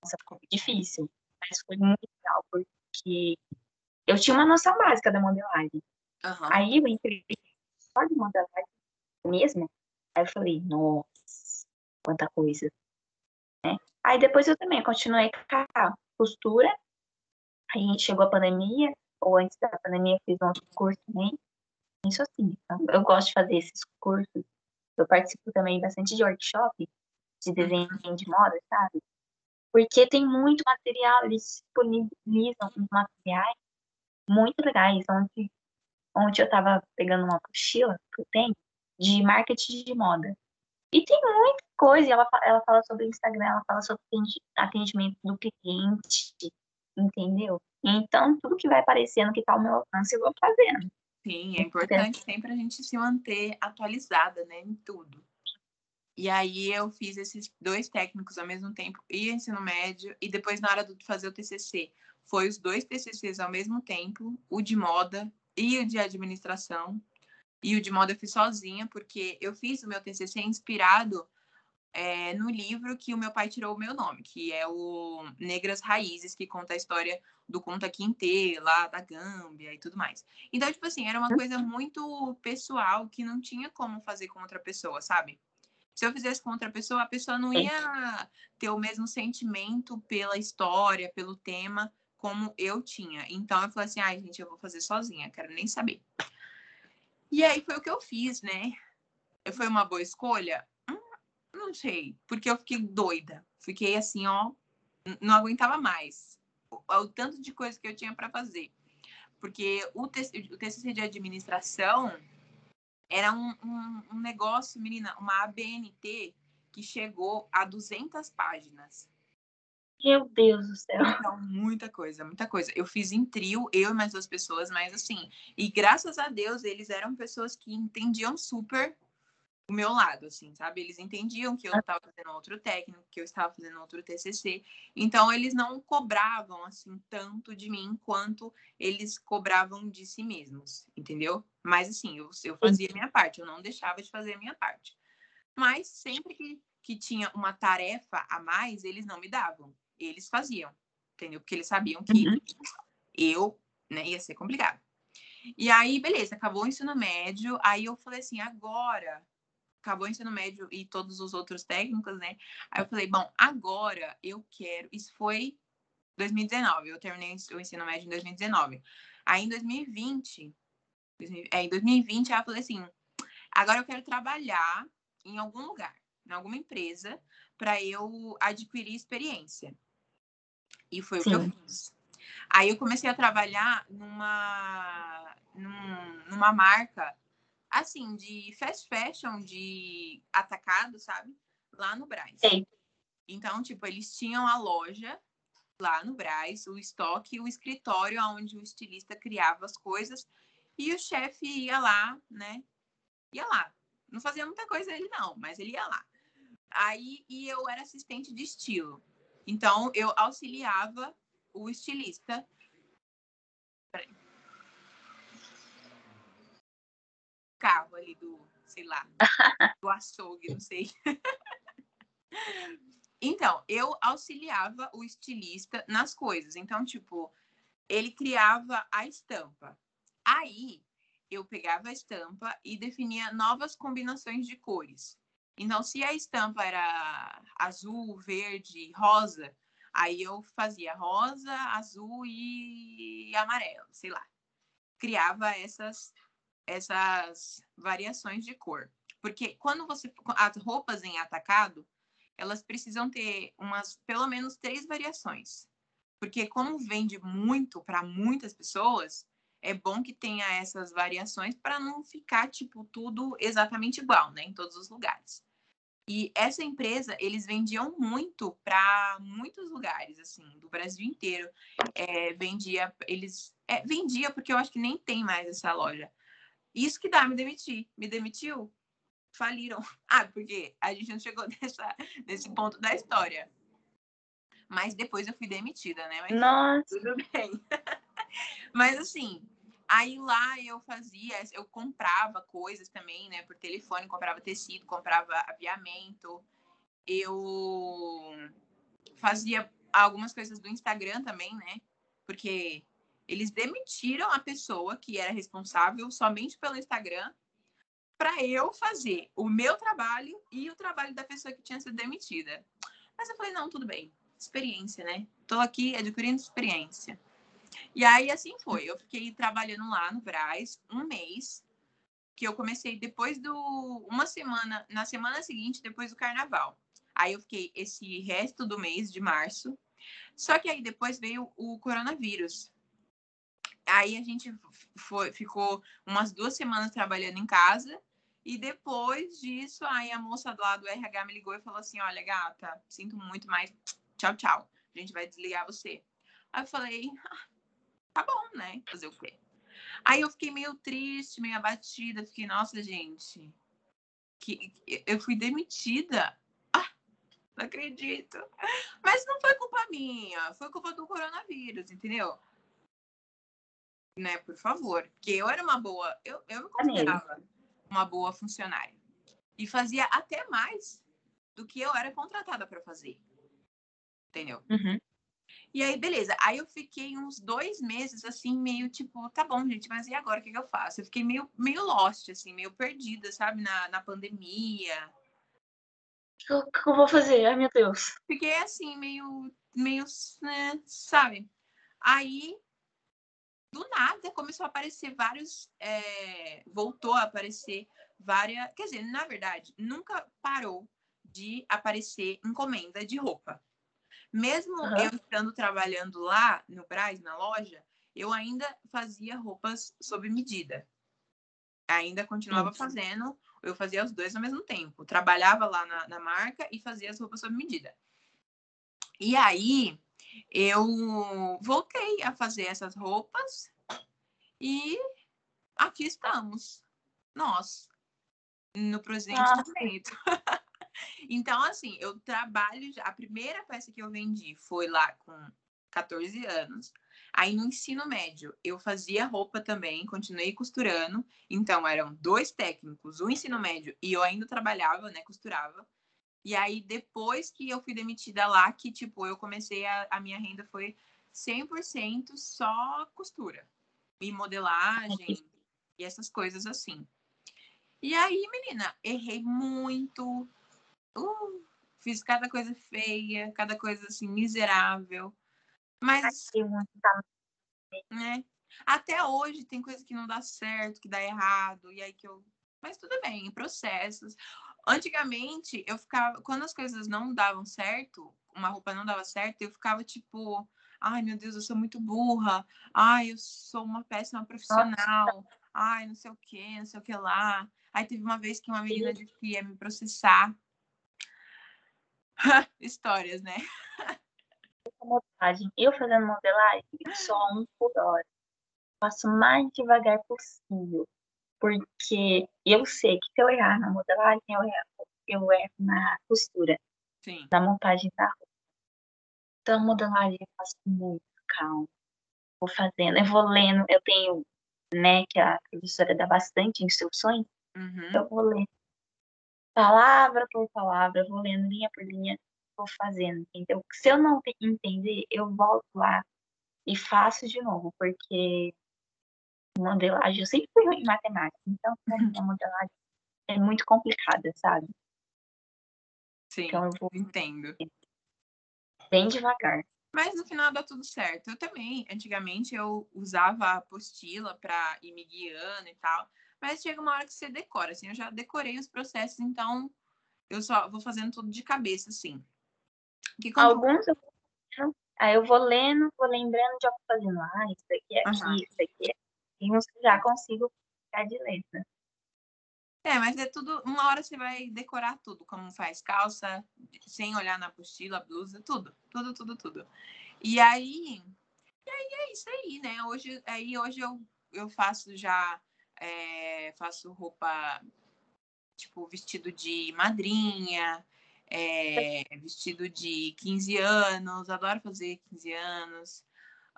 Nossa, ficou difícil, mas foi muito legal, porque eu tinha uma noção básica da modelagem. Uhum. Aí eu entrei só de modelagem mesmo. Aí eu falei, nossa, quanta coisa. Né? Aí depois eu também continuei com a costura. Aí chegou a pandemia, ou antes da pandemia eu fiz um outro curso também. Isso assim, eu gosto de fazer esses cursos. Eu participo também bastante de workshop de desenho de moda, sabe? Porque tem muito material, eles disponibilizam uns materiais muito legais, onde, onde eu estava pegando uma mochila que eu tenho de marketing de moda. E tem muita coisa, ela, ela fala sobre Instagram, ela fala sobre atendimento do cliente, entendeu? Então, tudo que vai aparecendo que tá ao meu alcance, eu vou fazendo. Sim, é importante sempre a gente se manter atualizada, né, em tudo. E aí eu fiz esses dois técnicos ao mesmo tempo, e ensino médio, e depois na hora de fazer o TCC, foi os dois TCCs ao mesmo tempo, o de moda e o de administração. E o de moda eu fiz sozinha, porque eu fiz o meu TCC inspirado é, no livro que o meu pai tirou o meu nome, que é o Negras Raízes, que conta a história do Conta Quinte, lá da Gâmbia e tudo mais. Então, tipo assim, era uma coisa muito pessoal que não tinha como fazer com outra pessoa, sabe? Se eu fizesse com outra pessoa, a pessoa não ia ter o mesmo sentimento pela história, pelo tema, como eu tinha. Então, eu falei assim, ai, gente, eu vou fazer sozinha, quero nem saber. E aí foi o que eu fiz, né? Foi uma boa escolha? Não sei, porque eu fiquei doida. Fiquei assim, ó, não aguentava mais. O, o tanto de coisa que eu tinha para fazer. Porque o, o TCC de administração era um, um, um, negócio, menina, uma ABNT que chegou a 200 páginas. Meu Deus do céu. Então, muita coisa, muita coisa. Eu fiz em trio, eu e mais duas pessoas, mas assim, e graças a Deus eles eram pessoas que entendiam super o meu lado, assim, sabe? Eles entendiam que eu estava fazendo outro técnico, que eu estava fazendo outro TCC. Então, eles não cobravam, assim, tanto de mim quanto eles cobravam de si mesmos, entendeu? Mas, assim, eu, eu fazia a minha parte, eu não deixava de fazer a minha parte. Mas, sempre que, que tinha uma tarefa a mais, eles não me davam. Eles faziam, entendeu? Porque eles sabiam que uhum. eu, né, ia ser complicado. E aí, beleza, acabou o ensino médio. Aí eu falei assim: agora acabou o ensino médio e todos os outros técnicos, né? Aí eu falei, bom, agora eu quero. Isso foi 2019, eu terminei o ensino médio em 2019. Aí em 2020, é, em 2020, aí eu falei assim: agora eu quero trabalhar em algum lugar, em alguma empresa, para eu adquirir experiência. E foi Sim. o que eu fiz. Aí eu comecei a trabalhar numa, num, numa marca assim, de fast fashion, de atacado, sabe? Lá no Braz. Sim. Então, tipo, eles tinham a loja lá no Braz, o estoque, o escritório onde o estilista criava as coisas e o chefe ia lá, né? Ia lá. Não fazia muita coisa ele não, mas ele ia lá. Aí e eu era assistente de estilo. Então eu auxiliava o estilista. Carro ali do, sei lá, do açougue, não sei. então, eu auxiliava o estilista nas coisas. Então, tipo, ele criava a estampa. Aí, eu pegava a estampa e definia novas combinações de cores. Então, se a estampa era azul, verde, rosa, aí eu fazia rosa, azul e amarelo, sei lá. Criava essas essas variações de cor. Porque quando você. As roupas em atacado, elas precisam ter umas, pelo menos, três variações. Porque, como vende muito para muitas pessoas, é bom que tenha essas variações para não ficar, tipo, tudo exatamente igual, né? Em todos os lugares. E essa empresa, eles vendiam muito para muitos lugares, assim, do Brasil inteiro. É, vendia, eles. É, vendia, porque eu acho que nem tem mais essa loja. Isso que dá, me demitir. Me demitiu faliram. Ah, porque a gente não chegou nessa, nesse ponto da história. Mas depois eu fui demitida, né? Mas Nossa. tudo bem. Mas assim, aí lá eu fazia, eu comprava coisas também, né? Por telefone, comprava tecido, comprava aviamento. Eu fazia algumas coisas do Instagram também, né? Porque eles demitiram a pessoa que era responsável somente pelo Instagram para eu fazer o meu trabalho e o trabalho da pessoa que tinha sido demitida. Mas eu falei, não, tudo bem. Experiência, né? Tô aqui adquirindo experiência. E aí, assim foi. Eu fiquei trabalhando lá no Braz um mês, que eu comecei depois do... Uma semana, na semana seguinte, depois do Carnaval. Aí eu fiquei esse resto do mês de março. Só que aí depois veio o coronavírus. Aí a gente foi, ficou umas duas semanas trabalhando em casa. E depois disso, aí a moça lá do RH me ligou e falou assim: Olha, gata, sinto muito, mas tchau, tchau. A gente vai desligar você. Aí eu falei: ah, Tá bom, né? Fazer o quê? Aí eu fiquei meio triste, meio abatida. Fiquei, nossa, gente, que eu fui demitida. Ah, não acredito. Mas não foi culpa minha, foi culpa do coronavírus, entendeu? Né, por favor. Porque eu era uma boa, eu, eu me considerava uma boa funcionária. E fazia até mais do que eu era contratada para fazer. Entendeu? Uhum. E aí, beleza. Aí eu fiquei uns dois meses, assim, meio tipo, tá bom, gente, mas e agora? O que, que eu faço? Eu fiquei meio, meio lost, assim, meio perdida, sabe? Na, na pandemia. O que eu vou fazer? Ai, meu Deus. Fiquei assim, meio, meio, né, sabe? Aí, do nada, começou a aparecer vários. É, voltou a aparecer várias. Quer dizer, na verdade, nunca parou de aparecer encomenda de roupa. Mesmo Uhum. eu estando trabalhando lá no Braz, na loja, eu ainda fazia roupas sob medida. Ainda continuava fazendo, eu fazia os dois ao mesmo tempo. Trabalhava lá na, na marca e fazia as roupas sob medida. E aí, eu voltei a fazer essas roupas e aqui estamos. Nós, no presente Ah. momento. Então, assim, eu trabalho. A primeira peça que eu vendi foi lá com 14 anos. Aí no ensino médio, eu fazia roupa também, continuei costurando. Então, eram dois técnicos, o ensino médio e eu ainda trabalhava, né? Costurava. E aí, depois que eu fui demitida lá, que, tipo, eu comecei a, a minha renda foi 100% só costura. E modelagem e essas coisas assim. E aí, menina, errei muito. Uh, fiz cada coisa feia, cada coisa assim, miserável. Mas, né? Até hoje tem coisa que não dá certo, que dá errado, e aí que eu. Mas tudo bem, processos. Antigamente, eu ficava. Quando as coisas não davam certo, uma roupa não dava certo, eu ficava tipo. Ai, meu Deus, eu sou muito burra. Ai, eu sou uma péssima profissional. Ai, não sei o que, não sei o que lá. Aí teve uma vez que uma menina disse que me processar. Histórias, né? Eu fazendo modelagem, só um por hora. Faço o mais devagar possível. Porque eu sei que se eu errar na modelagem, eu erro, eu erro na costura, Sim. na montagem da roupa. Então, modelagem eu faço muito calma. Vou fazendo, eu vou lendo, eu tenho, né, que a professora dá bastante instruções, Uhum. eu vou lendo palavra por palavra, vou lendo linha por linha, vou fazendo, entendeu? Se eu não te- entender, eu volto lá e faço de novo, porque modelagem, eu sempre fui ruim em matemática, então pra mim a modelagem é muito complicada, sabe? Sim, Então eu vou entendo. bem devagar. Mas no final dá tudo certo. Eu também, antigamente, eu usava a apostila para ir me guiando e tal. Mas chega uma hora que você decora, assim, eu já decorei os processos, então eu só vou fazendo tudo de cabeça, assim. Que quando... Alguns eu aí eu vou lendo, vou lembrando, já vou fazendo, ah, isso aqui é aqui, Aham. isso aqui é. Que já consigo ficar de letra. É, mas é tudo. Uma hora você vai decorar tudo, como faz calça, sem olhar na apostila, blusa, tudo, tudo, tudo, tudo. E aí, e aí é isso aí, né? Hoje, aí hoje eu, eu faço já, é, faço roupa tipo vestido de madrinha, é, vestido de 15 anos, adoro fazer 15 anos.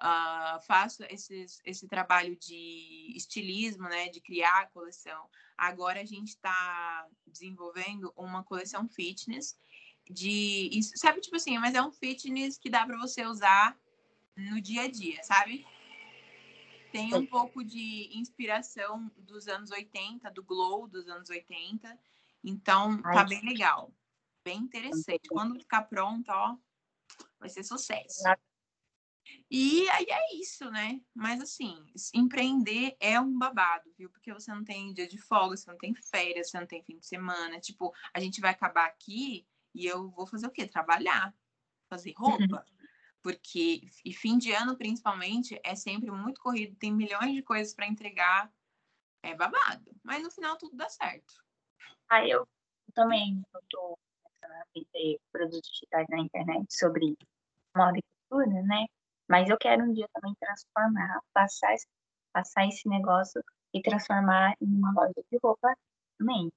Uh, faço esses, esse trabalho de estilismo, né, de criar a coleção. Agora a gente está desenvolvendo uma coleção fitness de, sabe, tipo assim, mas é um fitness que dá para você usar no dia a dia, sabe? Tem um pouco de inspiração dos anos 80, do glow dos anos 80. Então, tá bem legal. Bem interessante. Quando ficar pronta, ó, vai ser sucesso. E aí é isso, né? Mas assim, empreender é um babado, viu? Porque você não tem dia de folga, você não tem férias, você não tem fim de semana. Tipo, a gente vai acabar aqui e eu vou fazer o quê? Trabalhar, fazer roupa. Porque, e fim de ano, principalmente, é sempre muito corrido, tem milhões de coisas para entregar. É babado. Mas no final tudo dá certo. Ah, eu também estou a vender produtos digitais na internet sobre moda e cultura, né? Mas eu quero um dia também transformar, passar esse, passar esse negócio e transformar em uma loja de roupa também.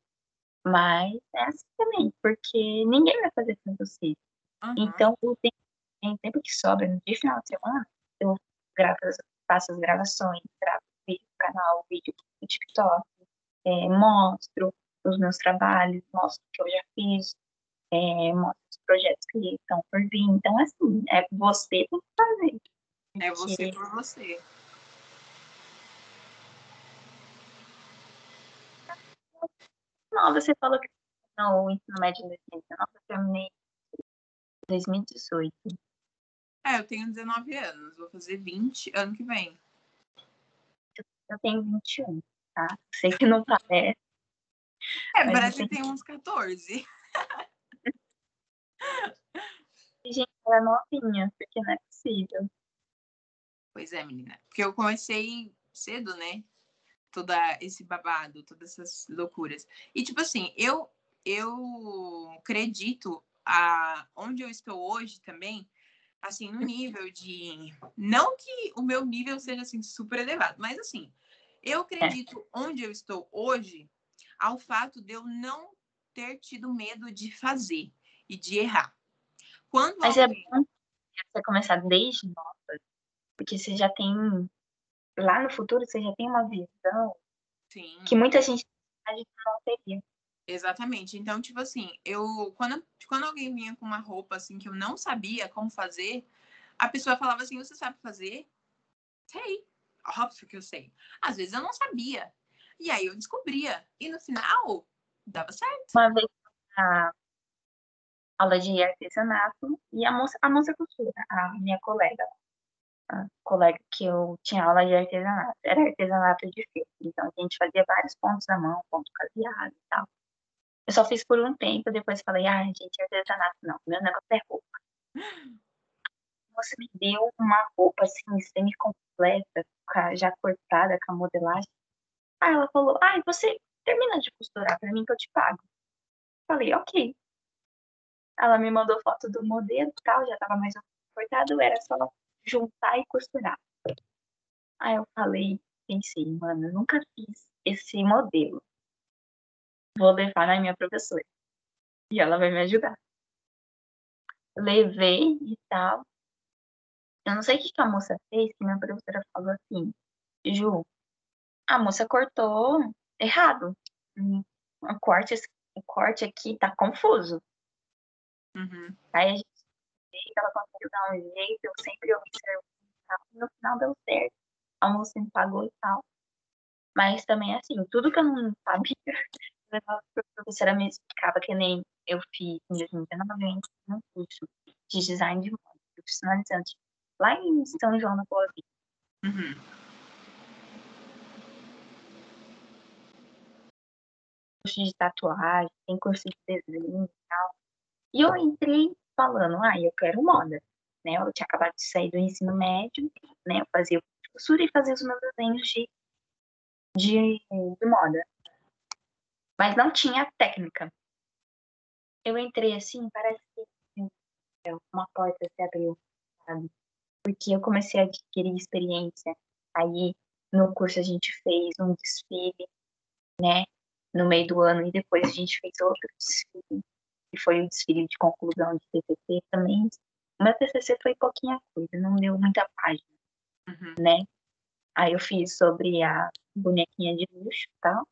Mas é assim também, porque ninguém vai fazer tanto cedo. Uhum. Então, o tempo, tem tempo que sobra no dia final de semana, eu gravo, faço as gravações, gravo vídeo no canal, vídeo no TikTok, é, mostro os meus trabalhos, mostro o que eu já fiz, é, mostro os projetos que estão por vir. Então, assim, é você tem que fazer. É você por você. Não, você falou que não, o ensino médio em 2019, eu terminei em 2018. É, eu tenho 19 anos, vou fazer 20 ano que vem. Eu tenho 21, tá? Sei que não parece. É, parece que tem uns 14. Gente, ela é novinha, porque não é possível. Pois é, menina. Porque eu comecei cedo, né? Toda esse babado, todas essas loucuras. E, tipo assim, eu, eu acredito a onde eu estou hoje também, assim, no nível de. Não que o meu nível seja assim super elevado, mas assim, eu acredito onde eu estou hoje ao fato de eu não ter tido medo de fazer e de errar. Quando Mas é alguém... é bom você começar desde nova, porque você já tem lá no futuro você já tem uma visão Sim. que muita gente não teria. Exatamente. Então, tipo assim, eu quando, quando alguém vinha com uma roupa assim que eu não sabia como fazer, a pessoa falava assim: "Você sabe fazer?" Sei. Óbvio que eu sei. Às vezes eu não sabia. E aí eu descobria. E no final, dava certo. Uma vez a aula de artesanato e a moça, a moça costura, a minha colega, a colega que eu tinha aula de artesanato, era artesanato de fio. Então a gente fazia vários pontos na mão, ponto caseado e tal. Eu só fiz por um tempo, depois falei, ah, gente, artesanato não, meu negócio é roupa. Você me deu uma roupa assim, semi-completa, já cortada com a modelagem. Aí ela falou, ah, você termina de costurar pra mim que eu te pago. Falei, ok. Ela me mandou foto do modelo e tal, já tava mais cortado, era só juntar e costurar. Aí eu falei, pensei, mano, eu nunca fiz esse modelo. Vou levar na minha professora. E ela vai me ajudar. Levei e tal. Eu não sei o que a moça fez, que minha professora falou assim, Ju, a moça cortou errado. O corte, o corte aqui tá confuso. Uhum. Aí a gente ela conseguiu dar um jeito, eu sempre observo e no final deu certo. A moça me pagou e tal. Mas também, assim, tudo que eu não sabia, a professora me explicava que nem eu fiz em 2019, um curso de design de moda, profissionalizante, lá em São João da Boa Vida. Uhum. Curso de tatuagem, tem curso de desenho e tal. E eu entrei falando, ah, eu quero moda, né? Eu tinha acabado de sair do ensino médio, né? Eu fazia costura e fazia os meus desenhos de, de, de moda. Mas não tinha técnica. Eu entrei assim, parece que uma porta se abriu, sabe? Porque eu comecei a adquirir experiência. Aí, no curso, a gente fez um desfile, né? no meio do ano, e depois a gente fez outro desfile, que foi o desfile de conclusão de TCC também. Meu TCC foi pouquinha coisa, não deu muita página, uhum. né? Aí eu fiz sobre a bonequinha de luxo e tal.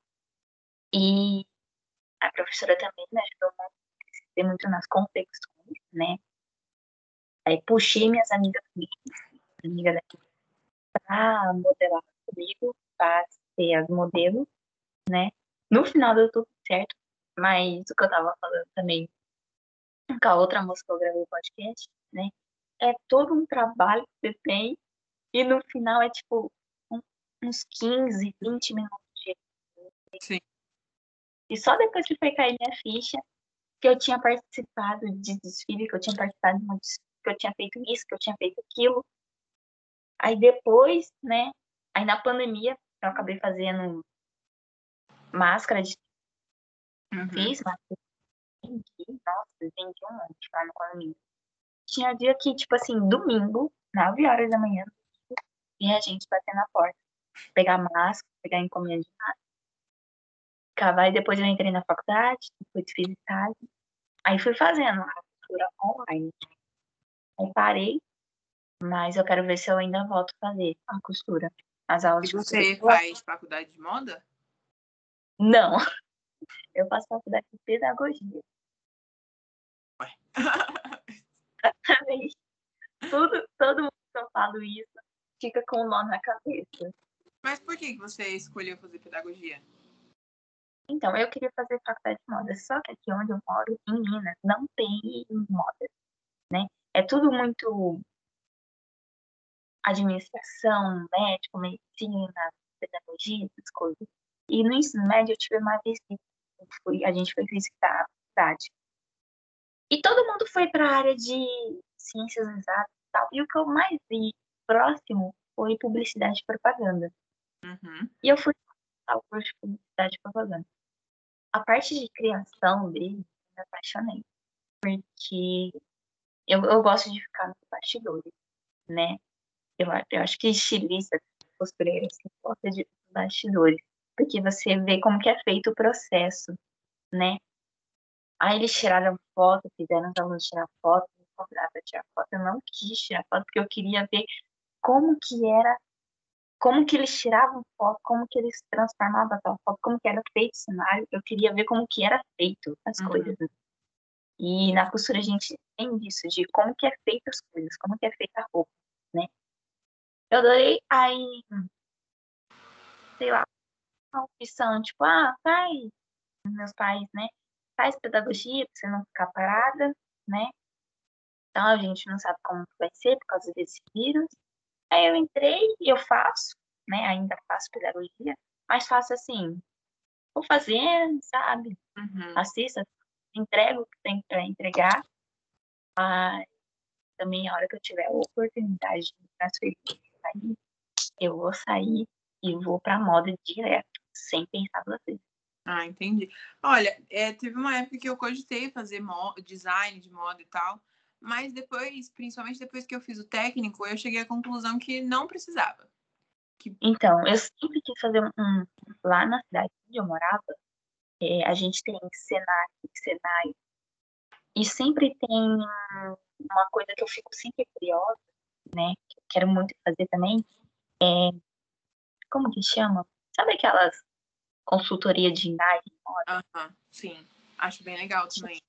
E a professora também me ajudou muito, muito nas confecções, né? Aí puxei minhas amigas, amigas daqui, pra modelar comigo, pra ser as modelos, né? No final deu tudo certo, mas o que eu tava falando também com a outra moça que eu gravei o podcast, né? É todo um trabalho que você tem e no final é tipo um, uns 15, 20 minutos de. Sim. E só depois que foi cair minha ficha que eu tinha participado de desfile, que eu tinha participado de uma desfile, que eu tinha feito isso, que eu tinha feito aquilo. Aí depois, né? Aí na pandemia, eu acabei fazendo máscara de. Uhum. Fiz máscara de. Nossa, vendi um monte lá no condomínio. Tinha dia que, tipo assim, domingo, 9 horas da manhã, vinha a gente bater na porta. Pegar máscara, pegar encomenda de máscara. Ficava, aí depois eu entrei na faculdade, depois fiz estágio. Aí fui fazendo a costura online. Aí parei, mas eu quero ver se eu ainda volto a fazer a costura. As aulas e você faz faculdade de moda? Não. Eu faço faculdade de pedagogia. Ué. Exatamente. Tudo, todo mundo que eu falo isso fica com um nó na cabeça. Mas por que você escolheu fazer pedagogia? Então, eu queria fazer faculdade de moda, só que aqui onde eu moro, em Minas, não tem moda, né? É tudo muito administração, médico, medicina, pedagogia, essas coisas. E no ensino médio eu tive uma visita, fui, a gente foi visitar a cidade. E todo mundo foi para a área de ciências exatas e tal. E o que eu mais vi próximo foi publicidade e propaganda. Uhum. E eu fui ao curso de publicidade e propaganda. A parte de criação dele, me apaixonei. Porque eu, eu gosto de ficar nos bastidores, né? Eu, eu acho que estilista, costureira, assim, gosta de bastidores porque você vê como que é feito o processo, né? Aí eles tiraram foto, fizeram os alunos tirar foto, me convidaram para tirar foto. Eu não quis tirar foto porque eu queria ver como que era, como que eles tiravam foto, como que eles transformavam aquela foto, como que era feito o cenário. Eu queria ver como que era feito as uhum. coisas. E na costura a gente tem disso, de como que é feita as coisas, como que é feita a roupa, né? Eu adorei, aí, sei lá, uma opção, tipo, ah, faz, meus pais, né? Faz pedagogia pra você não ficar parada, né? Então a gente não sabe como vai ser por causa desse vírus. Aí eu entrei e eu faço, né? Ainda faço pedagogia, mas faço assim, vou fazendo, sabe? Uhum. Assista, entrego o que tem para entregar. Mas também a hora que eu tiver a oportunidade de transferir, eu vou sair e vou para moda direto sem pensar duas vezes. Ah, entendi. Olha, é, teve uma época que eu cogitei fazer design de moda e tal, mas depois, principalmente depois que eu fiz o técnico, eu cheguei à conclusão que não precisava. Que... Então, eu sempre quis fazer um. Lá na cidade onde eu morava, é, a gente tem Senac, Senai, e sempre tem uma coisa que eu fico sempre curiosa, né? Que eu quero muito fazer também, é. Como que chama? Sabe aquelas consultoria de imagem? Uhum, sim, acho bem legal também.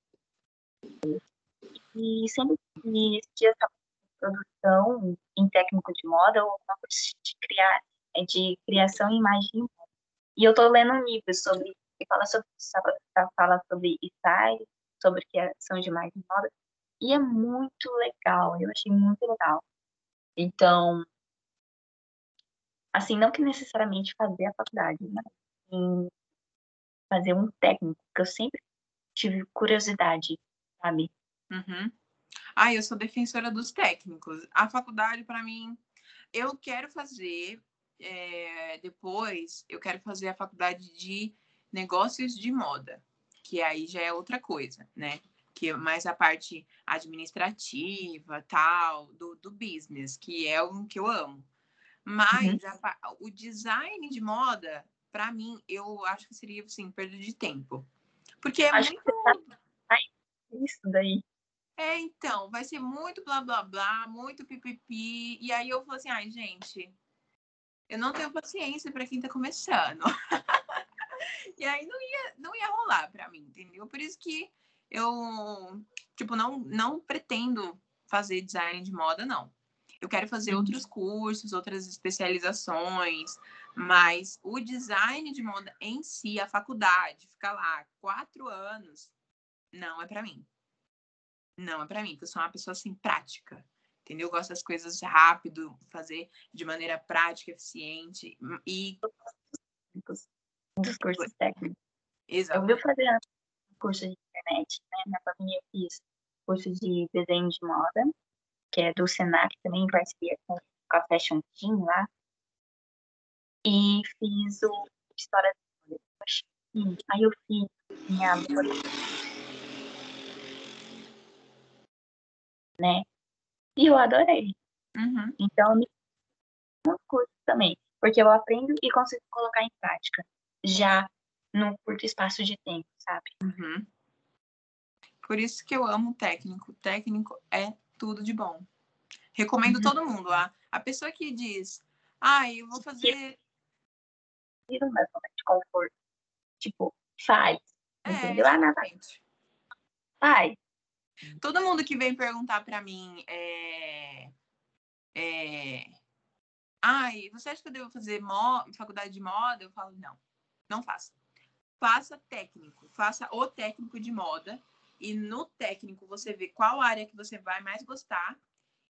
E sempre que existia essa produção em técnico de moda ou alguma coisa de criar, é de criação em imagem. E eu estou lendo um livro sobre que fala sobre fala sobre style, sobre criação de imagem de moda, e é muito legal. Eu achei muito legal. Então, assim, não que necessariamente fazer a faculdade, mas em fazer um técnico, que eu sempre tive curiosidade, sabe? Uhum. Ah, eu sou defensora dos técnicos. A faculdade, para mim, eu quero fazer é, depois, eu quero fazer a faculdade de negócios de moda, que aí já é outra coisa, né? Que é mais a parte administrativa, tal, do, do business, que é o que eu amo. Mas uhum. a, o design de moda, para mim, eu acho que seria, assim, perda de tempo. Porque é Acho muito... tá isso daí. É, então, vai ser muito blá blá blá, muito pipipi. E aí eu falo assim, ai, gente, eu não tenho paciência para quem tá começando. e aí não ia, não ia rolar para mim, entendeu? Por isso que eu, tipo, não, não pretendo fazer design de moda, não. Eu quero fazer outros cursos, outras especializações, mas o design de moda em si, a faculdade, ficar lá quatro anos, não é para mim. Não é para mim, porque eu sou uma pessoa assim prática, entendeu? Eu gosto das coisas rápido, fazer de maneira prática, eficiente e Dos cursos técnicos. Eu exato. vi fazer um curso de internet, né? Na família eu fiz curso de desenho de moda, que é do Senac também, em parceria com com a Fashion Team lá. E fiz o História da Moda. Eu achei lindo. Aí eu fiz minha né? E eu adorei. Uhum. Então, eu me um curso também, porque eu aprendo e consigo colocar em prática, já num curto espaço de tempo, sabe? Uhum. Por isso que eu amo o técnico. Técnico é tudo de bom. Recomendo Uhum. todo mundo. A, a pessoa que diz, ah, eu vou fazer. Tira uma zona de conforto. Tipo, faz, É, entendeu? Ah, nada, faz. Todo mundo que vem perguntar pra mim é, é, ai, você acha que eu devo fazer mo- faculdade de moda? Eu falo, não, não faça. Faça técnico, faça o técnico de moda e no técnico você vê qual área que você vai mais gostar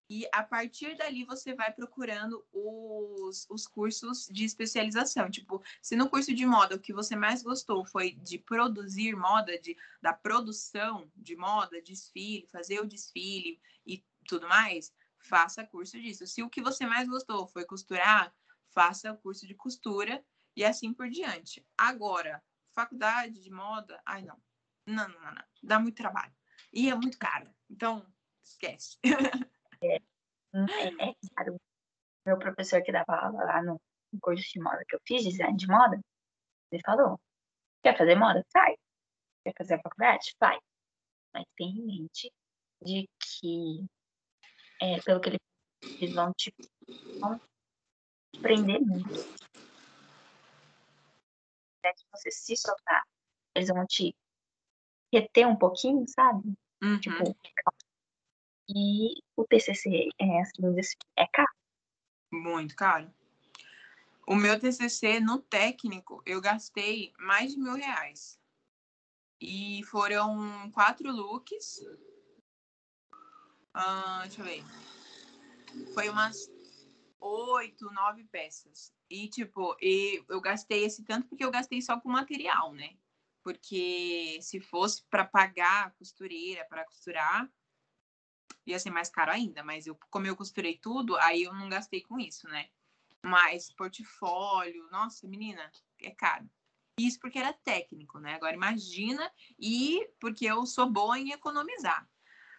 e a partir dali você vai procurando os, os cursos de especialização. Tipo, se no curso de moda o que você mais gostou foi de produzir moda, de, da produção de moda, desfile, fazer o desfile e tudo mais, faça curso disso. Se o que você mais gostou foi costurar, faça o curso de costura e assim por diante. Agora, faculdade de moda, ai não. Não, não, não. Dá muito trabalho. E é muito caro. Então, esquece. É, é caro. Meu professor que dava aula lá no curso de moda que eu fiz, design de moda, ele falou: quer fazer moda? Faz. Quer fazer a faculdade? Faz. Mas tem em mente de que, é, pelo que ele eles vão te vão te prender muito. É que você se soltar, eles vão te reter um pouquinho, sabe? Uhum. Tipo, e o TCC é assim, é caro. Muito caro. O meu TCC no técnico, eu gastei mais de mil reais. E foram quatro looks. Ah, deixa eu ver. Foi umas oito, nove peças. E, tipo, e eu gastei esse tanto porque eu gastei só com material, né? Porque se fosse para pagar a costureira para costurar, ia ser mais caro ainda. Mas eu, como eu costurei tudo, aí eu não gastei com isso, né? Mas portfólio, nossa, menina, é caro. Isso porque era técnico, né? Agora imagina, e porque eu sou boa em economizar.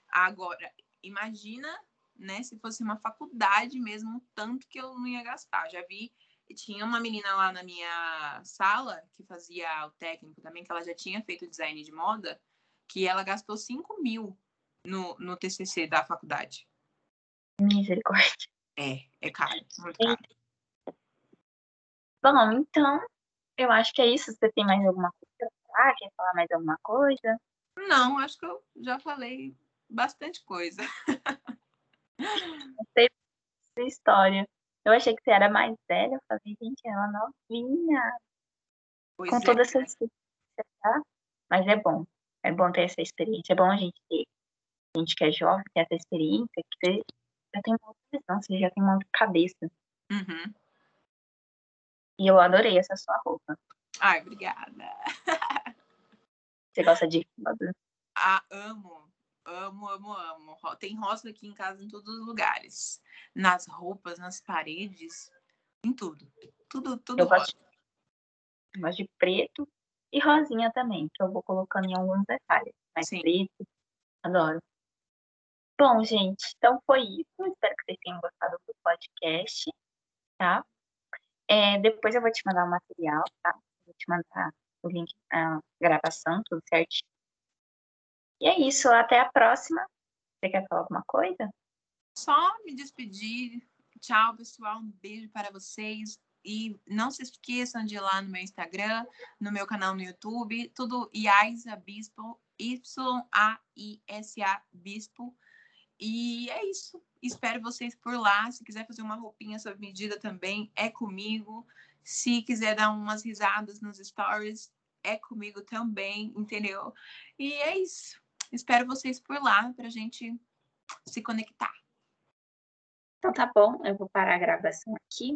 Agora, imagina, né, se fosse uma faculdade mesmo, tanto que eu não ia gastar. Já vi, tinha uma menina lá na minha sala que fazia o técnico também, que ela já tinha feito design de moda, que ela gastou 5 mil no, no TCC da faculdade. Misericórdia. É, é caro, muito caro. Bom, então, eu acho que é isso. Você tem mais alguma coisa pra falar? Quer falar mais alguma coisa? Não, acho que eu já falei bastante coisa. Sua história. Eu achei que você era mais velha. Eu falei, gente, ela novinha. Pois com é. toda essa experiência, tá? Mas é bom. É bom ter essa experiência. É bom a gente ter. A gente que é jovem, ter essa experiência, que você já tem uma outra visão, você já tem uma outra cabeça. Uhum. E eu adorei essa sua roupa. Ai, obrigada. Você gosta de rosa? Ah, amo, amo, amo, amo. Tem rosa aqui em casa em todos os lugares. Nas roupas, nas paredes, em tudo. Tudo, tudo Eu gosto, eu gosto de preto e rosinha também, que eu vou colocando em alguns detalhes. Mas Sim. preto, adoro. Bom, gente, então foi isso. Espero que vocês tenham gostado do podcast, tá? É, depois eu vou te mandar o material, tá? Vou te mandar o link da gravação, tudo certinho. E é isso, até a próxima. Você quer falar alguma coisa? Só me despedir. Tchau, pessoal. Um beijo para vocês. E não se esqueçam de ir lá no meu Instagram, no meu canal no YouTube, tudo Iaisa Bispo, Y-A-I-S-A Bispo. E é isso. Espero vocês por lá. Se quiser fazer uma roupinha sob medida também, é comigo. Se quiser dar umas risadas nos stories, é comigo também, entendeu? E é isso. Espero vocês por lá para a gente se conectar. Então tá bom, eu vou parar a gravação aqui.